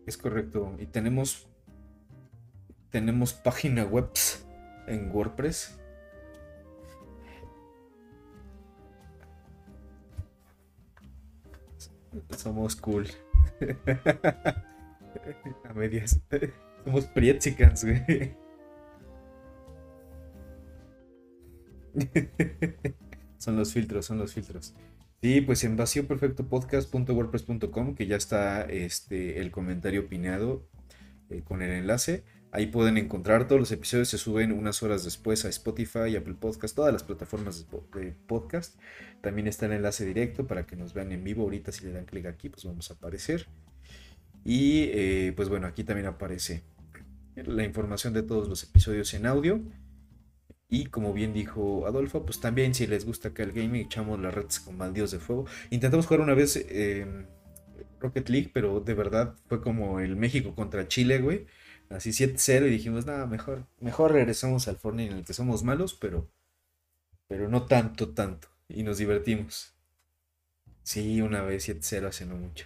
es correcto. Y tenemos. Tenemos página web en WordPress. Somos cool. A medias. Somos prietzicans, güey. son los filtros, son los filtros. Sí, pues en vacíoperfectopodcast.wordpress.com que ya está este, el comentario pineado eh, con el enlace. Ahí pueden encontrar todos los episodios, se suben unas horas después a Spotify, Apple Podcast, todas las plataformas de podcast. También está el enlace directo para que nos vean en vivo. Ahorita si le dan clic aquí, pues vamos a aparecer. Y eh, pues bueno, aquí también aparece la información de todos los episodios en audio. Y como bien dijo Adolfo, pues también si les gusta acá el gaming, echamos las redes con Maldios de Fuego. Intentamos jugar una vez eh, Rocket League, pero de verdad fue como el México contra Chile, güey. Así 7-0 y dijimos, nada, mejor, mejor regresamos al Fortnite en el que somos malos, pero, pero no tanto, tanto. Y nos divertimos. Sí, una vez 7-0 hace no mucho.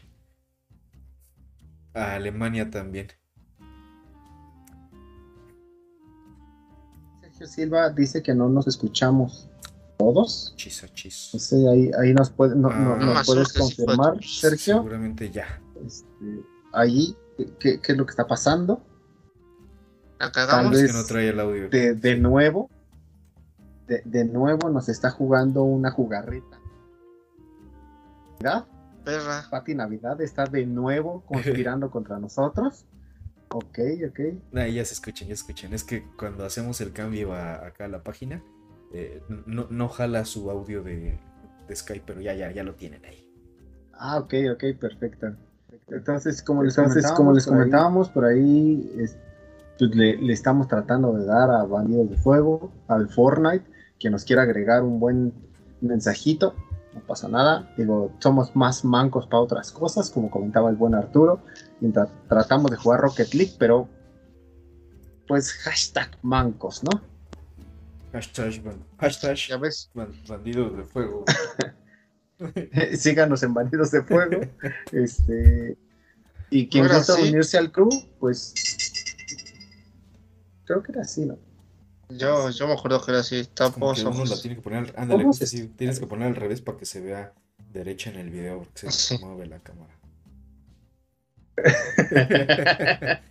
A Alemania también. Sergio Silva dice que no nos escuchamos todos. Chis chis. No sé, ahí, ahí nos, puede, no- Ah. no- nos puedes confirmar, Sergio. Seguramente ya. Este, ahí, ¿qué, qué es lo que está pasando? La Tal vez- que no trae el audio. De, de nuevo, de, de nuevo nos está jugando una jugarreta. ¿Verdad? Perra. Pati Navidad está de nuevo conspirando contra nosotros. Ok, ok. Ya se escuchan, ya se escuchan. Es que cuando hacemos el cambio a- acá a la página, eh, no, no jala su audio de, de Skype, pero ya, ya, ya lo tienen ahí. Ah, ok, ok, perfecto. Entonces, como les, Entonces, comentábamos, como les por ahí- comentábamos, por ahí es- pues, le, le estamos tratando de dar a Bandidos de Fuego, al Fortnite, que nos quiera agregar un buen mensajito. No pasa nada. Digo, somos más mancos para otras cosas, como comentaba el buen Arturo. Tra- tratamos de jugar Rocket League, pero pues hashtag mancos, ¿no? Hashtag, ban- hashtag Ya ves. ban- bandidos de fuego. Síganos en Bandidos de Fuego. este, y quien gusta sí. unirse al crew, pues creo que era así, ¿no? Yo, yo me acuerdo que era así. Tapos que uno tiene que poner, al- ándale, ¿Cómo justo se- así, tienes que poner al revés para que se vea derecha en el video, porque se Sí. mueve la cámara.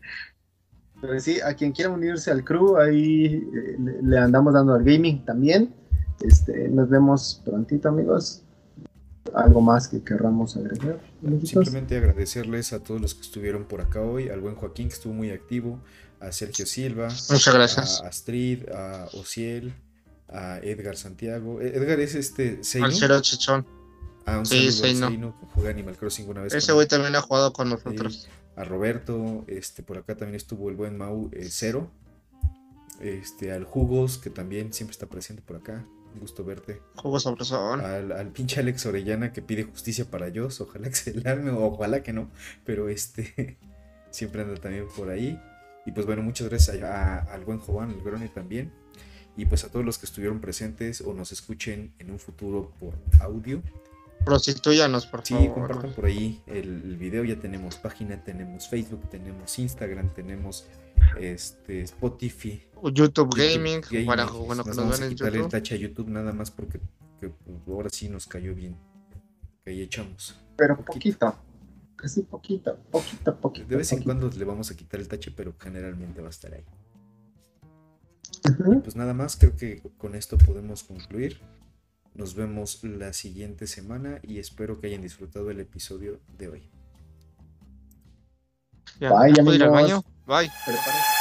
Pero sí, a quien quiera unirse al crew, ahí eh, le, le andamos dando al gaming también. Este, nos vemos prontito, amigos. ¿Algo más que querramos agregar? amiguitos? Simplemente agradecerles a todos los que estuvieron por acá hoy, al buen Joaquín que estuvo muy activo, a Sergio Silva, Muchas gracias. a Astrid, a Ociel, a Edgar Santiago. E- Edgar es este Seino. Al cero chichón. Ah, un Sí, Seino. Seino, que juega Animal Crossing una vez. Ese güey también ha jugado con nosotros. a Roberto, este, por acá también estuvo el buen Mau eh, Cero, este, al Jugos, que también siempre está presente por acá, un gusto verte, sabrosón. al, al pinche Alex Orellana que pide justicia para Dios, ojalá que se le arme, o ojalá que no, pero este, siempre anda también por ahí. Y pues bueno, muchas gracias a- a- al buen Jovan, el Grone también. Y pues a todos los que estuvieron presentes o nos escuchen en un futuro por audio. Prostituyanos, por Sí, favor. compartan por ahí el, el video. Ya tenemos página, tenemos Facebook, tenemos Instagram, tenemos este Spotify. O YouTube, YouTube Gaming, Gaming. para bueno, que nos vamos a en quitar el YouTube. tache a YouTube nada más porque que, pues, ahora sí nos cayó bien. Que ahí echamos. Pero poquito. Casi poquito, poquito, poquito. De vez en cuando le vamos a quitar el tache, pero generalmente va a estar ahí. Pues nada más, creo que con esto podemos concluir. Nos vemos la siguiente semana y espero que hayan disfrutado el episodio de hoy. Ya, Bye, ¿puedo ir al baño? Bye. Prepárense.